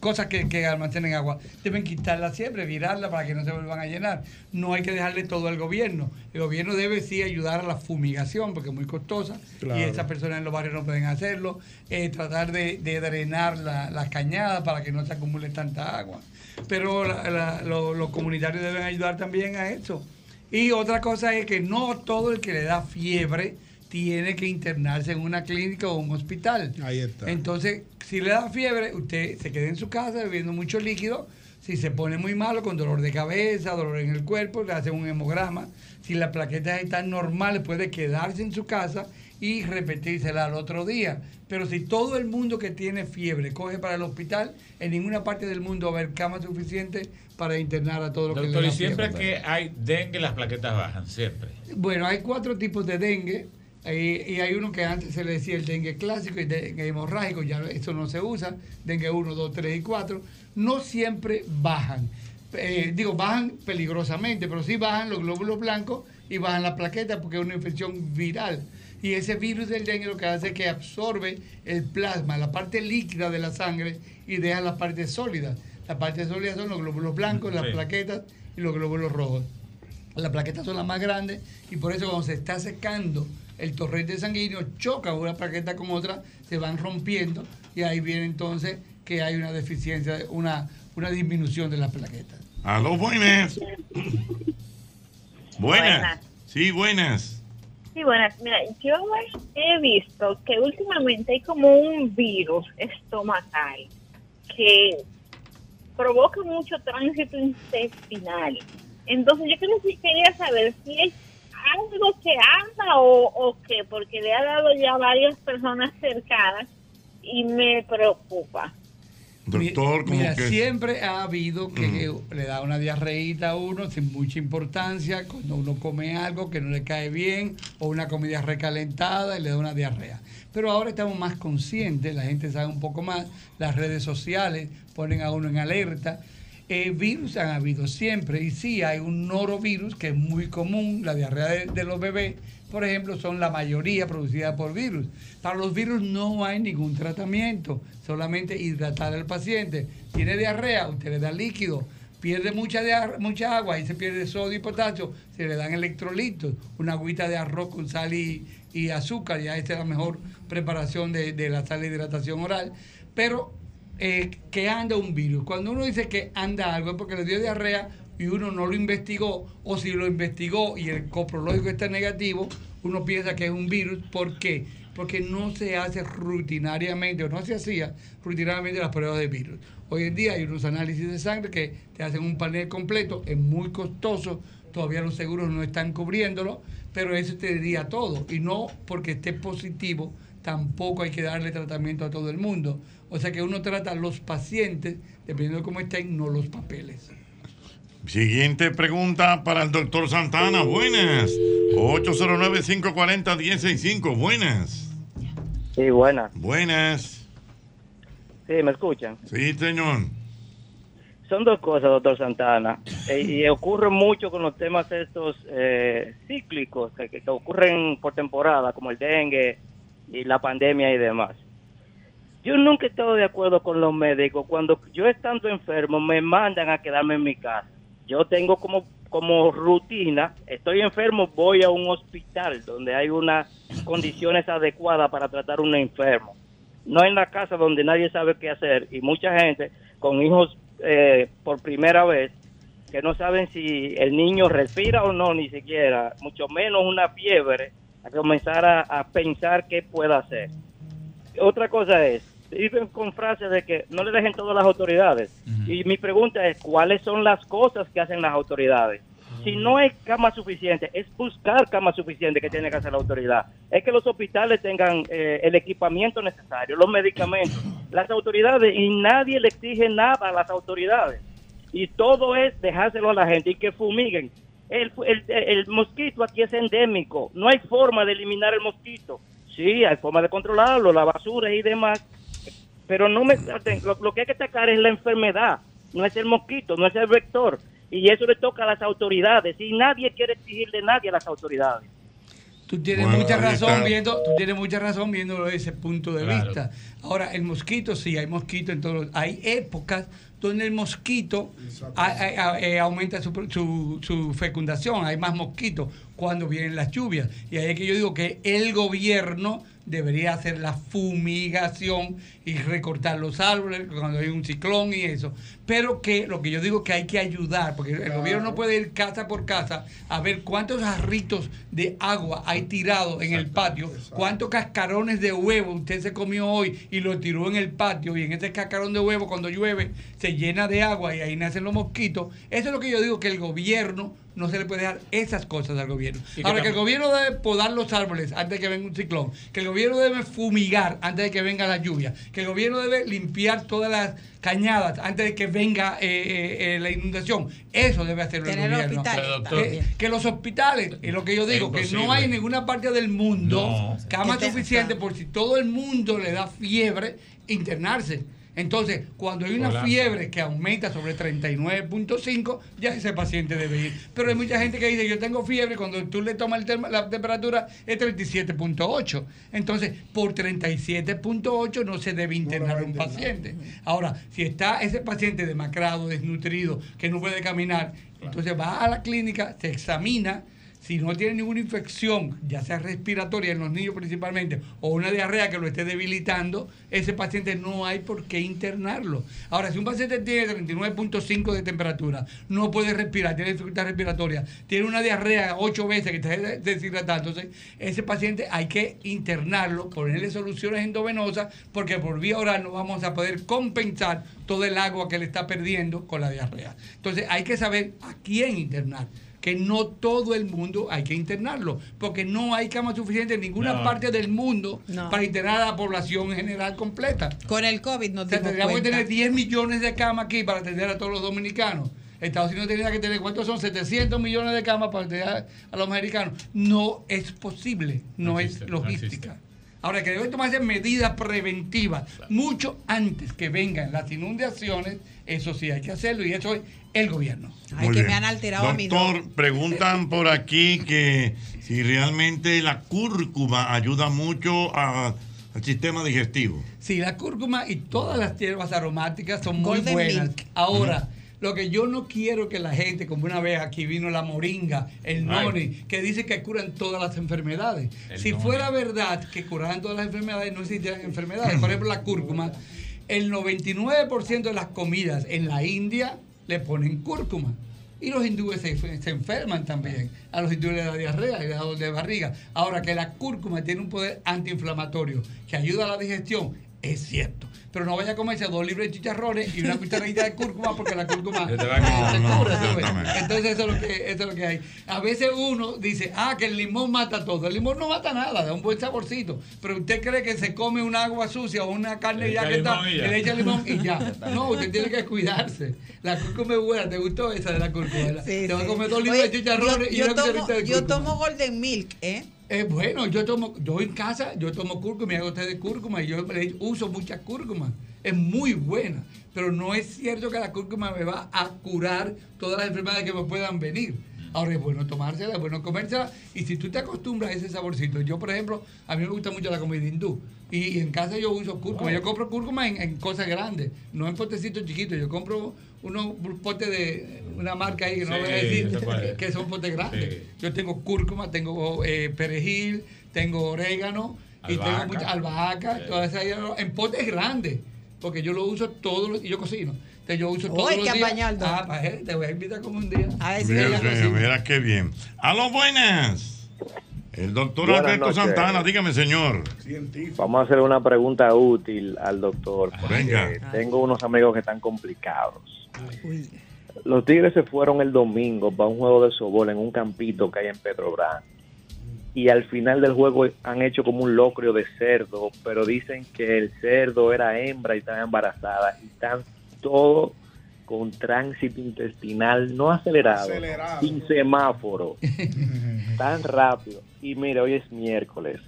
cosas que, que almacenen agua. Deben quitarla siempre, virarla para que no se vuelvan a llenar. No hay que dejarle todo al gobierno. El gobierno debe sí ayudar a la fumigación porque es muy costosa Claro. y esas personas en los barrios no pueden hacerlo. Eh, tratar de, de drenar la- las cañadas para que no se acumule tanta agua. Pero la- la- lo- los comunitarios deben ayudar también a eso. Y otra cosa es que no todo el que le da fiebre tiene que internarse en una clínica o un hospital. Ahí está. Entonces, si le da fiebre, usted se queda en su casa bebiendo mucho líquido. Si se pone muy malo, con dolor de cabeza, dolor en el cuerpo, le hacen un hemograma. Si las plaquetas están normales, puede quedarse en su casa y repetírsela al otro día. Pero si todo el mundo que tiene fiebre coge para el hospital, en ninguna parte del mundo va a haber cama suficiente para internar a todo lo que Doctor, y siempre fiebre. que hay dengue, las plaquetas bajan, siempre. Bueno, hay cuatro tipos de dengue. Y hay uno que antes se le decía el dengue clásico y dengue hemorrágico, ya eso no se usa. Dengue 1, 2, 3 y 4. No siempre bajan. Eh, digo, bajan peligrosamente, pero sí bajan los glóbulos blancos y bajan las plaquetas porque es una infección viral. Y ese virus del dengue lo que hace es que absorbe el plasma, la parte líquida de la sangre y deja las partes sólidas. Las partes sólidas son los glóbulos blancos, las Sí. plaquetas y los glóbulos rojos. Las plaquetas son las más grandes y por eso cuando se está secando el torrente sanguíneo, choca una plaqueta con otra, se van rompiendo y ahí viene entonces que hay una deficiencia, una, una disminución de las plaquetas. Aló, buenas. Buenas. Buenas. Sí, buenas. Sí, buenas. Mira, yo he visto que últimamente hay como un virus estomacal que provoca mucho tránsito intestinal. Entonces, yo creo que quería saber si es algo que anda o, o qué, porque le ha dado ya a varias personas cercanas y me preocupa. Doctor, como Mira, que. siempre ha habido que le da una diarreíta a uno sin mucha importancia cuando uno come algo que no le cae bien o una comida recalentada y le da una diarrea. Pero ahora estamos más conscientes, la gente sabe un poco más, las redes sociales ponen a uno en alerta eh, virus han habido siempre. Y sí, hay un norovirus que es muy común, la diarrea de, los bebés, por ejemplo, son la mayoría producida por virus. Para los virus no hay ningún tratamiento, solamente hidratar al paciente. Tiene diarrea, usted le da líquido, pierde mucha, mucha agua, ahí se pierde sodio y potasio, se le dan electrolitos, una agüita de arroz con sal y, y azúcar, ya esta es la mejor preparación de, de la sal de hidratación oral. Pero eh, que anda un virus. Cuando uno dice que anda algo es porque le dio diarrea y uno no lo investigó, o si lo investigó y el coprológico está negativo, uno piensa que es un virus. ¿Por qué? Porque no se hace rutinariamente, o no se hacía rutinariamente las pruebas de virus. Hoy en día hay unos análisis de sangre que te hacen un panel completo, es muy costoso, todavía los seguros no están cubriéndolo, pero eso te diría todo. Y no porque esté positivo, tampoco hay que darle tratamiento a todo el mundo. O sea que uno trata a los pacientes, dependiendo de cómo estén, no los papeles. Siguiente pregunta para el doctor Santana. Buenas. 809-540-165. Buenas. Sí, buenas. Buenas. Sí, ¿me escuchan? Sí, señor. Son dos cosas, doctor Santana. Eh, y ocurre mucho con los temas estos eh, cíclicos que, que ocurren por temporada, como el dengue y la pandemia y demás. Yo nunca he estado de acuerdo con los médicos. Cuando yo estando enfermo me mandan a quedarme en mi casa. Yo tengo como, como rutina, estoy enfermo, voy a un hospital donde hay unas condiciones adecuadas para tratar a un enfermo. No en la casa donde nadie sabe qué hacer y mucha gente con hijos eh, por primera vez que no saben si el niño respira o no, ni siquiera, mucho menos una fiebre, a comenzar a, a pensar qué puede hacer. Otra cosa es, viven con frases de que no le dejen todo a las autoridades. Y mi pregunta es, ¿cuáles son las cosas que hacen las autoridades? Si no hay cama suficiente, es buscar cama suficiente que tiene que hacer la autoridad. Es que los hospitales tengan eh, el equipamiento necesario, los medicamentos, las autoridades, y nadie le exige nada a las autoridades. Y todo es dejárselo a la gente y que fumiguen. El, el, el mosquito aquí es endémico, no hay forma de eliminar el mosquito. Sí, hay forma de controlarlo, la basura y demás, pero no me lo, lo que hay que atacar es la enfermedad, no es el mosquito, no es el vector. Y eso le toca a las autoridades y nadie quiere exigirle a nadie a las autoridades. Tú tienes Bueno, mucha razón viendo, tú tienes mucha razón viéndolo desde ese punto de Claro. vista. Ahora, el mosquito, sí, hay mosquito en todos los- Hay épocas donde el mosquito eh, aumenta su- su fecundación, hay más mosquitos cuando vienen las lluvias. Y ahí es que yo digo que el gobierno debería hacer la fumigación y recortar los árboles cuando hay un ciclón y eso. Pero que lo que yo digo que hay que ayudar, porque el gobierno no puede ir casa por casa a ver cuántos jarritos de agua hay tirado en el patio, cuántos cascarones de huevo usted se comió hoy y lo tiró en el patio y en ese cascarón de huevo cuando llueve se llena de agua y ahí nacen los mosquitos. Eso es lo que yo digo que el gobierno no se le puede dar esas cosas al gobierno. Que Ahora que el gobierno debe podar los árboles antes de que venga un ciclón, que el gobierno debe fumigar antes de que venga la lluvia, que el gobierno debe limpiar todas las cañadas antes de que venga eh, eh, eh, la inundación. Eso debe hacerlo el gobierno. hospitales Eh, que los hospitales, es lo que yo digo, que no hay en ninguna parte del mundo No. cama Que te- suficiente por si todo el mundo le da fiebre, internarse. Entonces, cuando hay una Hola. fiebre que aumenta sobre 39.5, ya ese paciente debe ir. Pero hay mucha gente que dice, yo tengo fiebre, cuando tú le tomas la temperatura es 37.8. Entonces, por 37.8 no se debe internar un paciente. Ahora, si está ese paciente demacrado, desnutrido, que no puede caminar, entonces va a la clínica, se examina, si no tiene ninguna infección, ya sea respiratoria en los niños principalmente, o una diarrea que lo esté debilitando, ese paciente no hay por qué internarlo. Ahora, si un paciente tiene 39.5 de temperatura, no puede respirar, tiene dificultad respiratoria, tiene una diarrea ocho veces que está des- deshidratándose, ese paciente hay que internarlo, ponerle soluciones endovenosas, porque por vía oral no vamos a poder compensar todo el agua que le está perdiendo con la diarrea. Entonces, hay que saber a quién internar que no todo el mundo hay que internarlo, porque no hay cama suficiente en ninguna No. parte del mundo No. para internar a la población en general completa. Con el COVID nos O sea, tendríamos que tener 10 millones de camas aquí para atender a todos los dominicanos. Estados Unidos tendría que tener, ¿cuántos son? 700 millones de camas para atender a, a los americanos. No es posible, no, es logística. Ahora que deben tomarse medidas preventivas mucho antes que vengan las inundaciones, eso sí hay que hacerlo y eso es el gobierno. Muy bien. Doctor, preguntan por aquí que si realmente la cúrcuma ayuda mucho a- al sistema digestivo. Sí, la cúrcuma y todas las hierbas aromáticas son muy Golden buenas. milk. Ahora, lo que yo no quiero que la gente, como una vez aquí vino la moringa, el Ay. noni, que dice que curan todas las enfermedades. El si noni. fuera verdad que curaran todas las enfermedades, no existieran enfermedades. Por ejemplo, la cúrcuma, el 99% de las comidas en la India le ponen cúrcuma. Y los hindúes se, enferman también. A los hindúes les da diarrea y les da dolor de barriga. Ahora que la cúrcuma tiene un poder antiinflamatorio que ayuda a la digestión, es cierto. Pero no vaya a comerse dos libras de chicharrones y una cucharadita de cúrcuma porque la cúrcuma Se. Entonces eso es, lo que, eso es lo que hay. A veces uno dice, ah, que el limón mata todo. El limón no mata nada, da un buen saborcito. Pero usted cree que se come una agua sucia o una carne ya que está, y le echa limón y ya. No, usted tiene que cuidarse. La cúrcuma es buena, ¿te gustó esa de la cúrcuma? Sí, Te va a sí. comer dos libras Oye, de chicharrones yo- y yo una tomo- cucharadita de Yo cúrcuma. tomo Golden Milk, ¿eh? Es bueno, yo tomo, yo en casa, yo tomo cúrcuma y hago té de cúrcuma y yo le uso mucha cúrcuma. Es muy buena, pero no es cierto que la cúrcuma me va a curar todas las enfermedades que me puedan venir. Ahora es bueno tomársela, es bueno comérsela y si tú te acostumbras a ese saborcito, yo por ejemplo, a mí me gusta mucho la comida hindú y, y en casa yo uso cúrcuma, yo compro cúrcuma en, en cosas grandes, no en potecitos chiquitos, yo compro unos potes de una marca ahí que no Sí, voy a decir que son potes grandes. Sí. Yo tengo cúrcuma, tengo eh, perejil, tengo orégano y tengo Albahaca. mucha albahaca, Sí. todas esas hierbas en potes grandes, porque yo lo uso todos los y yo cocino. Entonces yo uso Oh, todos hay los que días. apañar, don. Ah, pa' gente, te voy a invitar como un día. A ver si sí, cocina. mira qué bien. A los buenas. El doctor Buenas Alberto noches. Santana, dígame, señor. Vamos a hacer una pregunta útil al doctor. porque Venga. Tengo unos amigos que están complicados. Los Tigres se fueron el domingo para un juego de sobol en un campito que hay en Petrobras. Y al final del juego han hecho como un locrio de cerdo, pero dicen que el cerdo era hembra y estaba embarazada. Y están todos con tránsito intestinal no acelerado, Acelerado. sin semáforo, tan rápido. Y mire, hoy es miércoles.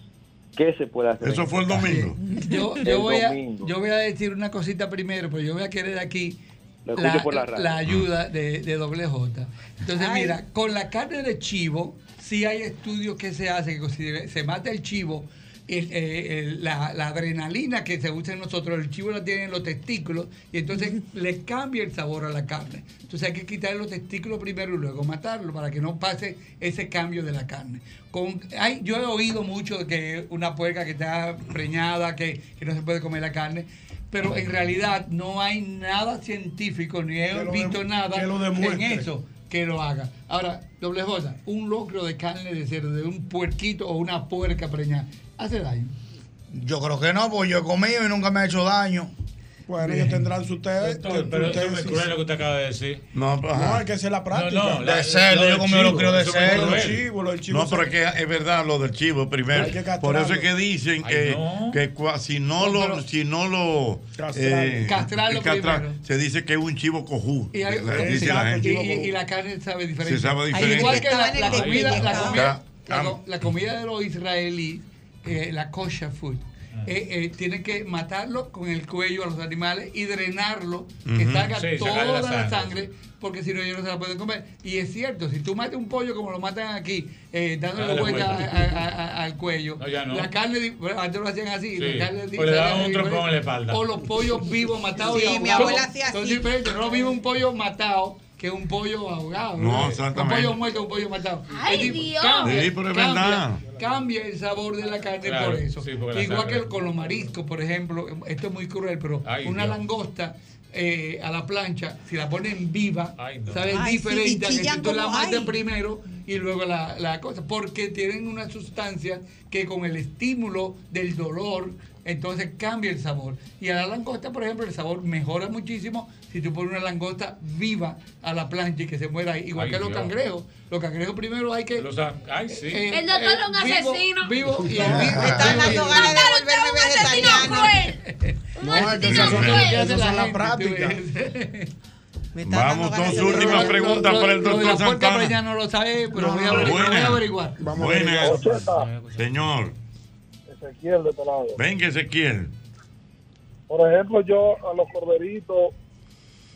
¿Qué se puede hacer? Eso fue el domingo. Yo, El voy a, domingo. yo voy a decir una cosita primero, pero yo voy a querer aquí la, por la radio. la ayuda de, de doble J. Entonces, Ay. mira, con la carne de chivo, sí hay estudios que se hacen, que si se mata el chivo, eh, el- la, la adrenalina que se usa en nosotros, el chivo la tiene en los testículos y entonces le cambia el sabor a la carne. Entonces hay que quitar los testículos primero y luego matarlo para que no pase ese cambio de la carne. Con, hay, yo he oído mucho de que una puerca que está preñada, que, que no se puede comer la carne. Pero en realidad no hay nada científico, ni he visto nada en eso que lo haga. Ahora, doble J, un locro de carne de cerdo, de un puerquito o una puerca preñada, hace daño. Yo creo que no, porque yo he comido y nunca me ha hecho daño. Bueno, ellos tendrán su té. Pero eso es cruel lo que usted acaba de decir. No, No, hay que hacer la práctica. No, no, la- De cerdo, lo yo comí los kilos de cerdo. Lo cruel. del chivo, lo del chivo. No, pero es que es verdad lo del chivo primero. Hay que castrarlo. Por eso es que dicen Ay, que, no. que si no No, lo, si no lo Castrarlo. Castrarlo primero. se dice que es un chivo cojú. Y, hay- Le- y- dice la y- gente. y- y la carne sabe diferente. Se sabe diferente. Igual que la, comida, la comida de los israelíes, eh, la kosher food, eh, eh, tienen que matarlo con el cuello a los animales y drenarlo, que Ujú. salga Sí, toda la la sangre, sangre. porque si no ellos no se la pueden comer. Y es cierto, si tú matas un pollo como lo matan aquí, eh, dándole Dale vuelta vuelta. a- a- a- al cuello, No, no. la carne, bueno, antes lo hacían así, Sí. la carne O le daban un trompón en la espalda. O los pollos vivos matados Sí, y mi abuela hacía Son así. diferentes, no mismo un pollo matado que un pollo ahogado. No, exactamente. Un pollo muerto, un pollo matado. Ay, Dios. Cambia, Sí, pero es cambia, verdad. Cambia el sabor de la carne Claro, por eso. sí, Igual sangre- que con los mariscos, por ejemplo, esto es muy cruel, pero Ay, una Dios. langosta eh, a la plancha, si la ponen viva, Ay, no. sabe Ay, sí, diferente y a que si tú la ay. primero y luego la, la cosa, porque tienen una sustancia que con el estímulo del dolor, entonces cambia el sabor. Y a la langosta, por ejemplo, el sabor mejora muchísimo si tú pones una langosta viva a la plancha y que se muera ahí, igual Ay, que los Dios. cangrejos. Los cangrejos primero hay que... Los a- Ay, sí. eh, El doctor es un vivo- asesino. Vivo y el Me están dando ganas de volverme es un asesino vegetariano. cruel. Un No, es que esas son- cruel. Vamos, dos últimas preguntas para el Lo doctor Santana. preñada no lo sabe, pero No, voy, a no, averiguar, buena. voy a averiguar. Vamos a Buenas. averiguar. Señor. Ezequiel de este lado. Venga, Ezequiel. Por ejemplo, yo a los corderitos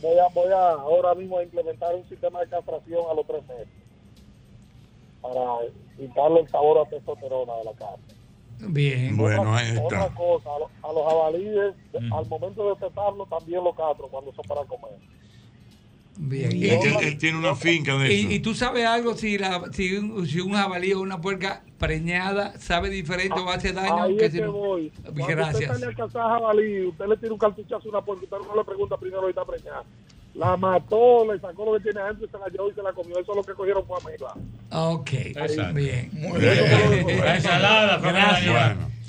voy a, voy a ahora mismo a implementar un sistema de castración a los tres meses para quitarle el sabor a testosterona de la carne. Bien. Bueno, ahí Otra cosa, a, los- a los jabalíes, al momento de testarlo, también los castro cuando son para comer. Bien. Él, él tiene una finca de eso. Y, y tú sabes algo si, la, si, un, si un jabalí o una puerca preñada sabe diferente o hace daño Ahí que es si que no? voy. Cuando usted Gracias. sale a jabalí, usted le tira un cartuchazo a una puerca, usted no le pregunta primero si está preñada. La mató, le sacó lo que tiene adentro y se la llevó y se la comió. Eso es lo que cogieron fue a. Ok, Exacto. bien. Muy bien. La ensalada, fue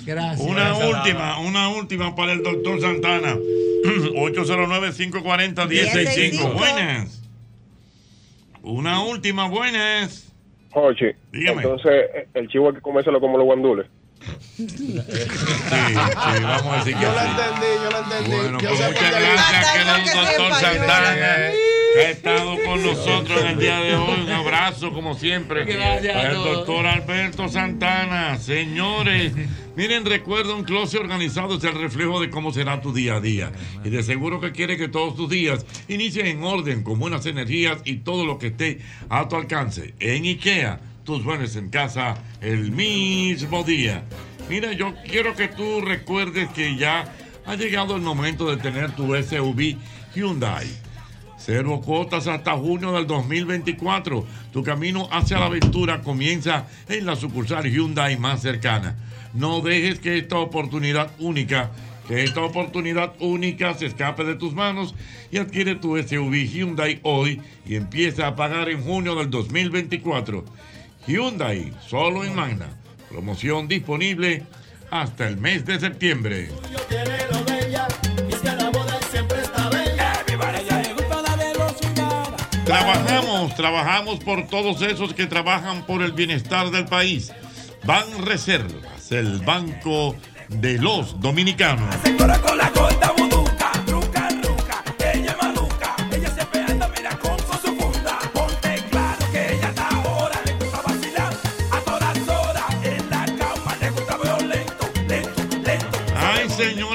Gracias. Una última, una última para el doctor Santana. 809-540-165. Buenas. Una última, buenas. Jochi, Dígame. entonces el chivo hay que comérselo como los guandules. Sí, sí, vamos a decir que Yo lo entendí, yo lo entendí. Bueno, Yo pues muchas gracias, que doctor soy español. Santana, que ha estado con nosotros en el día de hoy. Un abrazo, como siempre, para el doctor Alberto Santana. Señores, miren, recuerda, un closet organizado es el reflejo de cómo será tu día a día. Y de seguro que quiere que todos tus días inicien en orden, con buenas energías y todo lo que esté a tu alcance. En IKEA, tus buenos en casa el mismo día. Mira, yo quiero que tú recuerdes que ya ha llegado el momento de tener tu SUV Hyundai. Cero cuotas hasta junio del 2024. Tu camino hacia la aventura comienza en la sucursal Hyundai más cercana. No dejes que esta oportunidad única, que esta oportunidad única se escape de tus manos y adquiere tu SUV Hyundai hoy y empieza a pagar en junio del 2024. Hyundai, solo en Magna. Promoción disponible hasta el mes de septiembre. Trabajamos, trabajamos por todos esos que trabajan por el bienestar del país. Ban Reservas, el banco de los dominicanos.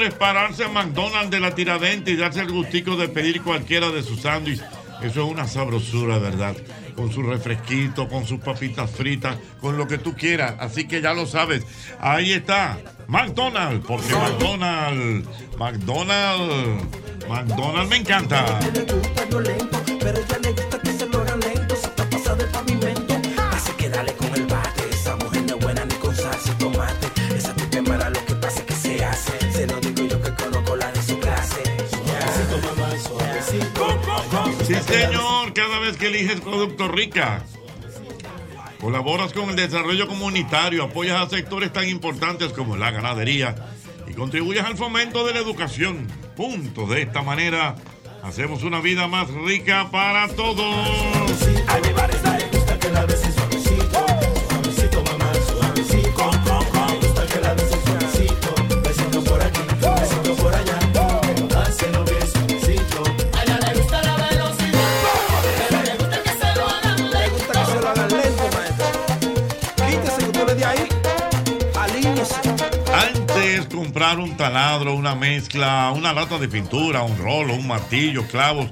Señores, pararse a McDonald's de la tiradente y darse el gustico de pedir cualquiera de sus sándwiches. Eso es una sabrosura, ¿verdad? Con su refresquito, con sus papitas fritas, con lo que tú quieras. Así que ya lo sabes. Ahí está. McDonald's, porque McDonald's, McDonald's, McDonald's me encanta. Así que dale con el bate, esa mujer no es buena ni con salsa y tomate. Sí, señor, cada vez que eliges Producto Rica. Colaboras con el desarrollo comunitario, apoyas a sectores tan importantes como la ganadería y contribuyes al fomento de la educación. Punto. De esta manera, hacemos una vida más rica para todos. Comprar un taladro, una mezcla, una lata de pintura, un rolo, un martillo, clavos,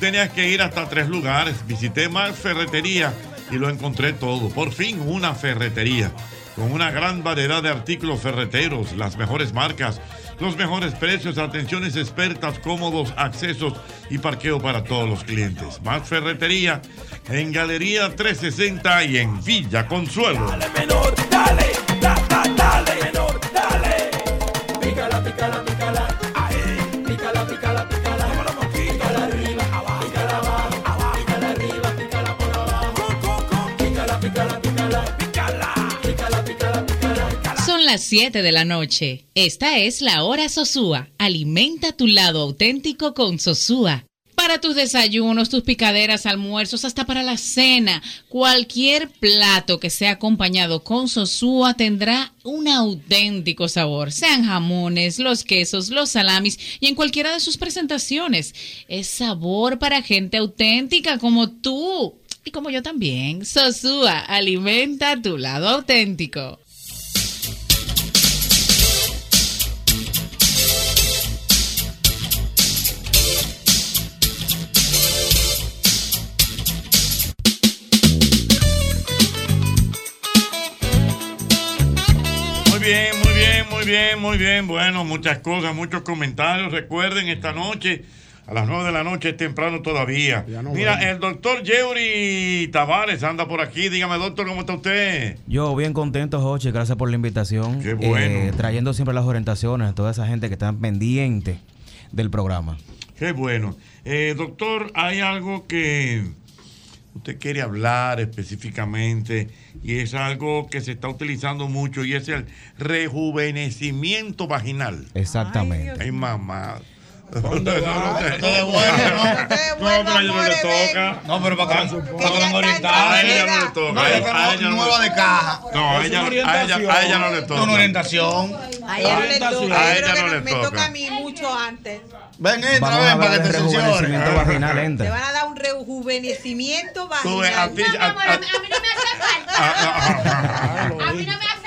tenías que ir hasta tres lugares. Visité más ferretería y lo encontré todo. Por fin una ferretería con una gran variedad de artículos ferreteros, las mejores marcas, los mejores precios, atenciones expertas, cómodos accesos y parqueo para todos los clientes. Más ferretería en Galería 360 y en Villa Consuelo. menor, dale, las 7 de la noche. Esta es la hora Sosúa. Alimenta tu lado auténtico con Sosúa. Para tus desayunos, tus picaderas, almuerzos, hasta para la cena, cualquier plato que sea acompañado con Sosúa tendrá un auténtico sabor. Sean jamones, los quesos, los salamis y en cualquiera de sus presentaciones. Es sabor para gente auténtica como tú y como yo también. Sosúa, alimenta tu lado auténtico. Bien, muy bien, muy bien, muy bien. Bueno, muchas cosas, muchos comentarios. Recuerden, esta noche, a las 9 de la noche, es temprano todavía. no Mira, el doctor Yeuri Tavares anda por aquí. Dígame, doctor, ¿cómo está usted? Yo bien contento, Joche, gracias por la invitación. Qué bueno. Eh, trayendo siempre las orientaciones a toda esa gente que está pendiente del programa. Qué bueno. Eh, doctor, hay algo que usted quiere hablar específicamente y es algo que se está utilizando mucho y es el rejuvenecimiento vaginal. Exactamente. Ay, mamá. Ustedes bueno, ¿no? No, pero a ella no le toca. No, pero para que para venga A ella no le orientada. toca. No, A ella- a ella no de caja. No, a ella, a ella, a ella no le toca. Una orientación. A ella no le toca. A yo ella creo que no le me toca toca. a mí mucho antes. Ven, entra, ven, para que te cerciores. rejuvenecimiento vaginal, Te van a dar un rejuvenecimiento vaginal. ti- a- a- A mí no me hace falta. A mí no me hace falta.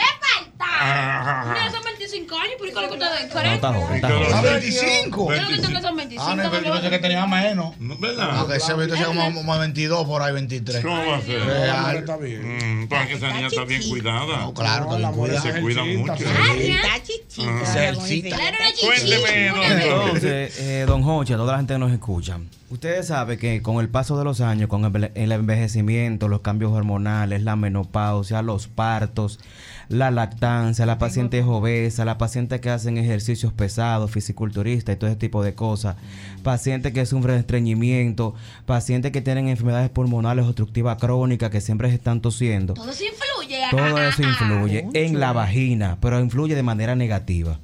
Mira, son 25 años, pero ¿qué es lo que ustedes creen? está joven, está Ah, joven. 25. Yo lo que tengo que son 25. Ah, no, pero yo pensé que tenía menos. ¿Verdad? Ah, que ese viste como, como 22 por ahí, 23. ¿Cómo va a ser? Real. Está bien. Mm, entonces que esa niña está bien cuidada. No, claro, está bien cuidada. Se cuida mucho. Está chichita. Cuénteme, doctor. Entonces, eh, don Joche, toda la gente que nos escucha. Ustedes saben que con el paso de los años, con el envejecimiento, los cambios hormonales, la menopausia, los partos, la lactancia, la paciente es obesa, la paciente que hacen ejercicios pesados, fisiculturistas y todo ese tipo de cosas, pacientes que sufren estreñimiento, pacientes que tienen enfermedades pulmonares obstructivas crónicas que siempre se están tosiendo. Todo eso influye. Todo eso influye en la vagina, pero influye de manera negativa.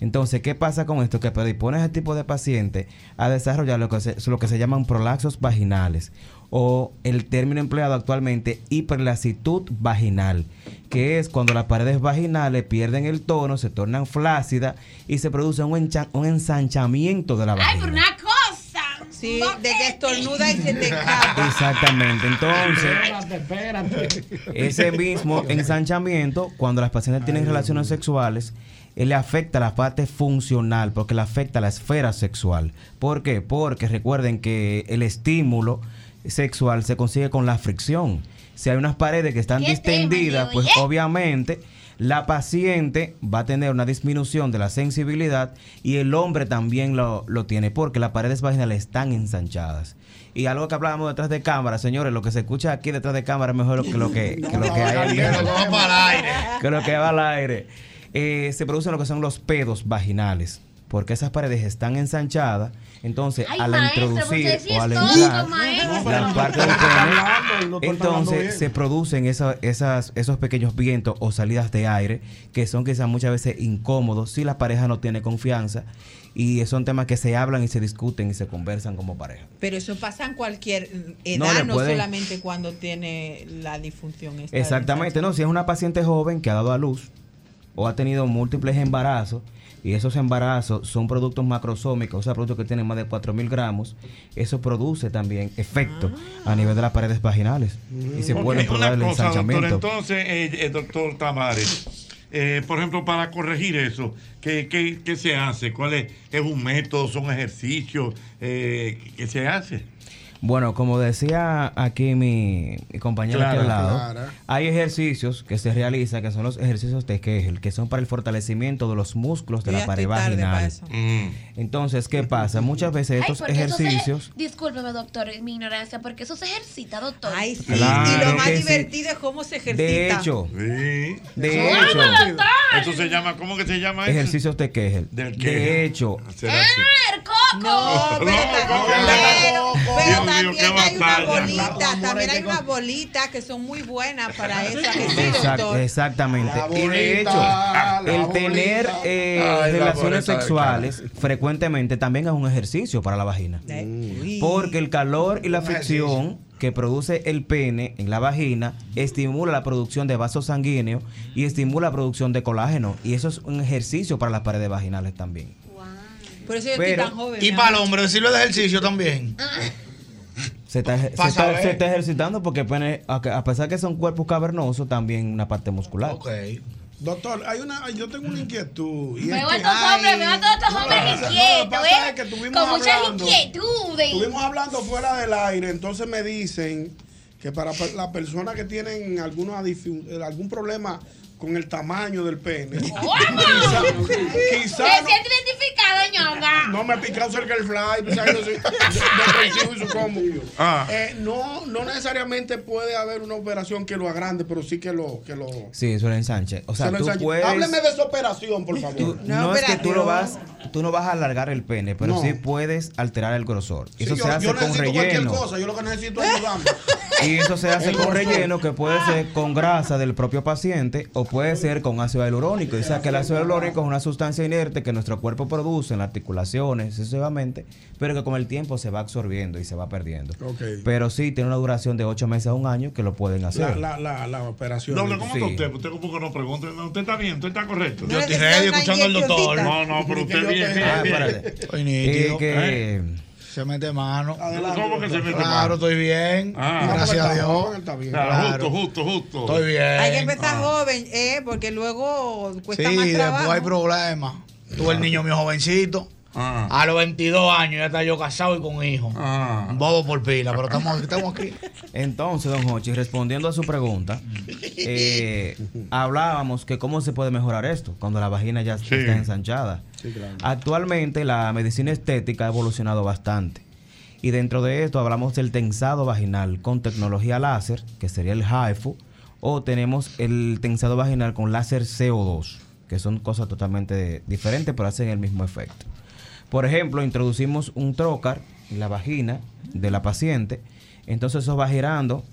Entonces, ¿qué pasa con esto? Que predispone a ese tipo de paciente a desarrollar lo que se, lo que se llaman prolaxos vaginales o el término empleado actualmente hiperlasitud vaginal, que es cuando las paredes vaginales pierden el tono, se tornan flácidas y se produce un, encha- un ensanchamiento de la Ay, vagina. pero una cosa. Sí, de que estornuda y se te escapa. Exactamente, entonces Espérate, espérate. ese mismo ensanchamiento, cuando las pacientes tienen relaciones sexuales, él le afecta la parte funcional, porque le afecta la esfera sexual. ¿Por qué? Porque recuerden que el estímulo sexual se consigue con la fricción. Si hay unas paredes que están ¿Qué distendidas, pues oye? obviamente la paciente va a tener una disminución de la sensibilidad y el hombre también lo, lo tiene porque las paredes vaginales están ensanchadas. Y algo que hablábamos detrás de cámara, señores, lo que se escucha aquí detrás de cámara es mejor que lo que, que lo que hay Que lo que va el aire. que lo que va al aire. Eh, se producen lo que son los pedos vaginales. Porque esas paredes están ensanchadas. Entonces, Ay, al maestro, introducir o al entrar maestro. la parte del pene, entonces se producen esa- esas, esos pequeños vientos o salidas de aire que son quizás muchas veces incómodos si la pareja no tiene confianza. Y son temas que se hablan y se discuten y se conversan como pareja. Pero eso pasa en cualquier edad, No, no, solamente cuando tiene la disfunción. esta Exactamente, no, si es una paciente joven que ha dado a luz o ha tenido múltiples embarazos y esos embarazos son productos macrosómicos, o sea, productos que tienen más de 4.000 gramos, eso produce también efecto a nivel de las paredes vaginales y se Ok, puede probar el cosa, doctor, ensanchamiento. entonces, eh, eh, doctor Tamares, eh, por ejemplo, para corregir eso, ¿qué, qué, qué se hace? ¿Cuál es, es un método? ¿Son ejercicios? Eh, ¿Qué se hace? Bueno, como decía aquí mi, mi compañero aquí Clara, al lado, hay ejercicios que se realizan que son los ejercicios de Kegel, que son para el fortalecimiento de los músculos de Yo la pared vaginal. eso. Entonces, ¿qué pasa? Muchas veces estos ejercicios Discúlpeme, doctor, mi ignorancia, porque eso se ejercita, doctor. Ay, sí. Claro y lo más sí. divertido es cómo se ejercita. De hecho, de ¡Ay, hecho! Eso se llama, ¿cómo que se llama eso? ejercicios de Kegel. Kegel. De hecho, ¡El coco! No, pero, también hay una batalla. bolita, también hay unas bolitas que son muy buenas para eso. ¿a que sí, Exact- exactamente. Y de hecho, el tener eh, relaciones sexuales frecuentemente también es un ejercicio para la vagina. Porque el calor y la fricción que produce el pene en la vagina estimula la producción de vasos sanguíneos y estimula la producción de colágeno. Y eso es un ejercicio para las paredes vaginales también. Por eso yo Pero- estoy tan joven. Y mi para el amor. hombre, decirlo de ejercicio también. Se está, se, Pa' está, saber. se está ejercitando porque el pene, a a pesar que son cuerpos cavernosos, también una parte muscular. Doctor, hay una, yo tengo una inquietud. y es Veo a que estos hombres, veo a todos estos hombres lo que inquietos, pasa ¿eh? es que estuvimos Con muchas hablando- inquietudes. Estuvimos hablando fuera del aire, entonces me dicen que para pe- las personas que tienen alguna algún problema con el tamaño del pene. ¿Cómo? Quizá, ¿Te quizá sientes identificado, ñonga? no, no me ha picado cerca el fly, yo soy defensivo y su combo. Ah. Eh, no, no necesariamente puede haber una operación que lo agrande, pero sí que lo, que lo Sí, eso lo ensanche. O sea, se lo tú ensanche. puedes... Hábleme de esa operación, por favor. No, es que tú lo vas, tú no vas a alargar el pene, pero No. sí puedes alterar el grosor. Sí, Eso yo, se hace yo con necesito cualquier relleno. cosa, yo lo que necesito es ayudarme. Y eso se hace El con grosor. relleno que puede ser con grasa del propio paciente o puede ser con ácido hialurónico. O sea que el ácido hialurónico es una sustancia inerte que nuestro cuerpo produce en las articulaciones sucesivamente, pero que con el tiempo se va absorbiendo y se va perdiendo. Pero sí tiene una duración de 8 meses a un año que lo pueden La, hacer. la, la, la operación. Doble, ¿cómo Sí. está usted? Usted como que no pregunta. No, usted está bien, usted está correcto. Yo estoy escuchando al doctor. No, no, pero usted bien, bien, Ah, bien. espérate. Estoy nítido. Eh, que- Se mete mano. ¿Cómo que se mete Claro, mano? estoy bien. Ah. Gracias a Dios. está- está bien. Claro, justo, justo, justo. Estoy bien. Hay que empezar Ah. joven, eh, porque luego Sí, cuesta más trabajo. después hay problemas. Tuve el niño mío jovencito. Ah. A los 22 años ya está yo casado y con hijo. Un bobo por pila, pero estamos, estamos aquí. Entonces, don Hochi, respondiendo a su pregunta, eh, hablábamos que cómo se puede mejorar esto cuando la vagina ya está ensanchada. Actualmente la medicina estética ha evolucionado bastante. Y dentro de esto hablamos del tensado vaginal con tecnología láser, que sería el HIFU, o tenemos el tensado vaginal con láser CO2, que son cosas totalmente diferentes, pero hacen el mismo efecto. Por ejemplo, introducimos un trocar en la vagina de la paciente, entonces eso va girando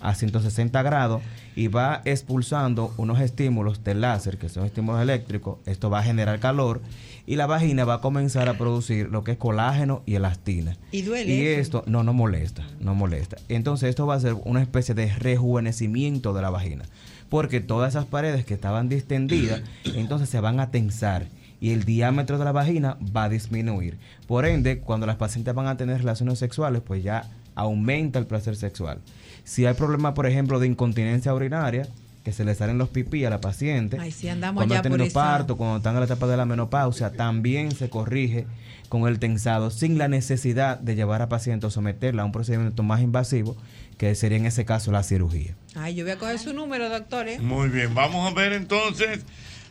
a 160 grados y va expulsando unos estímulos del láser, que son estímulos eléctricos. Esto va a generar calor y la vagina va a comenzar a producir lo que es colágeno y elastina. Y duele Y esto no, no molesta, no molesta. Entonces esto va a ser una especie de rejuvenecimiento de la vagina, porque todas esas paredes que estaban distendidas, entonces se van a tensar y el diámetro de la vagina va a disminuir. Por ende, cuando las pacientes van a tener relaciones sexuales, pues ya aumenta el placer sexual. Si hay problema, por ejemplo, de incontinencia urinaria, que se le salen los pipí a la paciente, Ay, sí, andamos cuando ya ha por tenido parto, cuando están en la etapa de la menopausia, también se corrige con el tensado sin la necesidad de llevar a paciente o someterla a un procedimiento más invasivo, que sería en ese caso la cirugía. Ay, yo voy a coger su número, doctor. ¿eh? Muy bien, vamos a ver entonces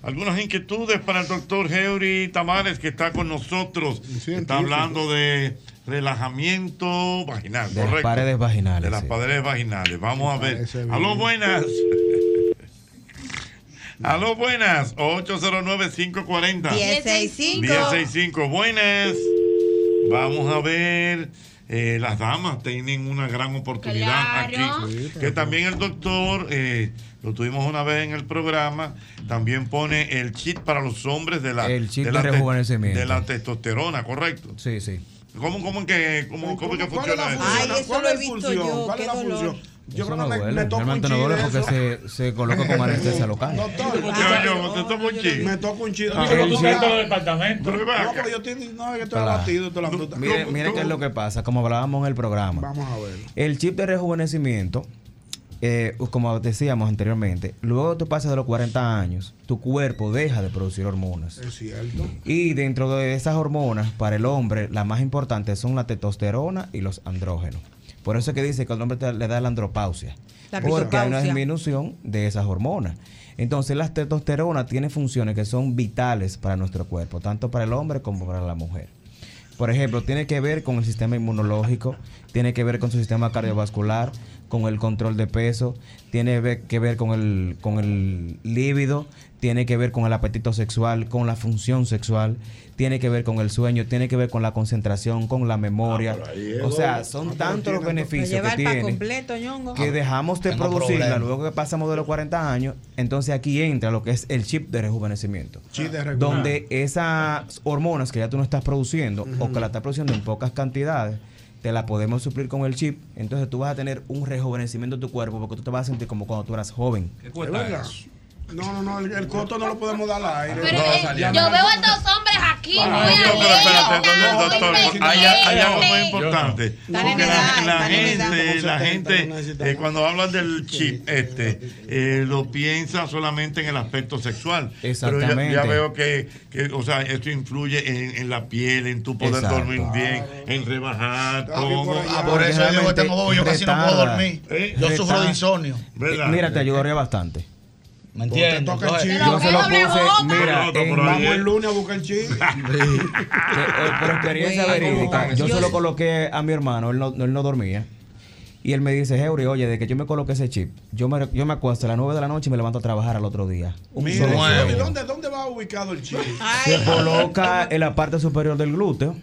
algunas inquietudes para el doctor Heuri Tamares que está con nosotros. Está hablando de relajamiento vaginal, De las correcto. paredes vaginales, De las sí. paredes vaginales. Vamos a ver. Aló, buenas. Aló, buenas. 809-540. 1065. 1065. Buenas. Vamos a ver. eh, las damas tienen una gran oportunidad Claro. aquí. Que también el doctor, eh, lo tuvimos una vez en el programa, también pone el chip para los hombres de la, El chip de la rejuvenecimiento. de la testosterona, ¿correcto? Sí, sí. ¿Cómo, cómo, que, cómo, cómo es que ¿Cuál es la funciona eso? función? Ay, eso ¿Cuál lo es he la visto función? yo, ¿Cuál es la dolor. función? Yo Eso creo no que me, duele, me toca un realmente no chile duele porque se, se coloca con anestesia local. Doctor, Yo, yo, te toco un chip. me toca un chile. Ah, el tú chile. ve No, pero yo estoy, no, yo estoy abatido de la fruta. Mire, mire qué es lo que pasa, como hablábamos en el programa. Vamos a ver. El chip de rejuvenecimiento, eh, como decíamos anteriormente, luego tú pasas de los 40 años, tu cuerpo deja de producir hormonas. Es cierto. Y dentro de esas hormonas, para el hombre, las más importantes son la testosterona y los andrógenos. Por eso es que dice que al hombre te- le da la andropausia. La porque hay una disminución de esas hormonas. Entonces, la testosterona tiene funciones que son vitales para nuestro cuerpo, tanto para el hombre como para la mujer. Por ejemplo, tiene que ver con el sistema inmunológico, tiene que ver con su sistema cardiovascular, con el control de peso, tiene que ver con el, con el líbido, tiene que ver con el apetito sexual, con la función sexual, tiene que ver con el sueño, tiene que ver con la concentración, con la memoria. o sea, son tantos los Lo beneficios que tiene completo, ñongo. que dejamos de producirla luego que pasamos de los 40 años, entonces aquí entra lo que es el chip de rejuvenecimiento. Chip de rejuvenecimiento. donde esas hormonas que ya tú no estás produciendo o que la estás produciendo en pocas cantidades, te la podemos suplir con el chip, entonces tú vas a tener un rejuvenecimiento de tu cuerpo porque tú te vas a sentir como cuando tú eras joven. Es verdad. No, no, no, el, el costo no lo podemos dar al aire. Pero No, eh, yo veo a estos hombres aquí Ah, muy pero alegres. doctor, doctor, hay, hay algo muy importante. En Porque la, edad, la gente, la Como 70, no gente eh, cuando hablan del chip, este, eh, lo piensa solamente en el aspecto sexual. Pero Exactamente. ya, ya veo que, que, o sea, esto influye en, en la piel, en tu poder Exacto. dormir bien, en rebajar, todo. Ah, por eso yo digo que tengo bobo, yo casi no puedo dormir. ¿Eh? Yo sufro de insomnio. Eh, Mira, te ayudaría bastante. ¿Me entiendes? Te toca el yo se lo puse, mira, en- vamos el lunes a buscar el chip. Eh, por experiencia verídica, yo se lo coloqué a mi hermano, él no, él no dormía. Y él me dice, Heuri, oye, de que yo me coloqué ese chip, yo me, yo me acuesto a las 9 de la noche y me levanto a trabajar al otro día. Mira, solo ¿y sueño. dónde, dónde va ubicado el chip? Se coloca en la parte superior del glúteo.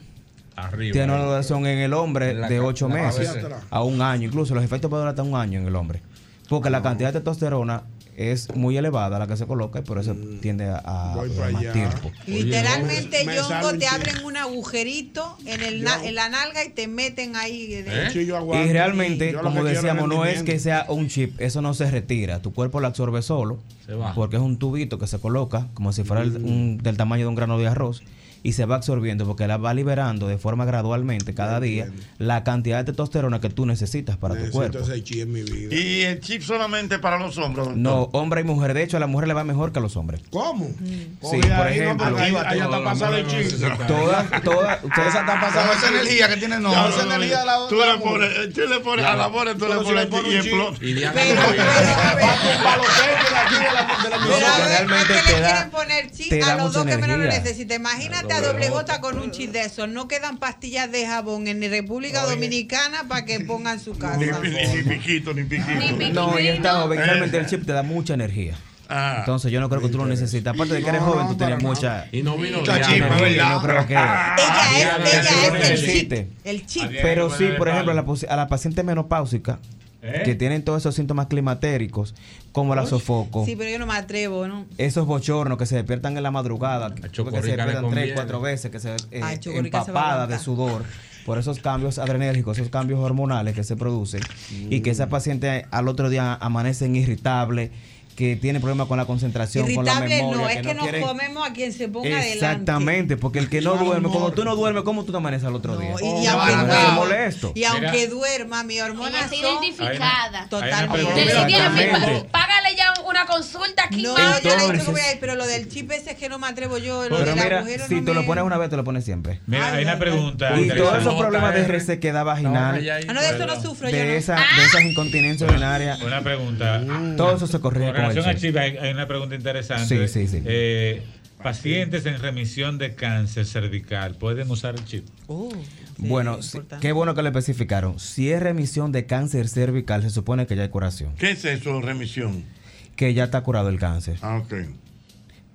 Arriba. Tiene una duración en el hombre En de ca- 8 la meses a un año. Incluso los efectos pueden durar hasta un año en el hombre. Porque la cantidad de testosterona es muy elevada la que se coloca y por eso tiende a, más tiempo. Literalmente, me Yongo, te abren un agujerito en, el na- en la nalga y te meten ahí. ¿Eh? Yo aguanto. Y realmente, Yo lo como decíamos, no es que sea un chip, eso no se retira. Tu cuerpo lo absorbe solo, Se va. porque es un tubito que se coloca como si fuera el- un- del tamaño de un grano de arroz y se va absorbiendo porque la va liberando de forma gradualmente cada día la cantidad de testosterona que tú necesitas para tu Necesito cuerpo. ese chip en mi vida. Y el chip solamente para los hombres. doctor? No, hombre y mujer. De hecho, a la mujer le va mejor que a los hombres. ¿Cómo? Sí, Oye, por no, ejemplo. porque ahí- ahí ya está pasado el chip. Todas, todas, ustedes Esa está pasada Esa energía que tiene no. Esa energía de la Tú le pones, tú le pones a la mora, tú le pones y explota. Y Diana no- a No, realmente ¿a te qué le da, quieren poner chip te a da los mucha dos que menos lo energía. necesitan? Imagínate doble gota con un chip de eso. No quedan pastillas de jabón en República Dominicana para que pongan su casa. Ni, ni, ni piquito, ni piquito. No, y está joven. Realmente el chip te da mucha energía. Ah. Entonces yo no creo que tú lo necesitas. Aparte de que eres joven, tú tienes mucha, Y no vino mucha creo que Ella es, ella el chip. necesites. El chip. Pero sí, por ejemplo, a la, posi- a la paciente menopáusica ¿Eh? que tienen todos esos síntomas climatéricos, como la sofoco, Sí, pero yo no me atrevo, ¿no? esos bochornos que se despiertan en la madrugada, que se despiertan tres, cuatro veces, que se eh, Ay, se empapada de sudor por esos cambios adrenérgicos, esos cambios hormonales que se producen y que esa paciente al otro día amanecen irritable, que tiene problemas con la concentración, con la Irritable memoria, no, es que, que no nos quieren- comemos a quien se ponga adelante. Exactamente, porque el que no duerme, cuando tú no duermes, ¿cómo tú te amaneces al otro día? Y, y Te aunque, duerma, molesto. y aunque duerma, mi hormona está identificada. Totalmente. Exactamente. Págale ya una consulta aquí. No, mami. yo le digo que Entonces- voy a ir, pero lo del chip ese es que no me atrevo yo. Lo Pero del mira, agujero si no te lo pones una vez, te lo pones siempre. Mira, hay una pregunta. Y todos esos problemas de resequedad vaginal, Ah, no, de eso no sufro yo. de, no. de esas incontinencias urinarias, Una pregunta. todo eso se corrige relación al chip. chip, hay, hay una pregunta interesante. Sí, sí, sí. Eh, pacientes en remisión de cáncer cervical, ¿pueden usar el chip? Bueno, sí, qué bueno que lo especificaron. Si es remisión de cáncer cervical, se supone que ya hay curación. ¿Qué es eso, remisión? Que ya está curado el cáncer. Ah, ok.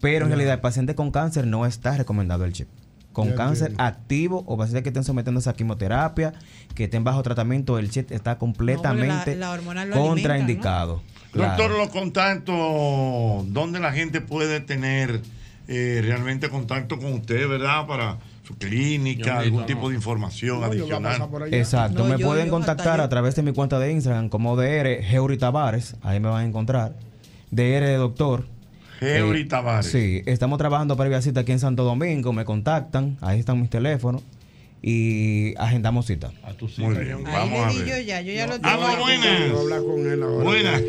Pero en realidad, el paciente con cáncer no está recomendado el chip. Con Ya cáncer entiendo. activo o pacientes que estén sometiéndose a quimioterapia, que estén bajo tratamiento, el chip está completamente la contraindicado. Claro. Doctor, los contactos, ¿dónde la gente puede tener eh, realmente contacto con usted, verdad? Para su clínica, Yo algún no. tipo de información No, adicional. Exacto, me pueden contactar a través de mi cuenta de Instagram como DR Geuri Tavares, ahí me van a encontrar. DR de doctor. Geuri Eh, Tavares. Sí, estamos trabajando previa cita aquí en Santo Domingo, me contactan, ahí están mis teléfonos y agendamos cita. Muy bien, Ahí le di yo ya, yo ya lo tengo. Habla ahí. buenas. Voy a hablar con él ahora. Buenas.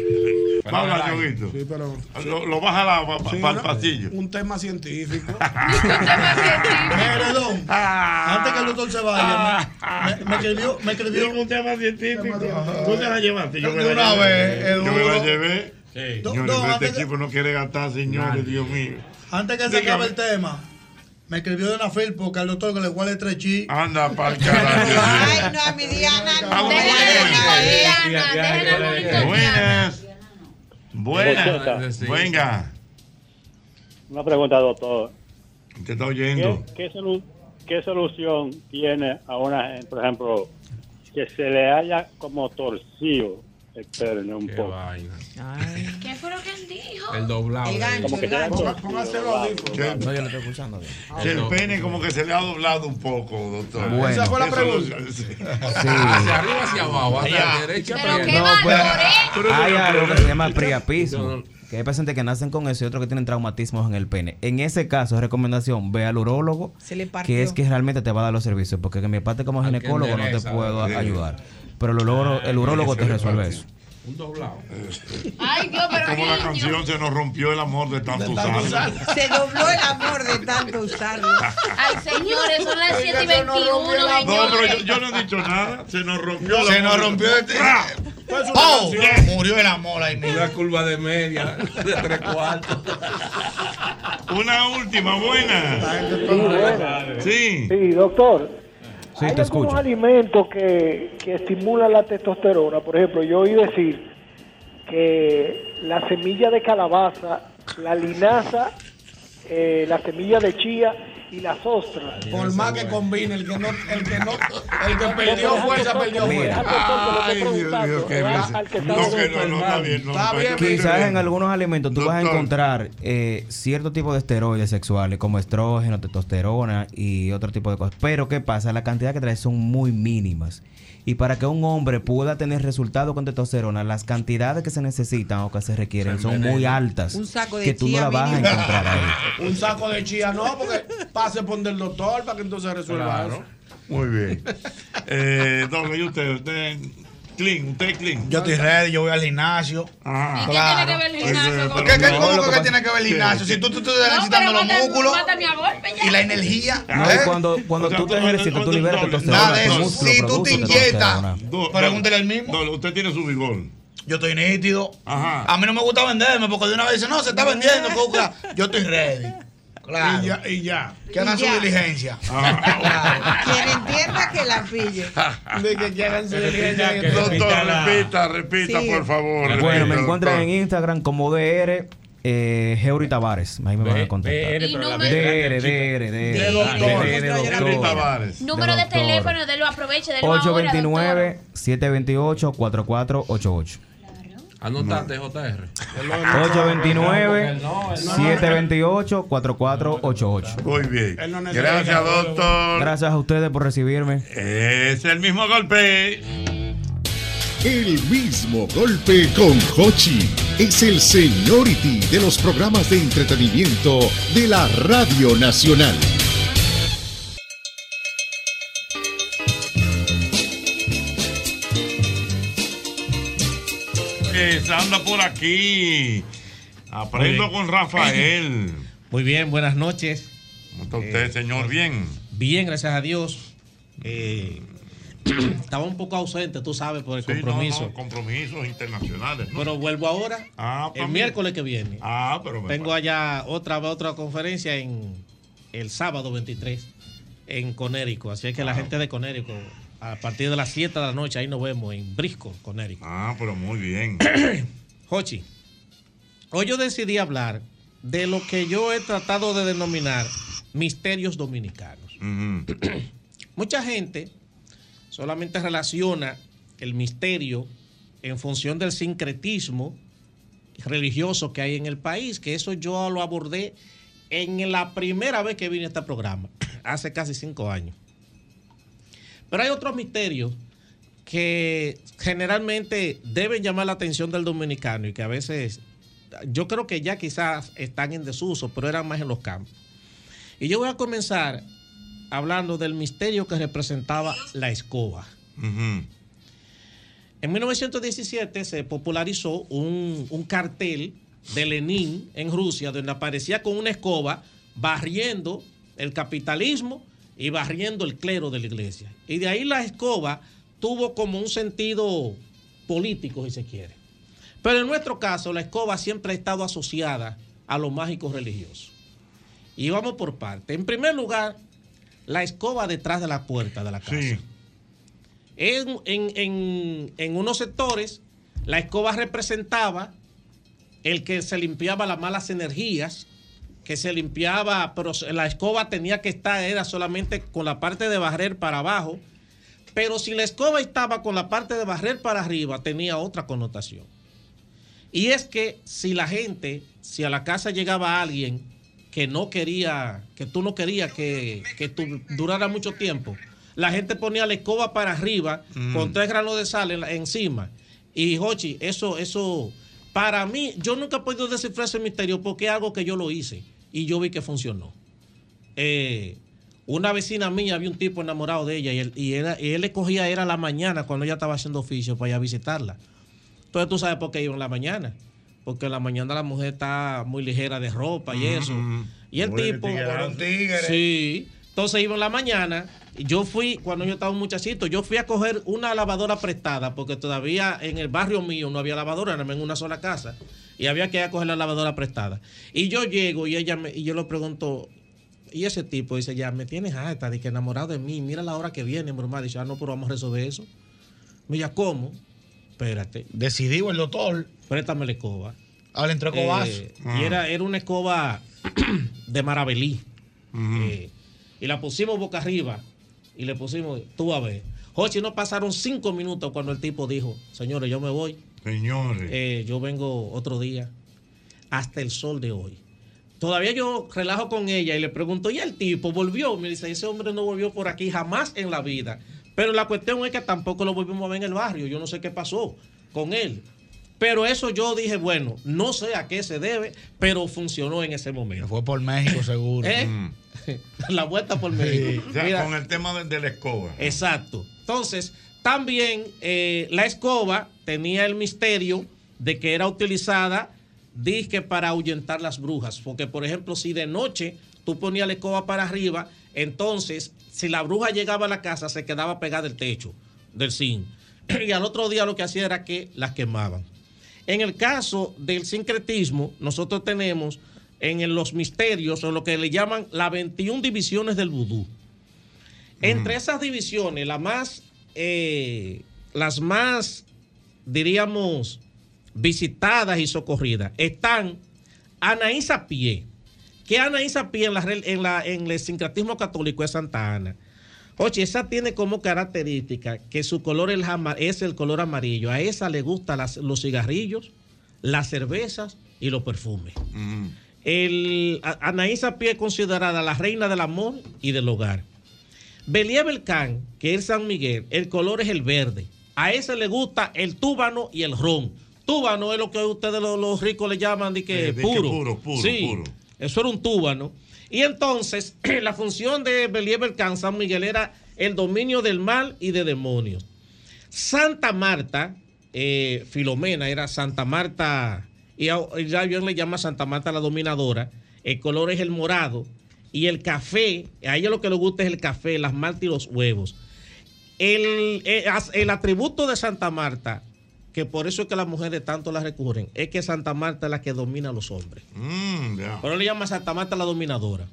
Yoguito. Sí, pero. Lo, lo baja la, pa- pa- Sí, para el ¿no? pasillo. Un tema científico. Meredón, antes que el doctor se vaya, me, me- me escribió, me escribió un tema científico. Tú te la llevaste, yo me la una llevé. vez, el Yo me la llevé. Do- Señores, no, este equipo no quiere gastar, señores, Dios mío. Antes que se acabe el tema, me escribió de una fil porque al doctor que le guarde tres chi. Anda para el carajo. Ay, no, a mi Diana no. Buenas. Buenas. Buenas. Venga. Una pregunta, doctor. Te está oyendo. ¿Qué, qué, solu- qué solución tiene a una gente, por ejemplo, que se le haya como torcido el pene un poco? ¿Qué que? El doblado. El gancho, Como que el se haya gancho. torcido. Póngase los audífonos. No, yo lo estoy escuchando. El pene como que se le ha doblado un poco, doctor. Bueno. Esa fue la Eso pregunta. lo- sí. Hacia arriba, hacia abajo, hacia la derecha, Pero qué No, pues, valor, hay algo que se llama priapismo. Que hay pacientes que nacen con eso y otros que tienen traumatismos en el pene. En ese caso, recomendación, ve al urólogo, Se le partió. que es que realmente te va a dar los servicios. Porque en mi parte como ginecólogo no te puedo sí. ayudar. Pero el urólogo, el urólogo te resuelve eso. Un doblado. Ay, Dios, pero Como la niño. canción se nos rompió el amor de tanto usarlo. Se dobló el amor de tanto usarlo. Ay, señores, son las 7 y 21, No, pero yo, no he dicho nada. Se nos rompió el Se nos amor. rompió este- ¡Fra! ¡Pau! Murió el amor ahí mismo. Una curva de media, de tres cuartos. Una última, buena. Sí. Sí, doctor. Sí, Hay te algunos escucho. alimentos que, que estimulan la testosterona. Por ejemplo, yo oí decir que la semilla de calabaza, la linaza, eh, la semilla de chía y las ostras. Por más que combine, el que no, el que no, el que perdió fuerza, perdió fuerza. Ay, Dios mío, qué. No, que no, no, está bien. no, Está bien, Quizás en algunos alimentos tú vas a encontrar eh, cierto tipo de esteroides sexuales como estrógeno, testosterona y otro tipo de cosas. Pero ¿qué pasa? La cantidad que trae son muy mínimas. Y para que un hombre pueda tener resultados con testosterona, las cantidades que se necesitan o que se requieren son muy altas. Un saco de que tú no la vas a encontrar ahí. Un saco de chía, no, porque pase por el doctor para que entonces resuelva Claro. eso. Muy bien. Eh, don, ¿y usted? ¿Usted clean? ¿Usted clean? Yo estoy ready, yo voy al gimnasio. Ajá. Claro. tiene que ver el gimnasio ¿Qué, qué, No, ¿Cómo lo que, que qué tiene que ver el ¿Qué? gimnasio? Si tú, tú, tú estás necesitando los músculos ya. y la energía. No, ¿eh? y cuando, cuando O sea, tú te ejercitas, tú liberas testosterona. Nada de eso. Si tú te inyectas, pregúntele al mismo. Usted tiene su vigor. Yo estoy nítido. Ajá. A mí no me gusta venderme porque de una vez dice, no, se está vendiendo. Yo estoy ready. Y ya, y ya. Que hagan su diligencia. Quien entienda que la pille. De hagan su diligencia. Doctor, repita, repita, repita por favor. Bueno, me encuentran en Instagram como DR eh, Heuri Tavares, ahí me van a contactar. DR, DR, DR. Número de teléfono, de lo aproveche, 829 728 4488. Anotate, JR. 829-728-4488. Muy bien. Gracias, doctor. Gracias a ustedes por recibirme. Es el mismo golpe. El mismo golpe con Hochi es el seniority de los programas de entretenimiento de la Radio Nacional. Eh, anda por aquí. Aprendo con Rafael. Muy bien, buenas noches. ¿Cómo está usted, señor? Bien. Bien, gracias a Dios. Eh, estaba un poco ausente, tú sabes, por el Sí, compromiso. no, compromisos internacionales. ¿no? Pero vuelvo ahora, Ah, el miércoles que viene. Ah, pero Tengo allá otra otra conferencia en el sábado 23 en Conérico. Así es que la Ah. gente de Conérico, a partir de las 7 de la noche, ahí nos vemos en Brisco, Conérico. Ah, pero muy bien. Jochi, hoy yo decidí hablar de lo que yo he tratado de denominar misterios dominicanos. Mucha gente solamente relaciona el misterio en función del sincretismo religioso que hay en el país, que eso yo lo abordé en la primera vez que vine a este programa, hace casi cinco años. Pero hay otros misterios que generalmente deben llamar la atención del dominicano y que a veces yo creo que ya quizás están en desuso, pero eran más en los campos. Y yo voy a comenzar hablando del misterio que representaba la escoba. En 1917 se popularizó un, un cartel de Lenin en Rusia donde aparecía con una escoba barriendo el capitalismo y barriendo el clero de la iglesia. Y de ahí la escoba tuvo como un sentido político, si se quiere. Pero en nuestro caso, la escoba siempre ha estado asociada a lo mágico religioso. Y vamos por parte. En primer lugar, la escoba detrás de la puerta de la casa. En, en- en- en unos sectores, la escoba representaba el que se limpiaba las malas energías, que se limpiaba, pero la escoba tenía que estar, era solamente con la parte de barrer para abajo. Pero si la escoba estaba con la parte de barrer para arriba, tenía otra connotación. Y es que si la gente, si a la casa llegaba alguien que no quería, que tú no querías que, que tú durara mucho tiempo, la gente ponía la escoba para arriba Mm. con tres granos de sal en la- encima. Y Jochi, eso, eso, para mí, yo nunca he podido descifrar ese misterio porque es algo que yo lo hice y yo vi que funcionó. Eh, una vecina mía había un tipo enamorado de ella y él, y era- y él le cogía, era la mañana cuando ella estaba haciendo oficio para ir a visitarla. Entonces tú sabes por qué iba en la mañana. Porque en la mañana la mujer está muy ligera de ropa y eso. Y el tipo. tigre. Sí. Entonces iba en la mañana, y yo fui, cuando yo estaba un muchachito, yo fui a coger una lavadora prestada, porque todavía en el barrio mío no había lavadora, nada más en una sola casa, y había que ir a coger la lavadora prestada. Y yo llego y ella me, y yo le pregunto, y ese tipo dice, ya, me tienes harta de que enamorado de mí, mira la hora que viene, mi hermano. Dice, ah, no, pero vamos a resolver eso. Mira, ¿cómo? Espérate. Decidido el doctor. Préstame la escoba. Ahora entró escobazo. Eh, Ah. Y era, era una escoba de Maravelí. Eh, y la pusimos boca arriba. Y le pusimos, tú a ver. Jochi, no pasaron cinco minutos cuando el tipo dijo, señores, yo me voy. Señores. Eh, yo vengo otro día. Hasta el sol de hoy. Todavía yo relajo con ella y le pregunto, ¿y el tipo volvió? Me dice, ese hombre no volvió por aquí jamás en la vida. Pero la cuestión es que tampoco lo volvimos a ver en el barrio. Yo no sé qué pasó con él. Pero eso yo dije, bueno, no sé a qué se debe, pero funcionó en ese momento. Fue por México, seguro. ¿Eh? La vuelta por México. O sea, Mira, con el tema de, de la escoba. Exacto. Entonces, también eh, la escoba tenía el misterio de que era utilizada, dije, para ahuyentar las brujas. Porque, por ejemplo, si de noche tú ponías la escoba para arriba, entonces, si la bruja llegaba a la casa, se quedaba pegada al techo del zinc. Y al otro día lo que hacía era que las quemaban. En el caso del sincretismo, nosotros tenemos en los misterios, o lo que le llaman las 21 divisiones del vudú. Entre esas divisiones, la más, eh, las más, diríamos, visitadas y socorridas, están Anaís a pie. ¿Qué Anaís a pie en, la, en, la, en el sincretismo católico es Santa Ana? Oye, esa tiene como característica que su color es el color amarillo. A esa le gustan las- los cigarrillos, las cervezas y los perfumes. El, a- Anaís a pie es considerada la reina del amor y del hogar. Belia Belcán, que es San Miguel, el color es el verde. A ese le gusta el túbano y el ron. Túbano es lo que ustedes los, los ricos le llaman de que Eh, de que puro. puro, puro, Sí, puro. Eso era un túbano. Y entonces, la función de Belia Belcán, San Miguel, era el dominio del mal y de demonios. Santa Marta, eh, Filomena era Santa Marta, y ya yo le llama Santa Marta la dominadora. El color es el morado y el café, a ella lo que le gusta es el café, las maltas y los huevos. El, eh, as- el atributo de Santa Marta, que por eso es que las mujeres tanto la recurren, es que Santa Marta es la que domina a los hombres. Mm. Pero le llama Santa Marta la dominadora.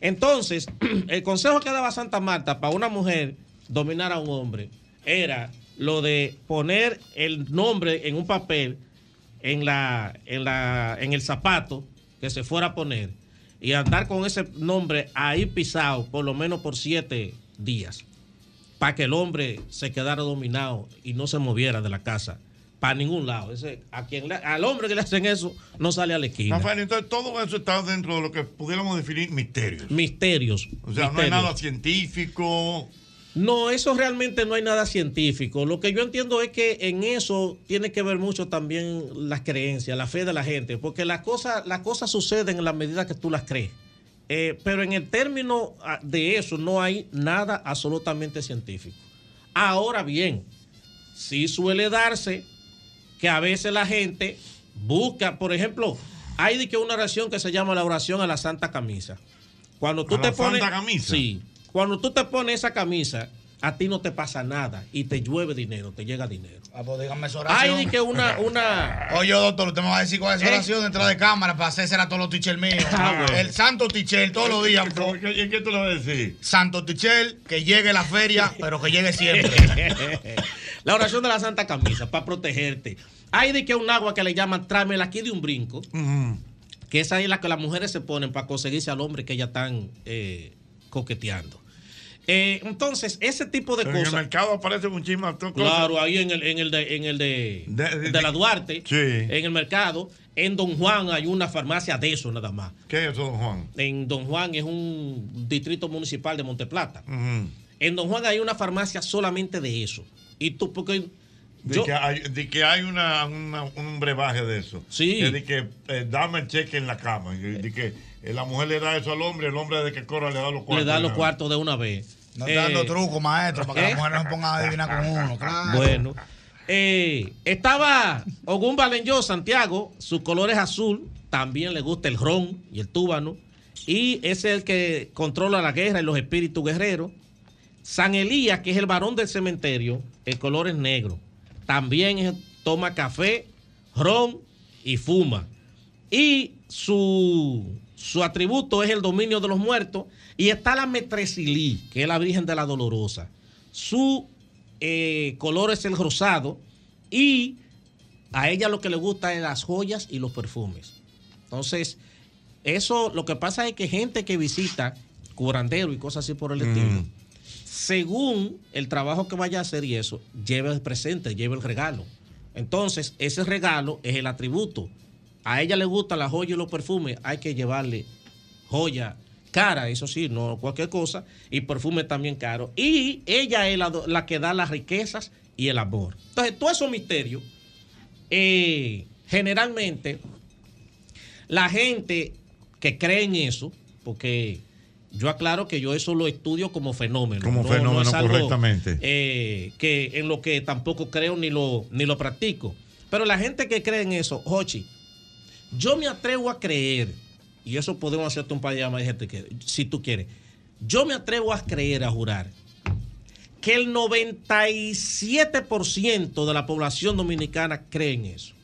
Entonces, el consejo que daba Santa Marta para una mujer dominar a un hombre era lo de poner el nombre en un papel en, la, en, la, en el zapato que se fuera a poner y andar con ese nombre ahí pisado por lo menos por siete días para que el hombre se quedara dominado y no se moviera de la casa para ningún lado. Ese, a quien le- al hombre que le hacen eso no sale a la esquina. Rafael, entonces todo eso está dentro de lo que pudiéramos definir misterios. Misterios. O sea, no hay nada científico. No, eso realmente no hay nada científico. Lo que yo entiendo es que en eso tiene que ver mucho también las creencias, la fe de la gente, porque las cosas, las cosas suceden en la medida que tú las crees. Eh, pero en el término ah, de eso no hay nada absolutamente científico. Ahora bien, sí suele darse que a veces la gente busca, por ejemplo, hay de que una oración que se llama la oración a la Santa Camisa. Cuando tú ¿A te la pones Santa Camisa? Sí. Cuando tú te pones esa camisa, a ti no te pasa nada y te llueve dinero, te llega dinero. Ah, pues dígame esa Hay oración. de que una una Oye, doctor, usted me va a decir cuál es ¿Eh? esa oración detrás de cámara para hacerse a todos los tichel míos. Ah, bueno. El santo tichel todos los días. ¿Y qué tú le vas a decir? Santo tichel, que llegue la feria, pero que llegue siempre. la oración de la Santa Camisa para protegerte. Hay de que un agua que le llaman tráemela aquí de un brinco, que esa es la que las mujeres se ponen para conseguirse al hombre que ellas están eh, coqueteando. Eh, entonces, ese tipo de Pero en el cosas. mercado aparece muchísimas cosas. Claro, ahí en el, en el de, en el de, De- de- de la Duarte, Sí. en el mercado. En Don Juan hay una farmacia de eso nada más. ¿Qué es eso, don Juan? En Don Juan es un distrito municipal de Monteplata. En Don Juan hay una farmacia solamente de eso. Y tú, porque De, yo, que hay, de que hay una, una- un brebaje de eso. Sí. De que eh, dame el cheque en la cama. De que la mujer le da eso al hombre, el hombre de que corra le da los cuartos. le da de los una cuartos de una vez. No está dando Eh, trucos, maestro, para que ¿eh? las mujeres no se pongan a adivinar con uno. Claro. Bueno. Eh, estaba Ogún Balenyo, Santiago, su color es azul, también le gusta el ron y el túbano. y es el que controla la guerra y los espíritus guerreros. San Elías, que es el varón del cementerio, el color es negro. También es- toma café, ron y fuma. Y su, su atributo es el dominio de los muertos. Y está la Metresilí, que es la Virgen de la Dolorosa. Su eh, color es el rosado. Y a ella lo que le gusta es las joyas y los perfumes. Entonces, eso lo que pasa es que gente que visita curandero y cosas así por el estilo, según el trabajo que vaya a hacer y eso, lleva el presente, lleva el regalo. Entonces, ese regalo es el atributo. A ella le gusta la joya y los perfumes, hay que llevarle joya cara, eso sí, no cualquier cosa, y perfume también caro. Y ella es la, la que da las riquezas y el amor. Entonces, todos esos misterios, eh, generalmente, la gente que cree en eso, porque yo aclaro que yo eso lo estudio como fenómeno. Como fenómeno, correctamente. eh, que en lo que tampoco creo ni lo, ni lo practico. Pero la gente que cree en eso, Hochi, yo me atrevo a creer, y eso podemos hacerte un par de llamadas que, si tú quieres, yo me atrevo a creer, a jurar, que el 97% de la población dominicana cree en eso.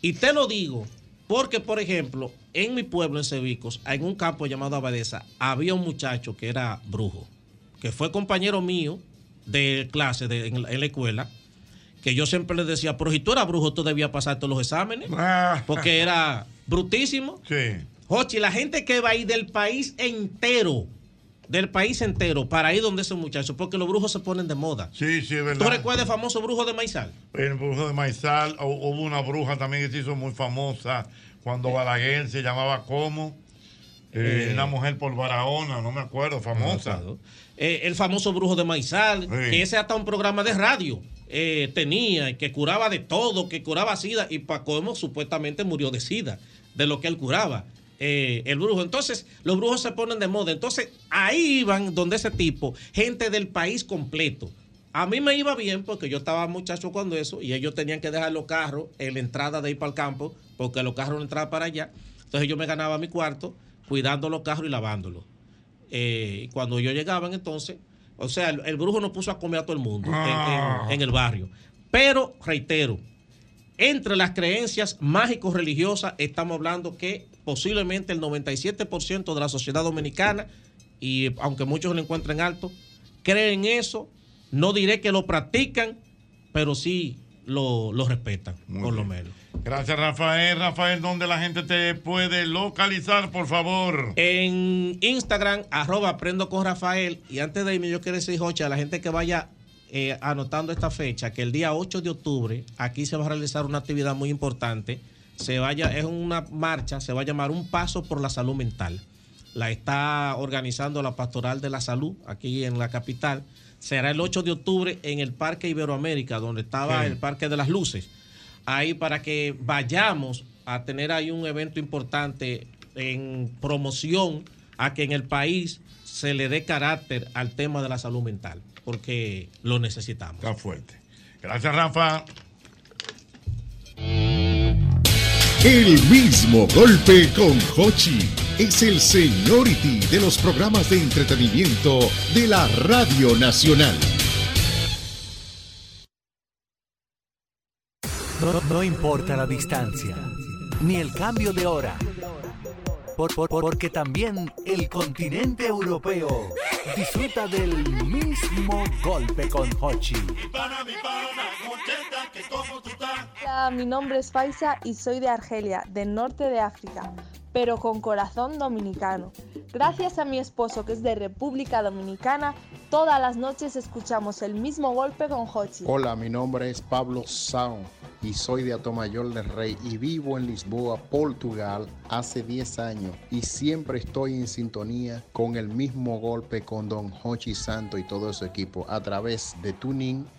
Y te lo digo porque, por ejemplo, en mi pueblo, en Cebicos, en un campo llamado Abadesa, había un muchacho que era brujo, que fue compañero mío de clase de- en la escuela, que yo siempre le decía, pero si tú eras brujo, tú debías pasar todos los exámenes, porque era brutísimo. Sí. Jochi, la gente que va a ir del país entero, del país entero, para ir donde ese muchacho, porque los brujos se ponen de moda. Sí, sí, verdad. ¿Tú recuerdas el famoso brujo de Maizal? El brujo de Maizal, hu- hubo una bruja también que se hizo muy famosa cuando Balaguer se llamaba como Eh. una mujer por Barahona, no me acuerdo, famosa. Eh, el famoso brujo de Maizal, que ese hasta un programa de radio eh, tenía, que curaba de todo, que curaba sida, y Pacomo supuestamente murió de sida, de lo que él curaba. eh, el brujo. Entonces, los brujos se ponen de moda. Entonces, ahí iban donde ese tipo, gente del país completo. A mí me iba bien porque yo estaba muchacho cuando eso y ellos tenían que dejar los carros en la entrada de ir para el campo porque los carros no entraban para allá. Entonces yo me ganaba mi cuarto cuidando los carros y lavándolos. Eh, cuando yo llegaba entonces, o sea, el, el brujo nos puso a comer a todo el mundo en- Ah. en, en el barrio. Pero, reitero, entre las creencias mágico-religiosas estamos hablando que posiblemente el 97% de la sociedad dominicana, y aunque muchos lo encuentren alto, creen eso. No diré que lo practican, pero sí lo, lo respetan, por lo menos. Gracias, Rafael. Rafael, ¿dónde la gente te puede localizar, por favor? En Instagram, arroba aprendo con Rafael. Y antes de irme, yo quiero decir, Jocha, a la gente que vaya eh, anotando esta fecha, que el día 8 de octubre, aquí se va a realizar una actividad muy importante. Se vaya, es una marcha, se va a llamar Un Paso por la Salud Mental. La está organizando la Pastoral de la Salud, aquí en la capital. Será el 8 de octubre en el Parque Iberoamérica, donde estaba Sí. el Parque de las Luces ahí para que vayamos a tener ahí un evento importante en promoción a que en el país se le dé carácter al tema de la salud mental, porque lo necesitamos. Está fuerte. Gracias, Rafa. El mismo golpe con Hochi es el seniority de los programas de entretenimiento de la Radio Nacional. No, no importa la distancia, ni el cambio de hora, por- por- porque también el continente europeo disfruta del mismo golpe con Hochi. Hola, mi nombre es Faisa y soy de Argelia, del norte de África, pero con corazón dominicano. Gracias a mi esposo que es de República Dominicana, todas las noches escuchamos el mismo golpe con Hochi. Hola, mi nombre es Pablo Sao y soy de Atomayor del Rey y vivo en Lisboa, Portugal, hace 10 años y siempre estoy en sintonía con el mismo golpe con Don Hochi Santo y todo su equipo a través de Tuning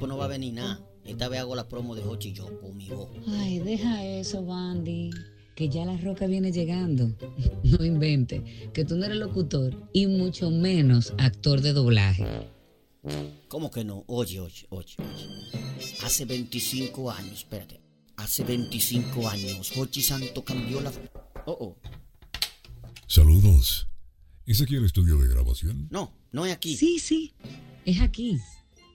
Tipo no va a venir nada. Esta vez hago la promo de Hochi yo con mi voz. Ay, deja eso, Bandy. Que ya la roca viene llegando. No invente. Que tú no eres locutor y mucho menos actor de doblaje. ¿Cómo que no? Oye, oye, oye, oye. Hace 25 años, espérate. Hace 25 años, Hochi Santo cambió la. Oh, oh. Saludos. ¿Es aquí el estudio de grabación? No, no es aquí. Sí, sí. Es aquí.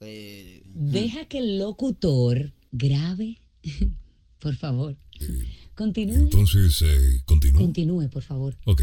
Eh, Deja que el locutor grabe. por favor. Continúe. Entonces, eh, continúo. Continúe, por favor. Ok.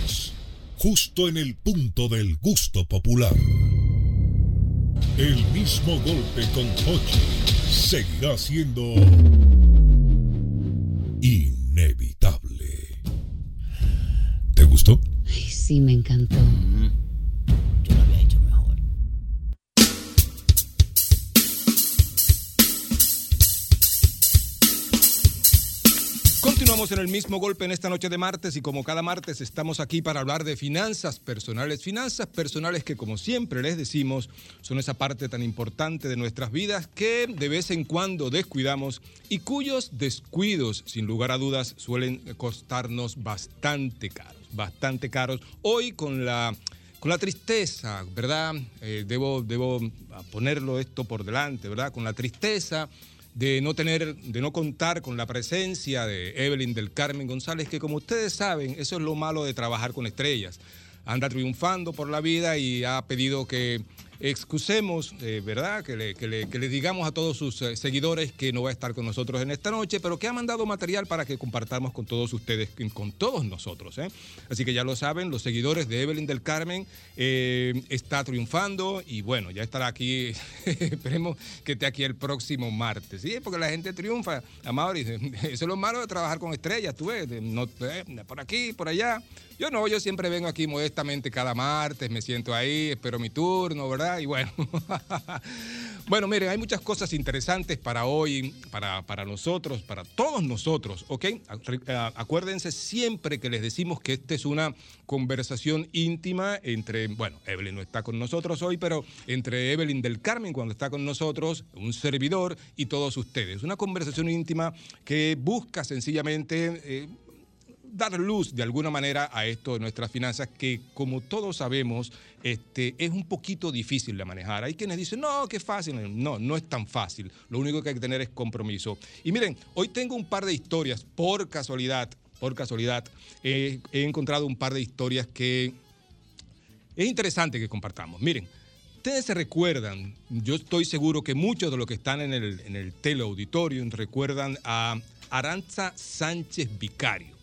justo en el punto del gusto popular. El mismo golpe con Hochi seguirá siendo inevitable. ¿Te gustó? Ay, sí, me encantó. Continuamos en el mismo golpe en esta noche de martes y como cada martes estamos aquí para hablar de finanzas personales, finanzas personales que como siempre les decimos son esa parte tan importante de nuestras vidas que de vez en cuando descuidamos y cuyos descuidos sin lugar a dudas suelen costarnos bastante caros, bastante caros. Hoy con la con la tristeza, ¿verdad? Eh, debo, debo ponerlo esto por delante, ¿verdad? Con la tristeza de no tener, de no contar con la presencia de Evelyn del Carmen González, que como ustedes saben, eso es lo malo de trabajar con estrellas. Anda triunfando por la vida y ha pedido que excusemos, eh, ¿verdad? Que le, que, le, que le digamos a todos sus eh, seguidores que no va a estar con nosotros en esta noche, pero que ha mandado material para que compartamos con todos ustedes, con todos nosotros. ¿eh? Así que ya lo saben, los seguidores de Evelyn del Carmen eh, está triunfando y bueno, ya estará aquí, esperemos que esté aquí el próximo martes, ¿sí? Porque la gente triunfa, Amaury, eso es lo malo de trabajar con estrellas, tú ves, no, eh, por aquí, por allá. Yo no, yo siempre vengo aquí modestamente cada martes, me siento ahí, espero mi turno, ¿verdad? Y bueno, bueno, miren, hay muchas cosas interesantes para hoy, para, para nosotros, para todos nosotros, ¿ok? Ac- Acuérdense siempre que les decimos que esta es una conversación íntima entre, bueno, Evelyn no está con nosotros hoy, pero entre Evelyn del Carmen cuando está con nosotros, un servidor y todos ustedes. Una conversación íntima que busca sencillamente... eh, dar luz de alguna manera a esto de nuestras finanzas que como todos sabemos este, es un poquito difícil de manejar. Hay quienes dicen, no, qué fácil. No, no es tan fácil. Lo único que hay que tener es compromiso. Y miren, hoy tengo un par de historias, por casualidad, por casualidad, he encontrado un par de historias que es interesante que compartamos. Miren, ustedes se recuerdan, yo estoy seguro que muchos de los que están en el, en el teleauditorio recuerdan a Aranza Sánchez Vicario.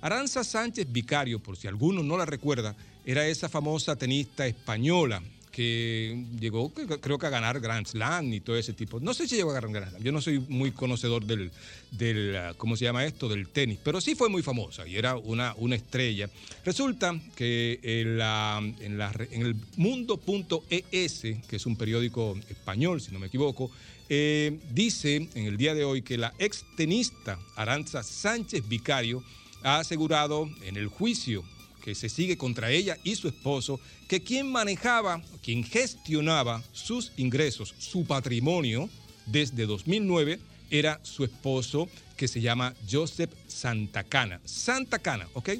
Aranza Sánchez Vicario, por si alguno no la recuerda, era esa famosa tenista española que llegó creo que a ganar Grand Slam y todo ese tipo. No sé si llegó a ganar Grand Slam. Yo no soy muy conocedor del, del ah, ¿cómo se llama esto? Del tenis, pero sí fue muy famosa y era una, una estrella. Resulta que re- en el mundo.es, que es un periódico español, si no me equivoco, eh, dice en el día de hoy que la ex tenista Aranza Sánchez Vicario ha asegurado en el juicio que se sigue contra ella y su esposo, que quien manejaba, quien gestionaba sus ingresos, su patrimonio desde 2009 era su esposo que se llama Joseph Santacana. Santacana, ¿ok?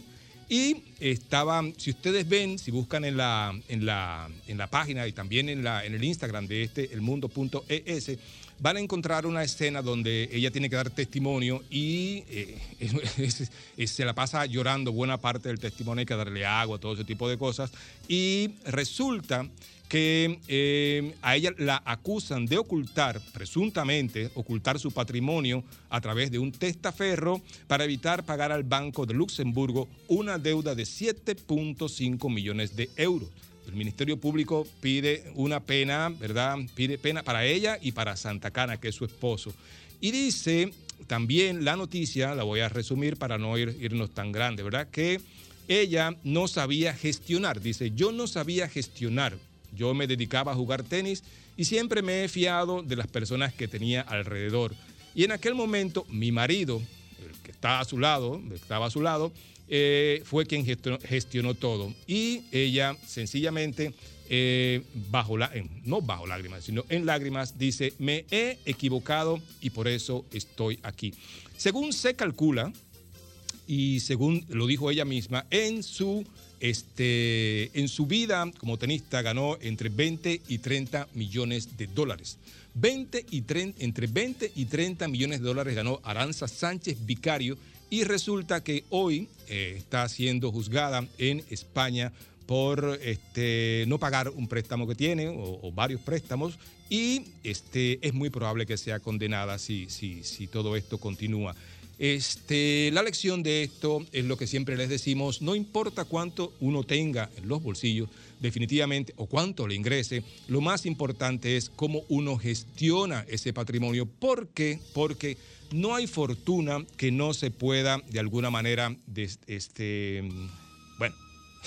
Y estaba, si ustedes ven, si buscan en la, en la, en la página y también en, la, en el Instagram de este, elmundo.es, van a encontrar una escena donde ella tiene que dar testimonio y eh, se la pasa llorando buena parte del testimonio, hay que darle agua, todo ese tipo de cosas. Y resulta que eh, a ella la acusan de ocultar, presuntamente, ocultar su patrimonio a través de un testaferro para evitar pagar al Banco de Luxemburgo una deuda de 7.5 millones de euros. El Ministerio Público pide una pena, ¿verdad? Pide pena para ella y para Santa Cana, que es su esposo. Y dice también la noticia, la voy a resumir para no ir- irnos tan grande, ¿verdad? Que ella no sabía gestionar. Dice, yo no sabía gestionar. Yo me dedicaba a jugar tenis y siempre me he fiado de las personas que tenía alrededor. Y en aquel momento, mi marido, el que está a su lado, estaba a su lado, eh, fue quien gestionó, todo. Y ella sencillamente, eh, bajo no bajo lágrimas, sino en lágrimas, dice, me he equivocado y por eso estoy aquí. Según se calcula, y según lo dijo ella misma, en su, este, en su vida como tenista ganó entre 20 y 30 millones de dólares. 20 y 30, entre 20 y 30 millones de dólares ganó Aranza Sánchez Vicario y resulta que hoy eh, está siendo juzgada en España por este, no pagar un préstamo que tiene o, o varios préstamos y este, es muy probable que sea condenada si, si, si todo esto continúa. Este, la lección de esto es lo que siempre les decimos, no importa cuánto uno tenga en los bolsillos, definitivamente, o cuánto le ingrese, lo más importante es cómo uno gestiona ese patrimonio. ¿Por qué? Porque no hay fortuna que no se pueda de alguna manera, este, bueno,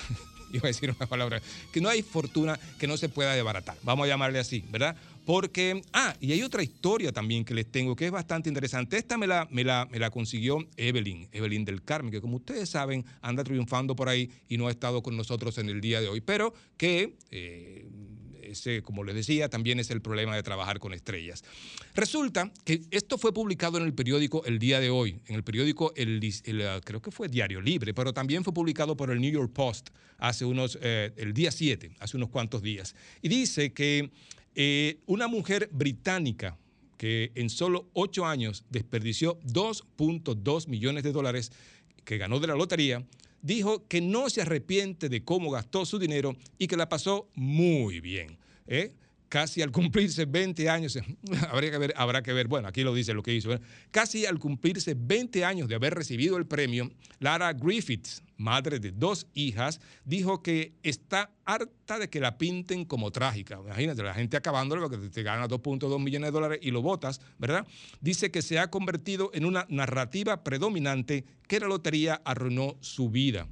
iba a decir una palabra, que no hay fortuna que no se pueda desbaratar, vamos a llamarle así, ¿verdad? Porque, ah, y hay otra historia también que les tengo que es bastante interesante. Esta me la, me la, me la consiguió Evelyn, Evelyn del Carmen, que como ustedes saben anda triunfando por ahí y no ha estado con nosotros en el día de hoy, pero que... eh, ese, como les decía, también es el problema de trabajar con estrellas. Resulta que esto fue publicado en el periódico el día de hoy, en el periódico, el, uh, creo que fue Diario Libre, pero también fue publicado por el New York Post hace unos, eh, el día 7, hace unos cuantos días. Y dice que eh, una mujer británica que en solo ocho años desperdició 2.2 millones de dólares que ganó de la lotería, dijo que no se arrepiente de cómo gastó su dinero y que la pasó muy bien. ¿eh? Casi al cumplirse 20 años, habría que ver, habrá que ver, bueno, aquí lo dice lo que hizo, casi al cumplirse 20 años de haber recibido el premio, Lara Griffiths, madre de dos hijas, dijo que está harta de que la pinten como trágica. Imagínate, la gente acabándole porque te gana 2.2 millones de dólares y lo votas, ¿verdad? Dice que se ha convertido en una narrativa predominante que la lotería arruinó su vida.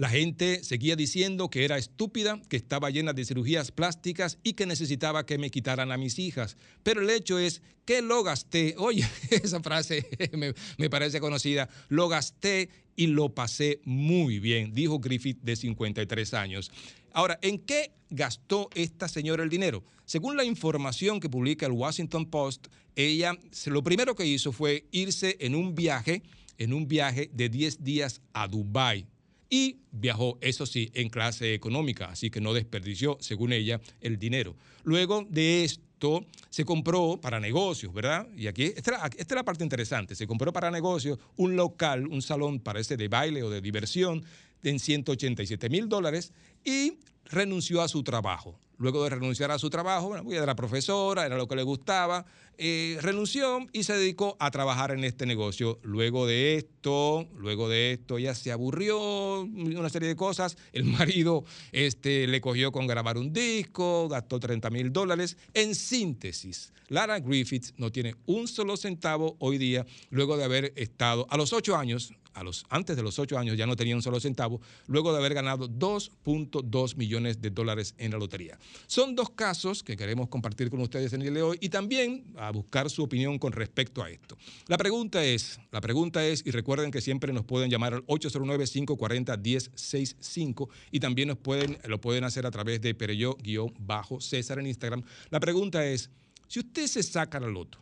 La gente seguía diciendo que era estúpida, que estaba llena de cirugías plásticas y que necesitaba que me quitaran a mis hijas. Pero el hecho es que lo gasté. Oye, esa frase me, parece conocida. Lo gasté y lo pasé muy bien, dijo Griffith de 53 años. Ahora, ¿en qué gastó esta señora el dinero? Según la información que publica el Washington Post, ella lo primero que hizo fue irse en un viaje, en un viaje de 10 días a Dubái y viajó, eso sí, en clase económica, así que no desperdició, según ella, el dinero. Luego de esto, se compró para negocios, ¿verdad? Y aquí, esta, esta es la parte interesante, se compró para negocios un local, un salón, parece de baile o de diversión, en 187 mil dólares y renunció a su trabajo. Luego de renunciar a su trabajo, bueno, pues era profesora, era lo que le gustaba, eh, renunció y se dedicó a trabajar en este negocio. Luego de esto, luego de esto, ella se aburrió, una serie de cosas. El marido este, le cogió con grabar un disco, gastó 30 mil dólares. En síntesis, Lara Griffiths no tiene un solo centavo hoy día, luego de haber estado a los ocho años a los, antes de los ocho años ya no tenía un solo centavo, luego de haber ganado 2.2 millones de dólares en la lotería. Son dos casos que queremos compartir con ustedes en el día de hoy y también a buscar su opinión con respecto a esto. La pregunta es, la pregunta es, y recuerden que siempre nos pueden llamar al 809-540-1065 y también nos pueden, lo pueden hacer a través de Pereyó-César en Instagram. La pregunta es, si usted se saca la loto,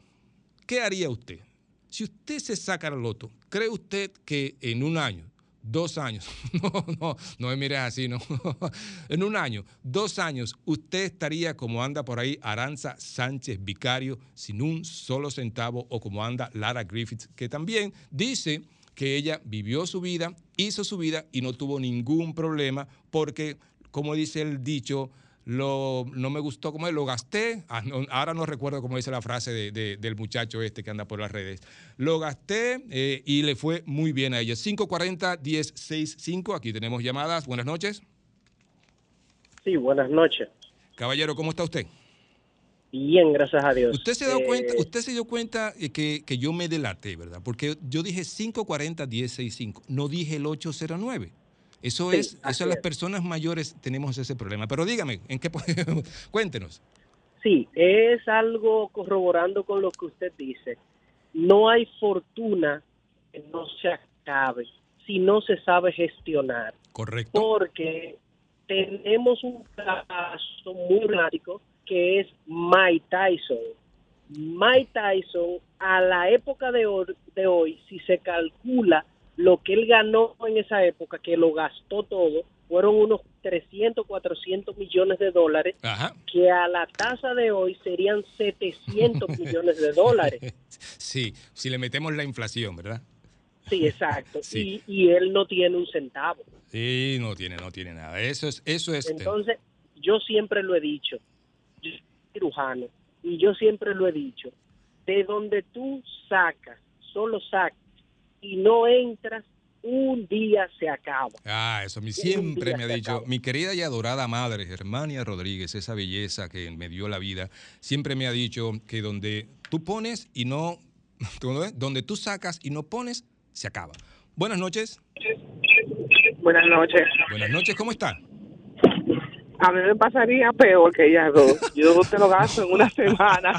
¿qué haría usted? Si usted se saca la loto, ¿cree usted que en un año, dos años, no, no, no me mires así, no, en un año, dos años, usted estaría como anda por ahí Aranza Sánchez Vicario sin un solo centavo o como anda Lara Griffiths, que también dice que ella vivió su vida, hizo su vida y no tuvo ningún problema porque, como dice el dicho, lo, no me gustó como lo gasté, ah, ahora no recuerdo cómo dice la frase de- de- del muchacho este que anda por las redes, lo gasté eh, y le fue muy bien a ella. 540-1065, aquí tenemos llamadas, buenas noches. Sí, buenas noches. Caballero, ¿cómo está usted? Bien, gracias a Dios. Usted se, dio Eh, cuenta, usted se dio cuenta eh, que, que yo me delaté, ¿verdad? Porque yo dije 540-1065, no dije el 809. Eso Sí, es, eso las personas mayores tenemos ese problema. Pero dígame, ¿en qué podemos? Cuéntenos. Sí, es algo corroborando con lo que usted dice. No hay fortuna que no se acabe si no se sabe gestionar. Correcto. Porque tenemos un caso muy dramático que es Mike Tyson. Mike Tyson, a la época de hoy, de hoy, si se calcula lo que él ganó en esa época, que lo gastó todo, fueron unos 300, 400 millones de dólares, Ajá. que a la tasa de hoy serían 700 millones de dólares. Sí, si le metemos la inflación, ¿verdad? Sí, exacto. Sí. Y, y él no tiene un centavo. Sí, no tiene, no tiene nada. Eso es, eso es. Entonces, yo siempre lo he dicho, yo soy cirujano, y yo siempre lo he dicho, de donde tú sacas, solo sacas, y no entras, un día se acaba. Ah, eso a mí siempre me ha dicho, acaba. mi querida y adorada madre, Germania Rodríguez, esa belleza que me dio la vida, siempre me ha dicho que donde tú pones y no, ¿dónde? donde tú sacas y no pones, se acaba. Buenas noches. Buenas noches. Buenas noches, ¿cómo está? A mí me pasaría peor que ellas dos. Yo te lo gasto en una semana.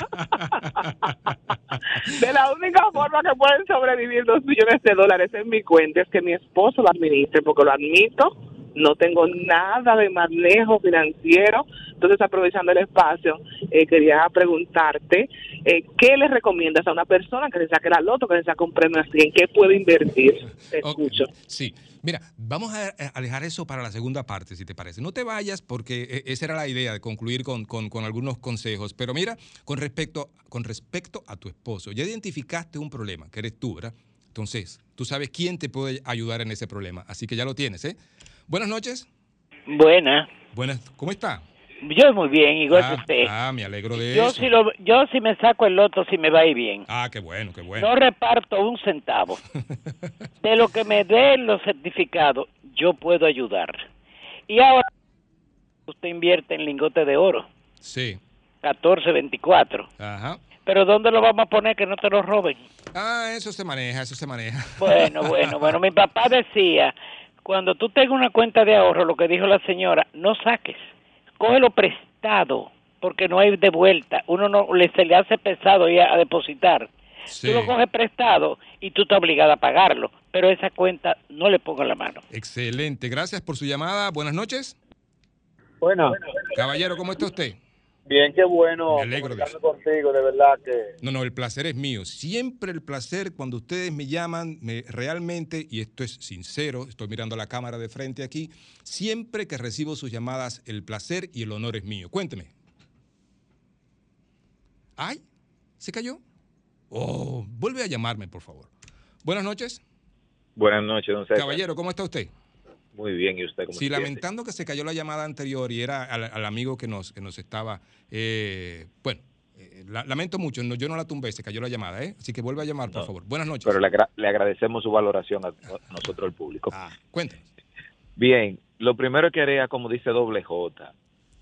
De la única forma que pueden sobrevivir dos millones de dólares en mi cuenta es que mi esposo lo administre, porque lo admito, no tengo nada de manejo financiero. Entonces, aprovechando el espacio, eh, quería preguntarte, eh, ¿qué le recomiendas a una persona que se saque la loto, que se saque un premio así? ¿En qué puede invertir? Te escucho. Sí, mira, vamos a a dejar eso para la segunda parte, si te parece. No te vayas porque eh, esa era la idea de concluir con, con- con algunos consejos. Pero mira, con respecto, con respecto a tu esposo, ya identificaste un problema, que eres tú, ¿verdad? Entonces, tú sabes quién te puede ayudar en ese problema. Así que ya lo tienes, ¿eh? Buenas noches. Buena. Buenas, ¿cómo está? Yo muy bien, igual ah, que usted. Ah, me alegro de yo eso. si lo, yo si me saco el loto si me va a ir bien. Ah, qué bueno, qué bueno. No reparto un centavo. De lo que me den los certificados, yo puedo ayudar. Y ahora usted invierte en lingote de oro, Sí. 14, 24. Ajá. Pero ¿dónde lo vamos a poner que no te lo roben? Ah, eso se maneja, eso se maneja. Bueno, bueno, bueno. Mi papá decía, cuando tú tengas una cuenta de ahorro, lo que dijo la señora, no saques, cógelo prestado, porque no hay de vuelta. Uno no le, se le hace pesado ir a, a depositar. Sí. Tú lo coges prestado y tú estás obligado a pagarlo, pero esa cuenta no le pongo la mano. Excelente, gracias por su llamada. Buenas noches. Bueno, Caballero, ¿cómo está usted? Bien, qué bueno Me alegro de comunicarme contigo, de verdad que No, no, el placer es mío. Siempre el placer cuando ustedes me llaman, me, realmente, y esto es sincero, estoy mirando la cámara de frente aquí, siempre que recibo sus llamadas, el placer y el honor es mío. Cuénteme. ¿Ay? ¿Se cayó? Oh, vuelve a llamarme, por favor. Buenas noches. Buenas noches, don César. Caballero, ¿cómo está usted? Muy bien, ¿y usted cómo Sí, se siente? lamentando que se cayó la llamada anterior y era al, al amigo que nos, que nos estaba, eh, bueno, eh, la- lamento mucho, no, yo no la tumbé, se cayó la llamada, ¿eh? Así que vuelve a llamar, por favor. Buenas noches. Pero le, agra- le agradecemos su valoración a, a nosotros, el público. cuéntame. Bien, lo primero que haría, como dice doble J,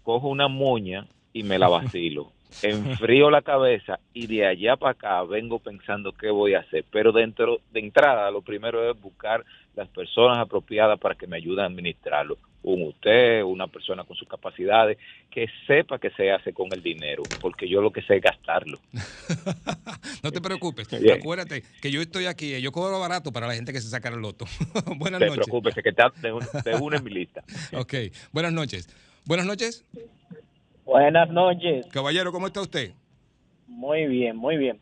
cojo una moña y me la vacilo. Enfrío la cabeza y de allá para acá vengo pensando qué voy a hacer. Pero dentro de entrada, lo primero es buscar las personas apropiadas para que me ayuden a administrarlo. Un usted, una persona con sus capacidades, que sepa qué se hace con el dinero, porque yo lo que sé es gastarlo. No te preocupes, Bien. acuérdate que yo estoy aquí, yo cobro barato para la gente que se saca el loto. Buenas Te noches. preocupes, que te, te, te une en mi lista. Ok, buenas noches. Buenas noches. Buenas noches. Caballero, ¿cómo está usted? Muy bien, muy bien.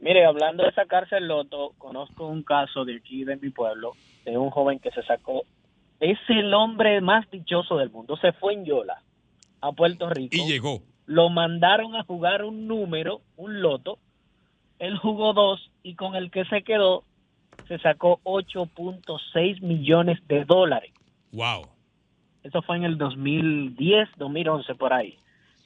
Mire, hablando de sacarse el loto, conozco un caso de aquí de mi pueblo, de un joven que se sacó. Es el hombre más dichoso del mundo. Se fue en Yola a Puerto Rico. Y llegó. Lo mandaron a jugar un número, un loto. Él jugó dos y con el que se quedó se sacó 8.6 millones de dólares. Wow. Eso fue en el 2010, 2011, por ahí.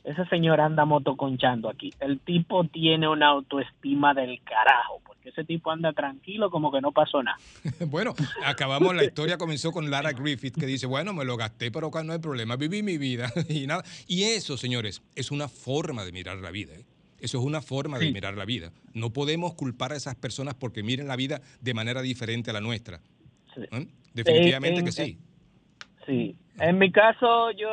Ese señor anda motoconchando aquí. El tipo tiene una autoestima del carajo, porque ese tipo anda tranquilo como que no pasó nada. Bueno, acabamos, la historia comenzó con Lara Griffith que dice, bueno, me lo gasté, pero acá no hay problema, viví mi vida y nada. Y eso, señores, es una forma de mirar la vida. ¿eh? Eso es una forma de mirar la vida. No podemos culpar a esas personas porque miren la vida de manera diferente a la nuestra. ¿Eh? Definitivamente en- que sí. Sí. En mi caso, yo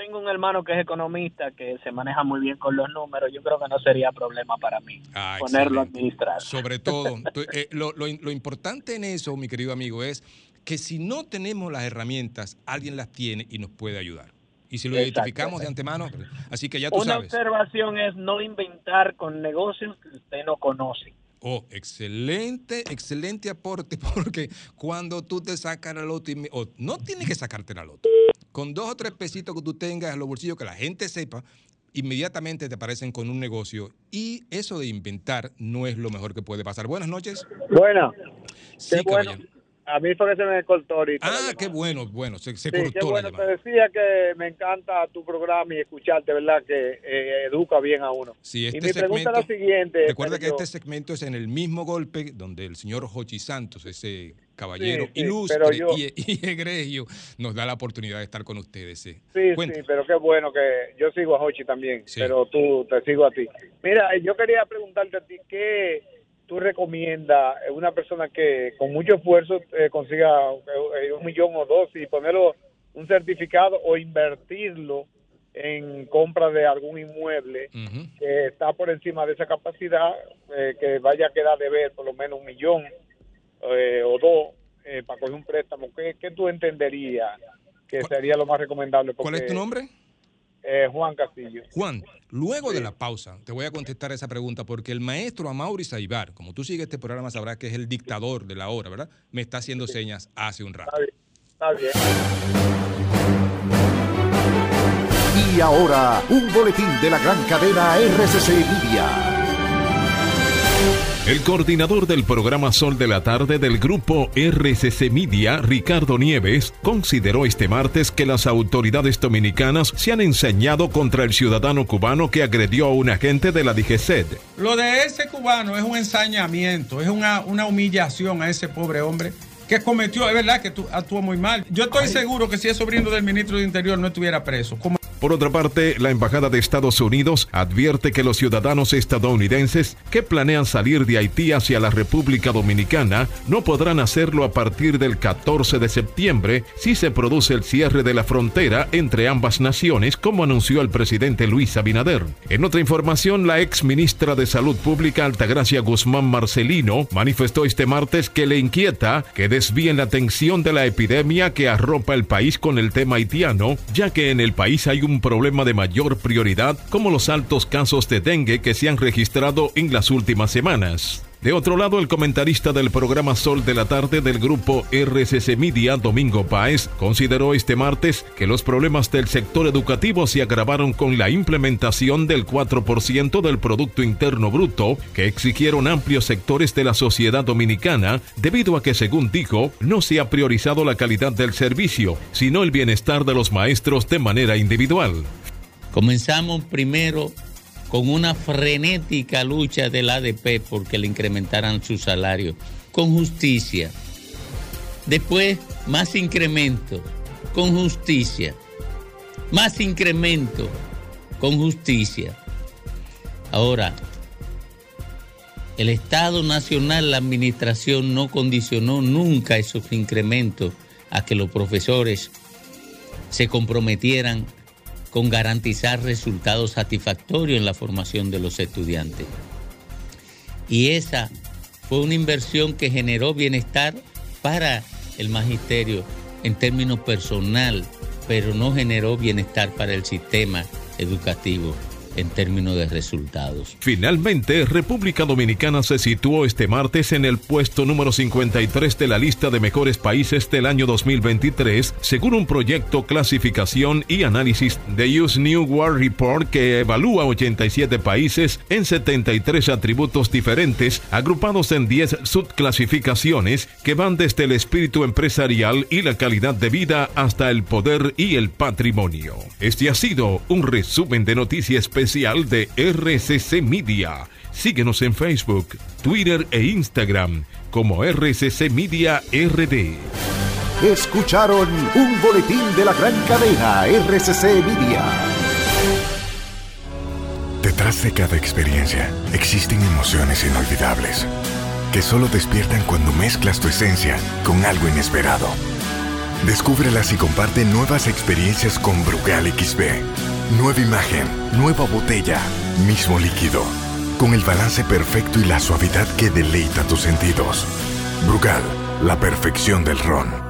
tengo un hermano que es economista, que se maneja muy bien con los números. Yo creo que no sería problema para mí Ah, ponerlo a administrar. Sobre todo, eh, lo, lo- lo importante en eso, mi querido amigo, es que si no tenemos las herramientas, alguien las tiene y nos puede ayudar. Y si lo Exacto. identificamos de antemano, así que ya tú Una sabes. observación es no inventar con negocios que usted no conoce. Oh, excelente, excelente aporte, porque cuando tú te sacas la loto, y me- no tienes que sacarte la loto, con dos o tres pesitos que tú tengas en los bolsillos, que la gente sepa, inmediatamente te aparecen con un negocio y eso de inventar no es lo mejor que puede pasar. Buenas noches. Buena. Sí, Qué bueno. A mí fue que se me cortó ahorita. Ah, qué bueno, bueno, se, se Sí, qué cortó la bueno. Te decía que me encanta tu programa y escucharte, ¿verdad? Que eh, educa bien a uno. Sí, y este mi pregunta es la segmento- siguiente. Recuerda que este segmento es en el mismo golpe donde el señor Jochi Santos, ese caballero Sí, sí, ilustre yo- y, y egregio, nos da la oportunidad de estar con ustedes. eh. Sí, Cuente. sí, pero qué bueno que yo sigo a Hochi también, Sí. pero tú te sigo a ti. Mira, yo quería preguntarte a ti, ¿qué tú recomiendas a una persona que con mucho esfuerzo eh, consiga eh, un millón o dos y ponerlo un certificado o invertirlo en compra de algún inmueble que está por encima de esa capacidad, eh, que vaya a quedar de ver por lo menos un millón eh, o dos eh, para coger un préstamo? ¿Qué, qué tú entenderías que sería lo más recomendable? ¿Cuál es tu Porque- nombre? Eh, Juan Castillo. Juan, luego de la pausa te voy a contestar esa pregunta porque el maestro Amaury Saibar, como tú sigues este programa sabrás que es el dictador de la hora, ¿verdad? Me está haciendo señas hace un rato. Está bien. Y ahora, un boletín de la gran cadena RCC Media. El coordinador del programa Sol de la Tarde del grupo RCC Media, Ricardo Nieves, consideró este martes que las autoridades dominicanas se han enseñado contra el ciudadano cubano que agredió a un agente de la DGCED. Lo de ese cubano es un ensañamiento, es una, una humillación a ese pobre hombre que cometió, es verdad que actuó muy mal. Yo estoy seguro que si es sobrino del ministro de Interior no estuviera preso. Como- Por otra parte, la Embajada de Estados Unidos advierte que los ciudadanos estadounidenses que planean salir de Haití hacia la República Dominicana no podrán hacerlo a partir del 14 de septiembre si se produce el cierre de la frontera entre ambas naciones, como anunció el presidente Luis Abinader. En otra información, la ex ministra de Salud Pública Altagracia Guzmán Marcelino manifestó este martes que le inquieta que desvíen la atención de la epidemia que arropa el país con el tema haitiano, ya que en el país hay un problema de mayor prioridad como los altos casos de dengue que se han registrado en las últimas semanas. De otro lado, el comentarista del programa Sol de la Tarde del grupo RCC Media, Domingo Páez, consideró este martes que los problemas del sector educativo se agravaron con la implementación del 4% del Producto Interno Bruto que exigieron amplios sectores de la sociedad dominicana debido a que, según dijo, no se ha priorizado la calidad del servicio, sino el bienestar de los maestros de manera individual. Comenzamos primero con una frenética lucha del ADP porque le incrementaran su salario, con justicia. Después, más incremento, con justicia. Más incremento, con justicia. Ahora, el Estado Nacional, la Administración no condicionó nunca esos incrementos a que los profesores se comprometieran con garantizar resultados satisfactorios en la formación de los estudiantes. Y esa fue una inversión que generó bienestar para el magisterio en términos personal, pero no generó bienestar para el sistema educativo en términos de resultados. Finalmente, República Dominicana se situó este martes en el puesto número 53 de la lista de mejores países del año 2023, según un proyecto clasificación y análisis de US New World Report que evalúa 87 países en 73 atributos diferentes, agrupados en 10 subclasificaciones que van desde el espíritu empresarial y la calidad de vida hasta el poder y el patrimonio. Este ha sido un resumen de noticias especial de RCC Media. Síguenos en Facebook, Twitter e Instagram como RCC Media RD. Escucharon un boletín de la gran cadena RCC Media. Detrás de cada experiencia existen emociones inolvidables que solo despiertan cuando mezclas tu esencia con algo inesperado. Descúbrelas y comparte nuevas experiencias con Brugal XB. Nueva imagen, nueva botella, mismo líquido, con el balance perfecto y la suavidad que deleita tus sentidos. Brugal, la perfección del ron.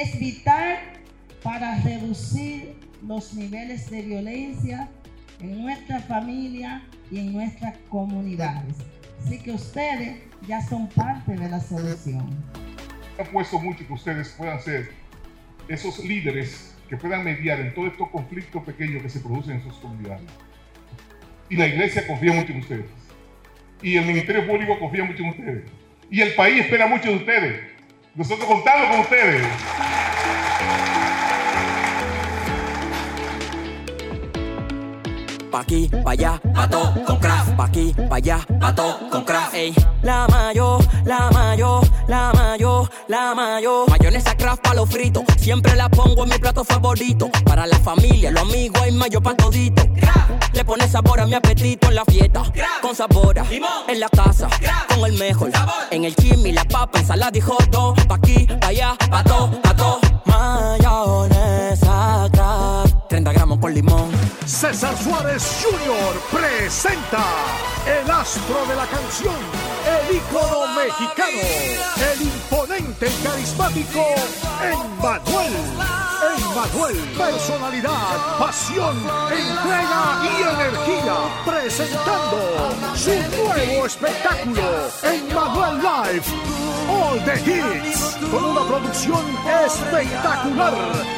Es vital para reducir los niveles de violencia en nuestra familia y en nuestras comunidades. Así que ustedes ya son parte de la solución. He puesto mucho que ustedes puedan ser esos líderes que puedan mediar en todos estos conflictos pequeños que se producen en sus comunidades. Y la iglesia confía mucho en ustedes. Y el Ministerio Público confía mucho en ustedes. Y el país espera mucho de ustedes. Nosotros contamos con ustedes. Pa' aquí, pa' allá, pato con craft. Pa' aquí, pa' allá, pato con craft. Ey, la mayo, la mayo, la mayo, la mayo. Mayonesa craft pa' los fritos. Siempre la pongo en mi plato favorito. Para la familia, los amigos hay mayo pa' todito. Le pone sabor a mi apetito en la fiesta. Con sabor a- en la casa. Con el mejor. En el chimi, la papa, ensalada y hot dog. Pa' aquí, pa' allá, pato, pato. Mayonesa craft. 30 gramos por limón. César Suárez Jr. presenta el astro de la canción, el ícono mexicano, el imponente y carismático Emmanuel. Emmanuel, personalidad, pasión, entrega y energía, presentando su nuevo espectáculo, Emmanuel Live, All the Hits, con una producción espectacular.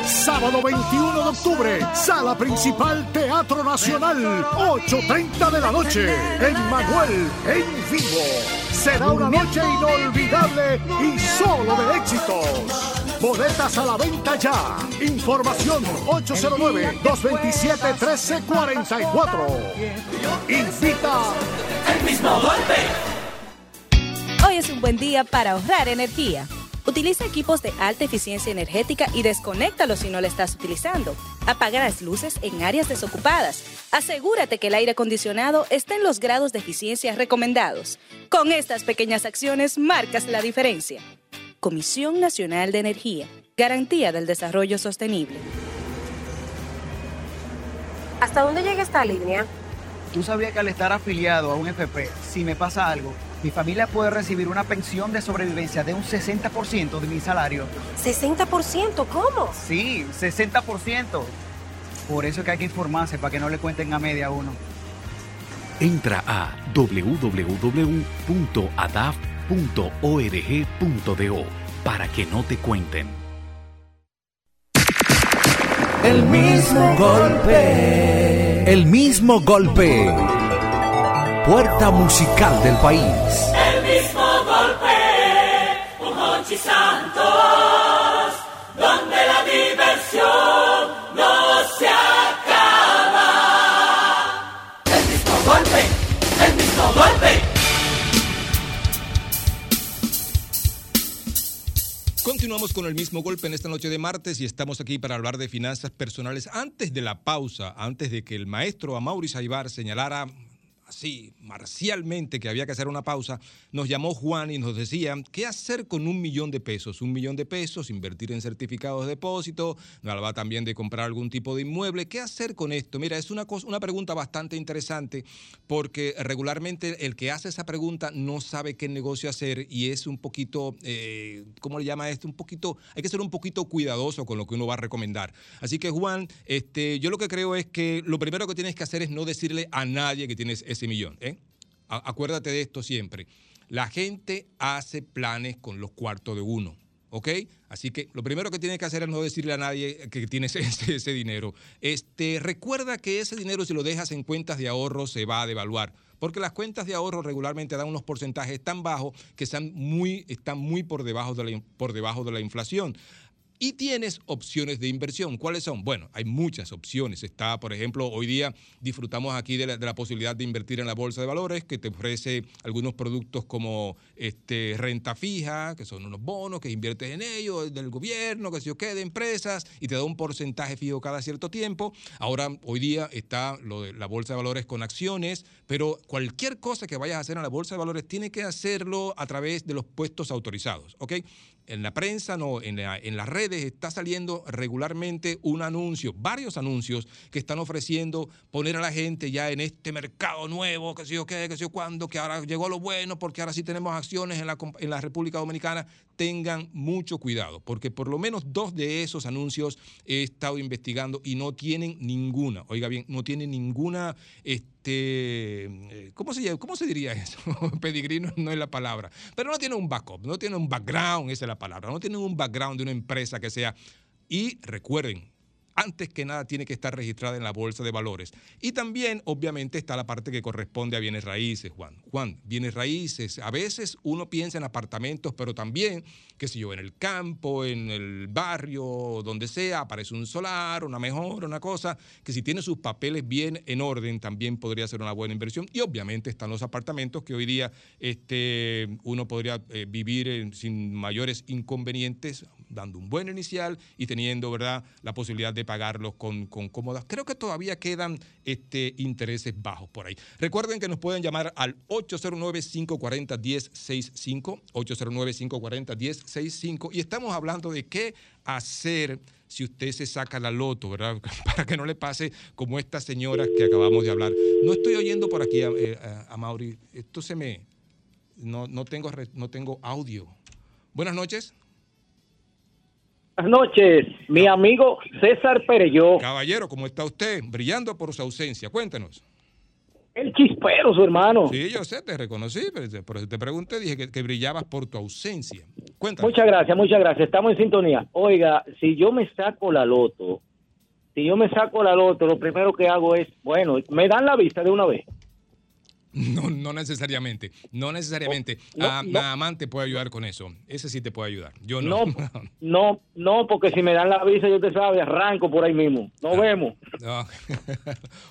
Sábado 21 de octubre, sala principal Teatro Nacional, 8.30 de la noche. Emmanuel en vivo. Será una noche inolvidable y solo de éxitos. Boletas a la venta ya. Información 809-227-1344. Invita El mismo golpe. Hoy es un buen día para ahorrar energía. Utiliza equipos de alta eficiencia energética y desconéctalos si no lo estás utilizando. Apaga las luces en áreas desocupadas. Asegúrate que el aire acondicionado esté en los grados de eficiencia recomendados. Con estas pequeñas acciones marcas la diferencia. Comisión Nacional de Energía. Garantía del Desarrollo Sostenible. ¿Hasta dónde llega esta línea? ¿Tú sabías que al estar afiliado a un FP, si me pasa algo, mi familia puede recibir una pensión de sobrevivencia de un 60% de mi salario? ¿60%? ¿Cómo? Sí, 60%. Por eso es que hay que informarse para que no le cuenten a media a uno. Entra a www.adaf.org.do para que no te cuenten. El mismo golpe. El mismo golpe. Puerta musical del país. El mismo golpe. Un Hochi Santos. Donde la diversión no se acaba. El mismo golpe. El mismo golpe. Continuamos con el mismo golpe en esta noche de martes y estamos aquí para hablar de finanzas personales. Antes de la pausa, antes de que el maestro Amaury Saibar señalara así marcialmente que había que hacer una pausa, nos llamó Juan y nos decía qué hacer con un millón de pesos. Un millón de pesos, invertir en certificados de depósito, nos hablaba también de comprar algún tipo de inmueble. ¿Qué hacer con esto? Mira, es una, cosa, una pregunta bastante interesante porque regularmente el que hace esa pregunta no sabe qué negocio hacer y es un poquito, eh, ¿cómo le llama esto? Un poquito, hay que ser un poquito cuidadoso con lo que uno va a recomendar. Así que Juan, este, yo lo que creo es que lo primero que tienes que hacer es no decirle a nadie que tienes ese millón. ¿eh? Acuérdate de esto siempre. La gente hace planes con los cuartos de uno. ¿Ok? Así que lo primero que tienes que hacer es no decirle a nadie que tienes ese, ese dinero. Este, recuerda que ese dinero, si lo dejas en cuentas de ahorro, se va a devaluar. Porque las cuentas de ahorro regularmente dan unos porcentajes tan bajos que están muy, están muy por, debajo de la, por debajo de la inflación. Y tienes opciones de inversión. ¿Cuáles son? Bueno, hay muchas opciones. Está, por ejemplo, hoy día disfrutamos aquí de la, posibilidad de invertir en la bolsa de valores, que te ofrece algunos productos como este, renta fija, que son unos bonos que inviertes en ellos, del gobierno, que se yo qué, de empresas, y te da un porcentaje fijo cada cierto tiempo. Ahora, hoy día está la bolsa de valores con acciones, pero cualquier cosa que vayas a hacer en la bolsa de valores tiene que hacerlo a través de los puestos autorizados, ¿ok? En la prensa, no, en, la- en las redes está saliendo regularmente un anuncio, varios anuncios que están ofreciendo poner a la gente ya en este mercado nuevo, que sé yo qué, que sé yo cuándo, que ahora llegó lo bueno, porque ahora sí tenemos acciones en la, en la República Dominicana. Tengan mucho cuidado, porque por lo menos dos de esos anuncios he estado investigando y no tienen ninguna, oiga bien, no tienen ninguna, este, eh, ¿cómo se? ¿cómo se diría eso? Pedigrí no, no es la palabra, pero no tienen un backup, no tienen un background, esa es la palabra, no tienen un background de una empresa que sea. Y recuerden, antes que nada tiene que estar registrada en la bolsa de valores. Y también, obviamente, está la parte que corresponde a bienes raíces, Juan. Juan, bienes raíces. A veces uno piensa en apartamentos, pero también, qué sé yo, en el campo, en el barrio, donde sea, aparece un solar, una mejora, una cosa, que si tiene sus papeles bien en orden, también podría ser una buena inversión. Y obviamente están los apartamentos que hoy día este, uno podría eh, vivir en- sin mayores inconvenientes, dando un buen inicial y teniendo, ¿verdad?, la posibilidad de pagarlos con, con cómodas. Creo que todavía quedan este, intereses bajos por ahí. Recuerden que nos pueden llamar al 809-540-1065, 809-540-1065 y estamos hablando de qué hacer si usted se saca la loto, ¿verdad? Para que no le pase como estas señoras que acabamos de hablar. No estoy oyendo por aquí a, eh, a- Mauri. Esto se me... No, no, tengo, no tengo audio. Buenas noches. Buenas noches, mi amigo César Pereyó. Caballero, ¿cómo está usted? Brillando por su ausencia. Cuéntenos. El chispero, su hermano. Sí, yo sé, te reconocí, pero te, pregunté, dije que, que brillabas por tu ausencia. Cuéntame. Muchas gracias, muchas gracias. Estamos en sintonía. Oiga, si yo me saco la loto, si yo me saco la loto, lo primero que hago es, bueno, me dan la vista de una vez. No, no necesariamente, no necesariamente. No, Ah, no. Mamán te puede ayudar con eso. Ese sí te puede ayudar. Yo no. No, no, no, porque si me dan la visa, yo te sabe, arranco por ahí mismo. Nos vemos. No.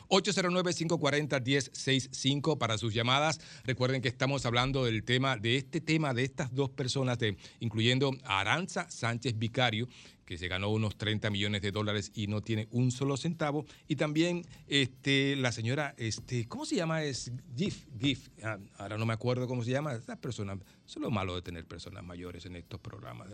809-540-1065 para sus llamadas. Recuerden que estamos hablando del tema, de este tema, de estas dos personas, de, incluyendo a Aranza Sánchez Vicario, que se ganó unos 30 millones de dólares y no tiene un solo centavo. Y también este, la señora, este, ¿cómo se llama? Es GIF, GIF. Ah, ahora no me acuerdo cómo se llama. Esta persona, eso es lo malo de tener personas mayores en estos programas.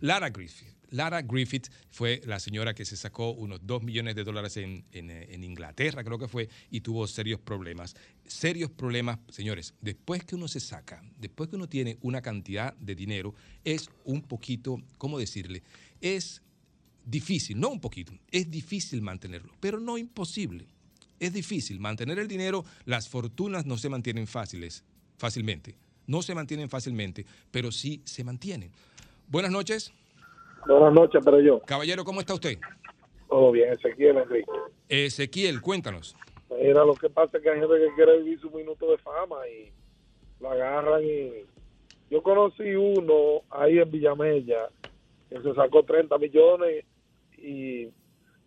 Lara Griffith. Lara Griffith fue la señora que se sacó unos 2 millones de dólares en, en Inglaterra, creo que fue, y tuvo serios problemas. Serios problemas, señores, después que uno se saca, después que uno tiene una cantidad de dinero, es un poquito, ¿cómo decirle? Es difícil, no un poquito, es difícil mantenerlo, pero no imposible. Es difícil mantener el dinero, las fortunas no se mantienen fáciles, fácilmente. No se mantienen fácilmente, pero sí se mantienen. Buenas noches. Buenas noches, pero yo. Caballero, ¿cómo está usted? Todo bien, Ezequiel Enrique. Ezequiel, cuéntanos. Mira, lo que pasa es que hay gente que quiere vivir su minuto de fama y lo agarran y... Yo conocí uno ahí en Villamella que se sacó 30 millones y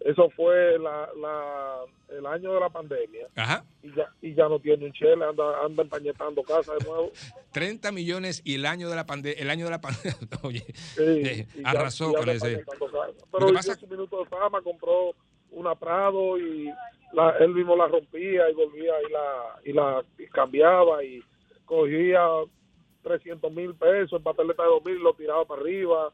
eso fue la, la, el año de la pandemia. Ajá. Y ya, y ya no tiene un chele, anda, anda empañetando casa de nuevo. 30 millones y el año de la pandemia, el año de la pandemia, oye, Sí, eh, ya- arrasó ya con ese. Pero hizo pasa- su minuto de fama, compró una Prado y la- él mismo la rompía y volvía y la, y la y cambiaba y cogía 300 mil pesos en papeleta de 2 mil y lo tiraba para arriba.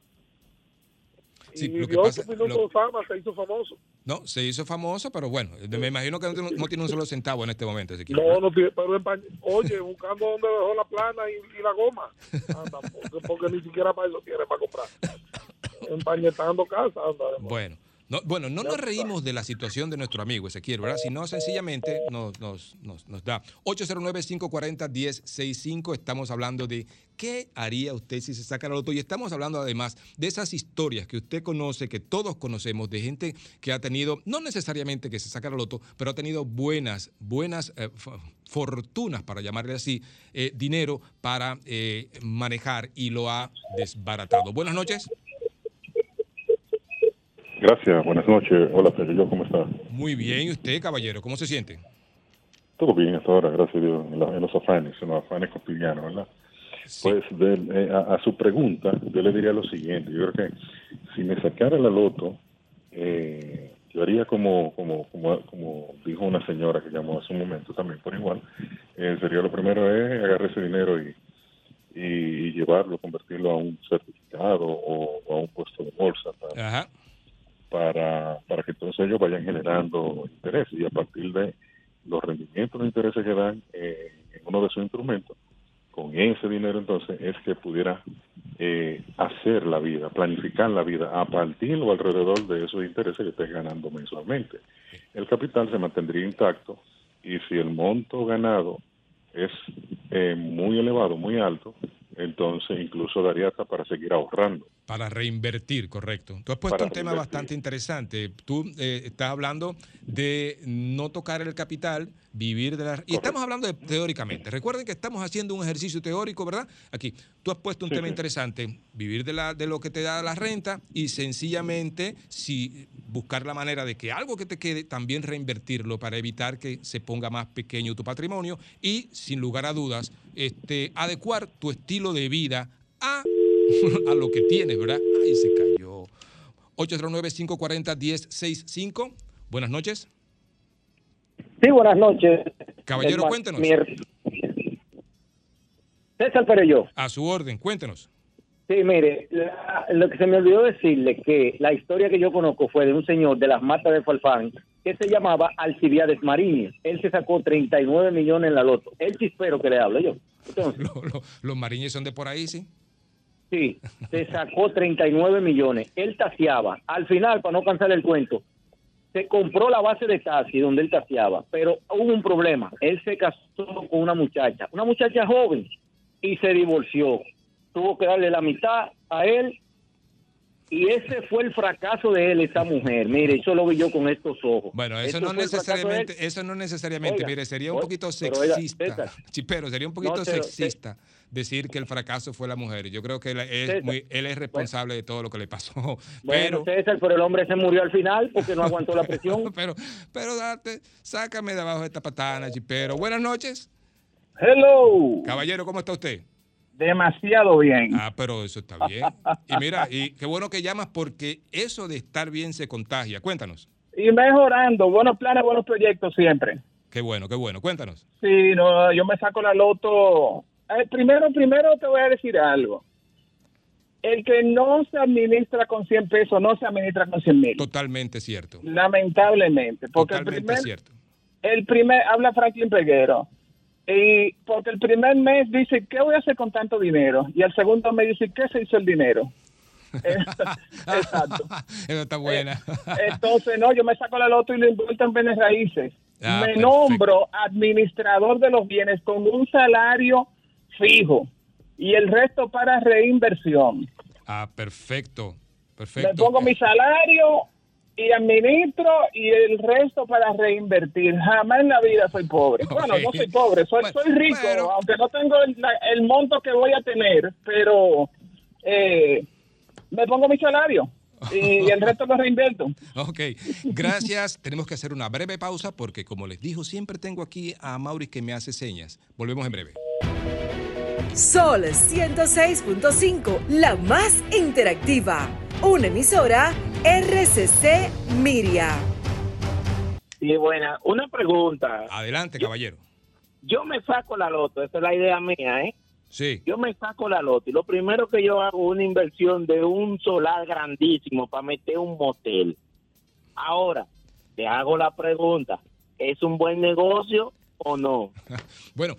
Sí, y lo que pasa- su minuto lo- de fama, se hizo famoso. No, se hizo famoso, pero bueno, me imagino que no tiene, no tiene un solo centavo en este momento. No, no tiene, pero empañ- oye, buscando dónde dejó la plana y, y la goma. Anda, porque, porque ni siquiera para eso tiene para comprar. Empañetando casa, anda. Bueno, no, bueno, no nos reímos de la situación de nuestro amigo Ezequiel, ¿verdad? Sino sencillamente nos, nos, nos, nos da 809-540-1065. Estamos hablando de qué haría usted si se saca la loto. Y estamos hablando además de esas historias que usted conoce, que todos conocemos, de gente que ha tenido, no necesariamente que se saca la loto, pero ha tenido buenas, buenas eh, fo- fortunas, para llamarle así, eh, dinero para eh, manejar y lo ha desbaratado. Buenas noches. Gracias, buenas noches. Hola, Pedro, yo, ¿cómo está? Muy bien, ¿y usted, caballero? ¿Cómo se siente? Todo bien hasta ahora, gracias a Dios, en, la- en los afanes, en los afanes cotidianos, ¿verdad? Pues de- eh, a, a su pregunta, yo le diría lo siguiente, yo creo que si me sacara la loto, eh, yo haría como, como, como, como dijo una señora que llamó hace un momento también por igual, eh, sería lo primero es agarrar ese dinero y, y, llevarlo, convertirlo a un certificado o, o a un puesto de bolsa para, Ajá. Para, para que entonces ellos vayan generando intereses y a partir de los rendimientos de intereses que dan eh, en uno de sus instrumentos, con ese dinero entonces es que pudiera eh, hacer la vida, planificar la vida a partir o alrededor de esos intereses que estés ganando mensualmente. El capital se mantendría intacto y si el monto ganado es eh, muy elevado, muy alto, entonces incluso daría hasta para seguir ahorrando. Para reinvertir, correcto. Tú has puesto Para un tema reinvertir. bastante interesante. Tú eh, estás hablando de no tocar el capital, vivir de la... Y estamos hablando de, teóricamente. Recuerden que estamos haciendo un ejercicio teórico, ¿verdad? Aquí, tú has puesto un Sí, tema sí. interesante, vivir de, la, de lo que te da la renta y sencillamente si buscar la manera de que algo que te quede, también reinvertirlo para evitar que se ponga más pequeño tu patrimonio y, sin lugar a dudas, este, adecuar tu estilo de vida a a lo que tienes, ¿verdad? Ahí se cayó. 809-540-1065. Buenas noches. Sí, buenas noches. Caballero, Herma- cuéntenos. mi her- César Perello. A su orden, cuéntenos. Sí, mire, la- lo que se me olvidó decirle que la historia que yo conozco fue de un señor de las matas de Falfán que se llamaba Alcibiades Mariño. Él se sacó 39 millones en la loto. El chispero que le hablo yo. Entonces, Lo- lo- los mariñes son de por ahí, ¿sí? Sí, se sacó 39 millones. Él taseaba. Al final, para no cansar el cuento, se compró la base de taxi donde él taseaba, pero hubo un problema. Él se casó con una muchacha, una muchacha joven, y se divorció. Tuvo que darle la mitad a él. Y ese fue el fracaso de él, esa mujer. Mire, eso lo vi yo con estos ojos. Bueno, eso Esto no necesariamente, eso no necesariamente, Oiga, mire, sería un oiga, poquito oiga, sexista. César. Chipero, sería un poquito No, pero- sexista decir que el fracaso fue la mujer. Yo creo que él es, muy, él es responsable de todo lo que le pasó. Bueno, pero, César, pero el hombre se murió al final porque no aguantó la presión. pero, pero date, sácame de abajo de esta patana, Chipero. Buenas noches. Hello. Caballero, ¿cómo está usted? Demasiado bien. Ah, pero eso está bien. Y mira, y qué bueno que llamas porque eso de estar bien se contagia. Cuéntanos. Y mejorando. Buenos planes, buenos proyectos siempre. Qué bueno, qué bueno. Cuéntanos. Sí, no, yo me saco la loto. Eh, primero, primero te voy a decir algo. El que no se administra con 100 pesos, no se administra con 100 mil. Totalmente cierto. Lamentablemente. Porque el Totalmente primer, cierto. el primer, habla Franklin Peguero. Y porque el primer mes dice, ¿qué voy a hacer con tanto dinero? Y el segundo mes dice, ¿qué se hizo el dinero? Exacto. Eso está buena. Entonces, no, yo me saco la loto y lo invierto en bienes raíces. Ah, me perfecto. nombro administrador de los bienes con un salario fijo y el resto para reinversión. Ah, perfecto. Me Perfecto. pongo mi salario y administro y el resto para reinvertir. Jamás en la vida soy pobre. Bueno, no soy pobre, soy, soy rico, aunque no tengo el, monto que voy a tener, pero eh, me pongo mi salario y el resto lo reinvierto. Ok, gracias. Tenemos que hacer una breve pausa porque, como les dijo, siempre tengo aquí a Maurice que me hace señas. Volvemos en breve. Sol 106.5, la más interactiva. Una emisora RCC Miria. Sí, buena. Una pregunta. Adelante, caballero. Yo me saco la loto, esa es la idea mía, ¿eh? Sí. Yo me saco la loto y lo primero que yo hago es una inversión de un solar grandísimo para meter un motel. Ahora, te hago la pregunta, ¿es un buen negocio o no? Bueno,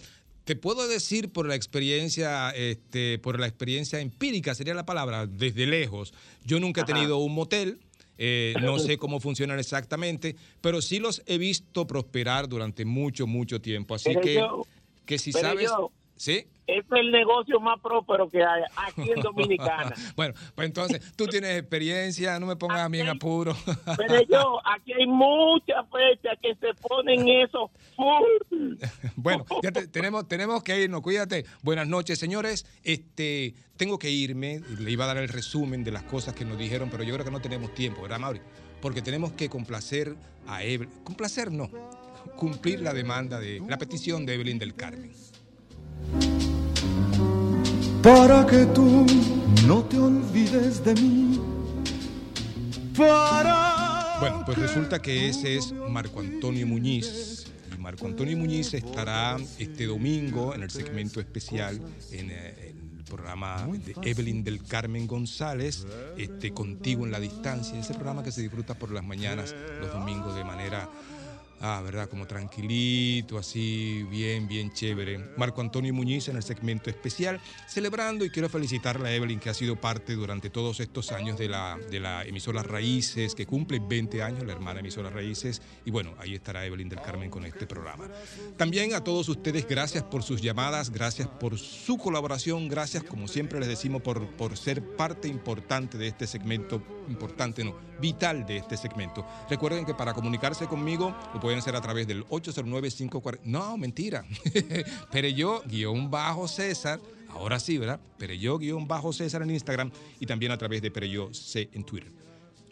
te puedo decir por la experiencia, este, por la experiencia empírica, sería la palabra, desde lejos. Yo nunca he tenido un motel. eh, no sé cómo funcionan exactamente, pero sí los he visto prosperar durante mucho, mucho tiempo. Así Pero que, yo- que si pero sabes, yo- sí. Es el negocio más próspero que hay aquí en Dominicana. Bueno, pues entonces tú tienes experiencia, no me pongas a mí en apuro. Pero yo, aquí hay muchas fechas que se ponen eso. Bueno, ya te- tenemos, tenemos que irnos, cuídate. Buenas noches, señores. Este, tengo que irme, le iba a dar el resumen de las cosas que nos dijeron, pero yo creo que no tenemos tiempo, ¿verdad, Mauri? Porque tenemos que complacer a Evelyn. Complacer no, cumplir la demanda de, la petición de Evelyn del Carmen. Para que tú no te olvides de mí. Para Bueno, pues resulta que ese es Marco Antonio Muñiz. Y Marco Antonio Muñiz estará este domingo en el segmento especial en eh, el programa de Evelyn del Carmen González, este, Contigo en la Distancia. Ese programa que se disfruta por las mañanas, los domingos, de manera, ah, ¿verdad? Como tranquilito, así, bien, bien chévere. Marco Antonio Muñiz en el segmento especial, celebrando y quiero felicitarle a Evelyn que ha sido parte durante todos estos años de la, de la emisora Raíces, que cumple 20 años, la hermana emisora Raíces, y bueno, ahí estará Evelyn del Carmen con este programa. También a todos ustedes, gracias por sus llamadas, gracias por su colaboración, gracias, como siempre les decimos, por, por ser parte importante de este segmento, importante no, vital de este segmento. Recuerden que para comunicarse conmigo pueden hacer a través del 809-540. No, mentira. Pereyó, guion bajo César. Ahora sí, ¿verdad? Pereyó, guion bajo César en Instagram y también a través de Pereyó C en Twitter.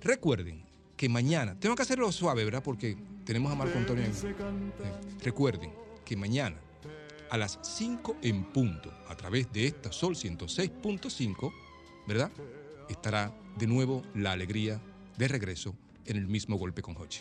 Recuerden que mañana, tengo que hacerlo suave, ¿verdad? Porque tenemos a Marco Antonio. en- Recuerden que mañana a las 5 en punto, a través de esta Sol 106.5, ¿verdad? Estará de nuevo la alegría de regreso en el mismo golpe con Hochi.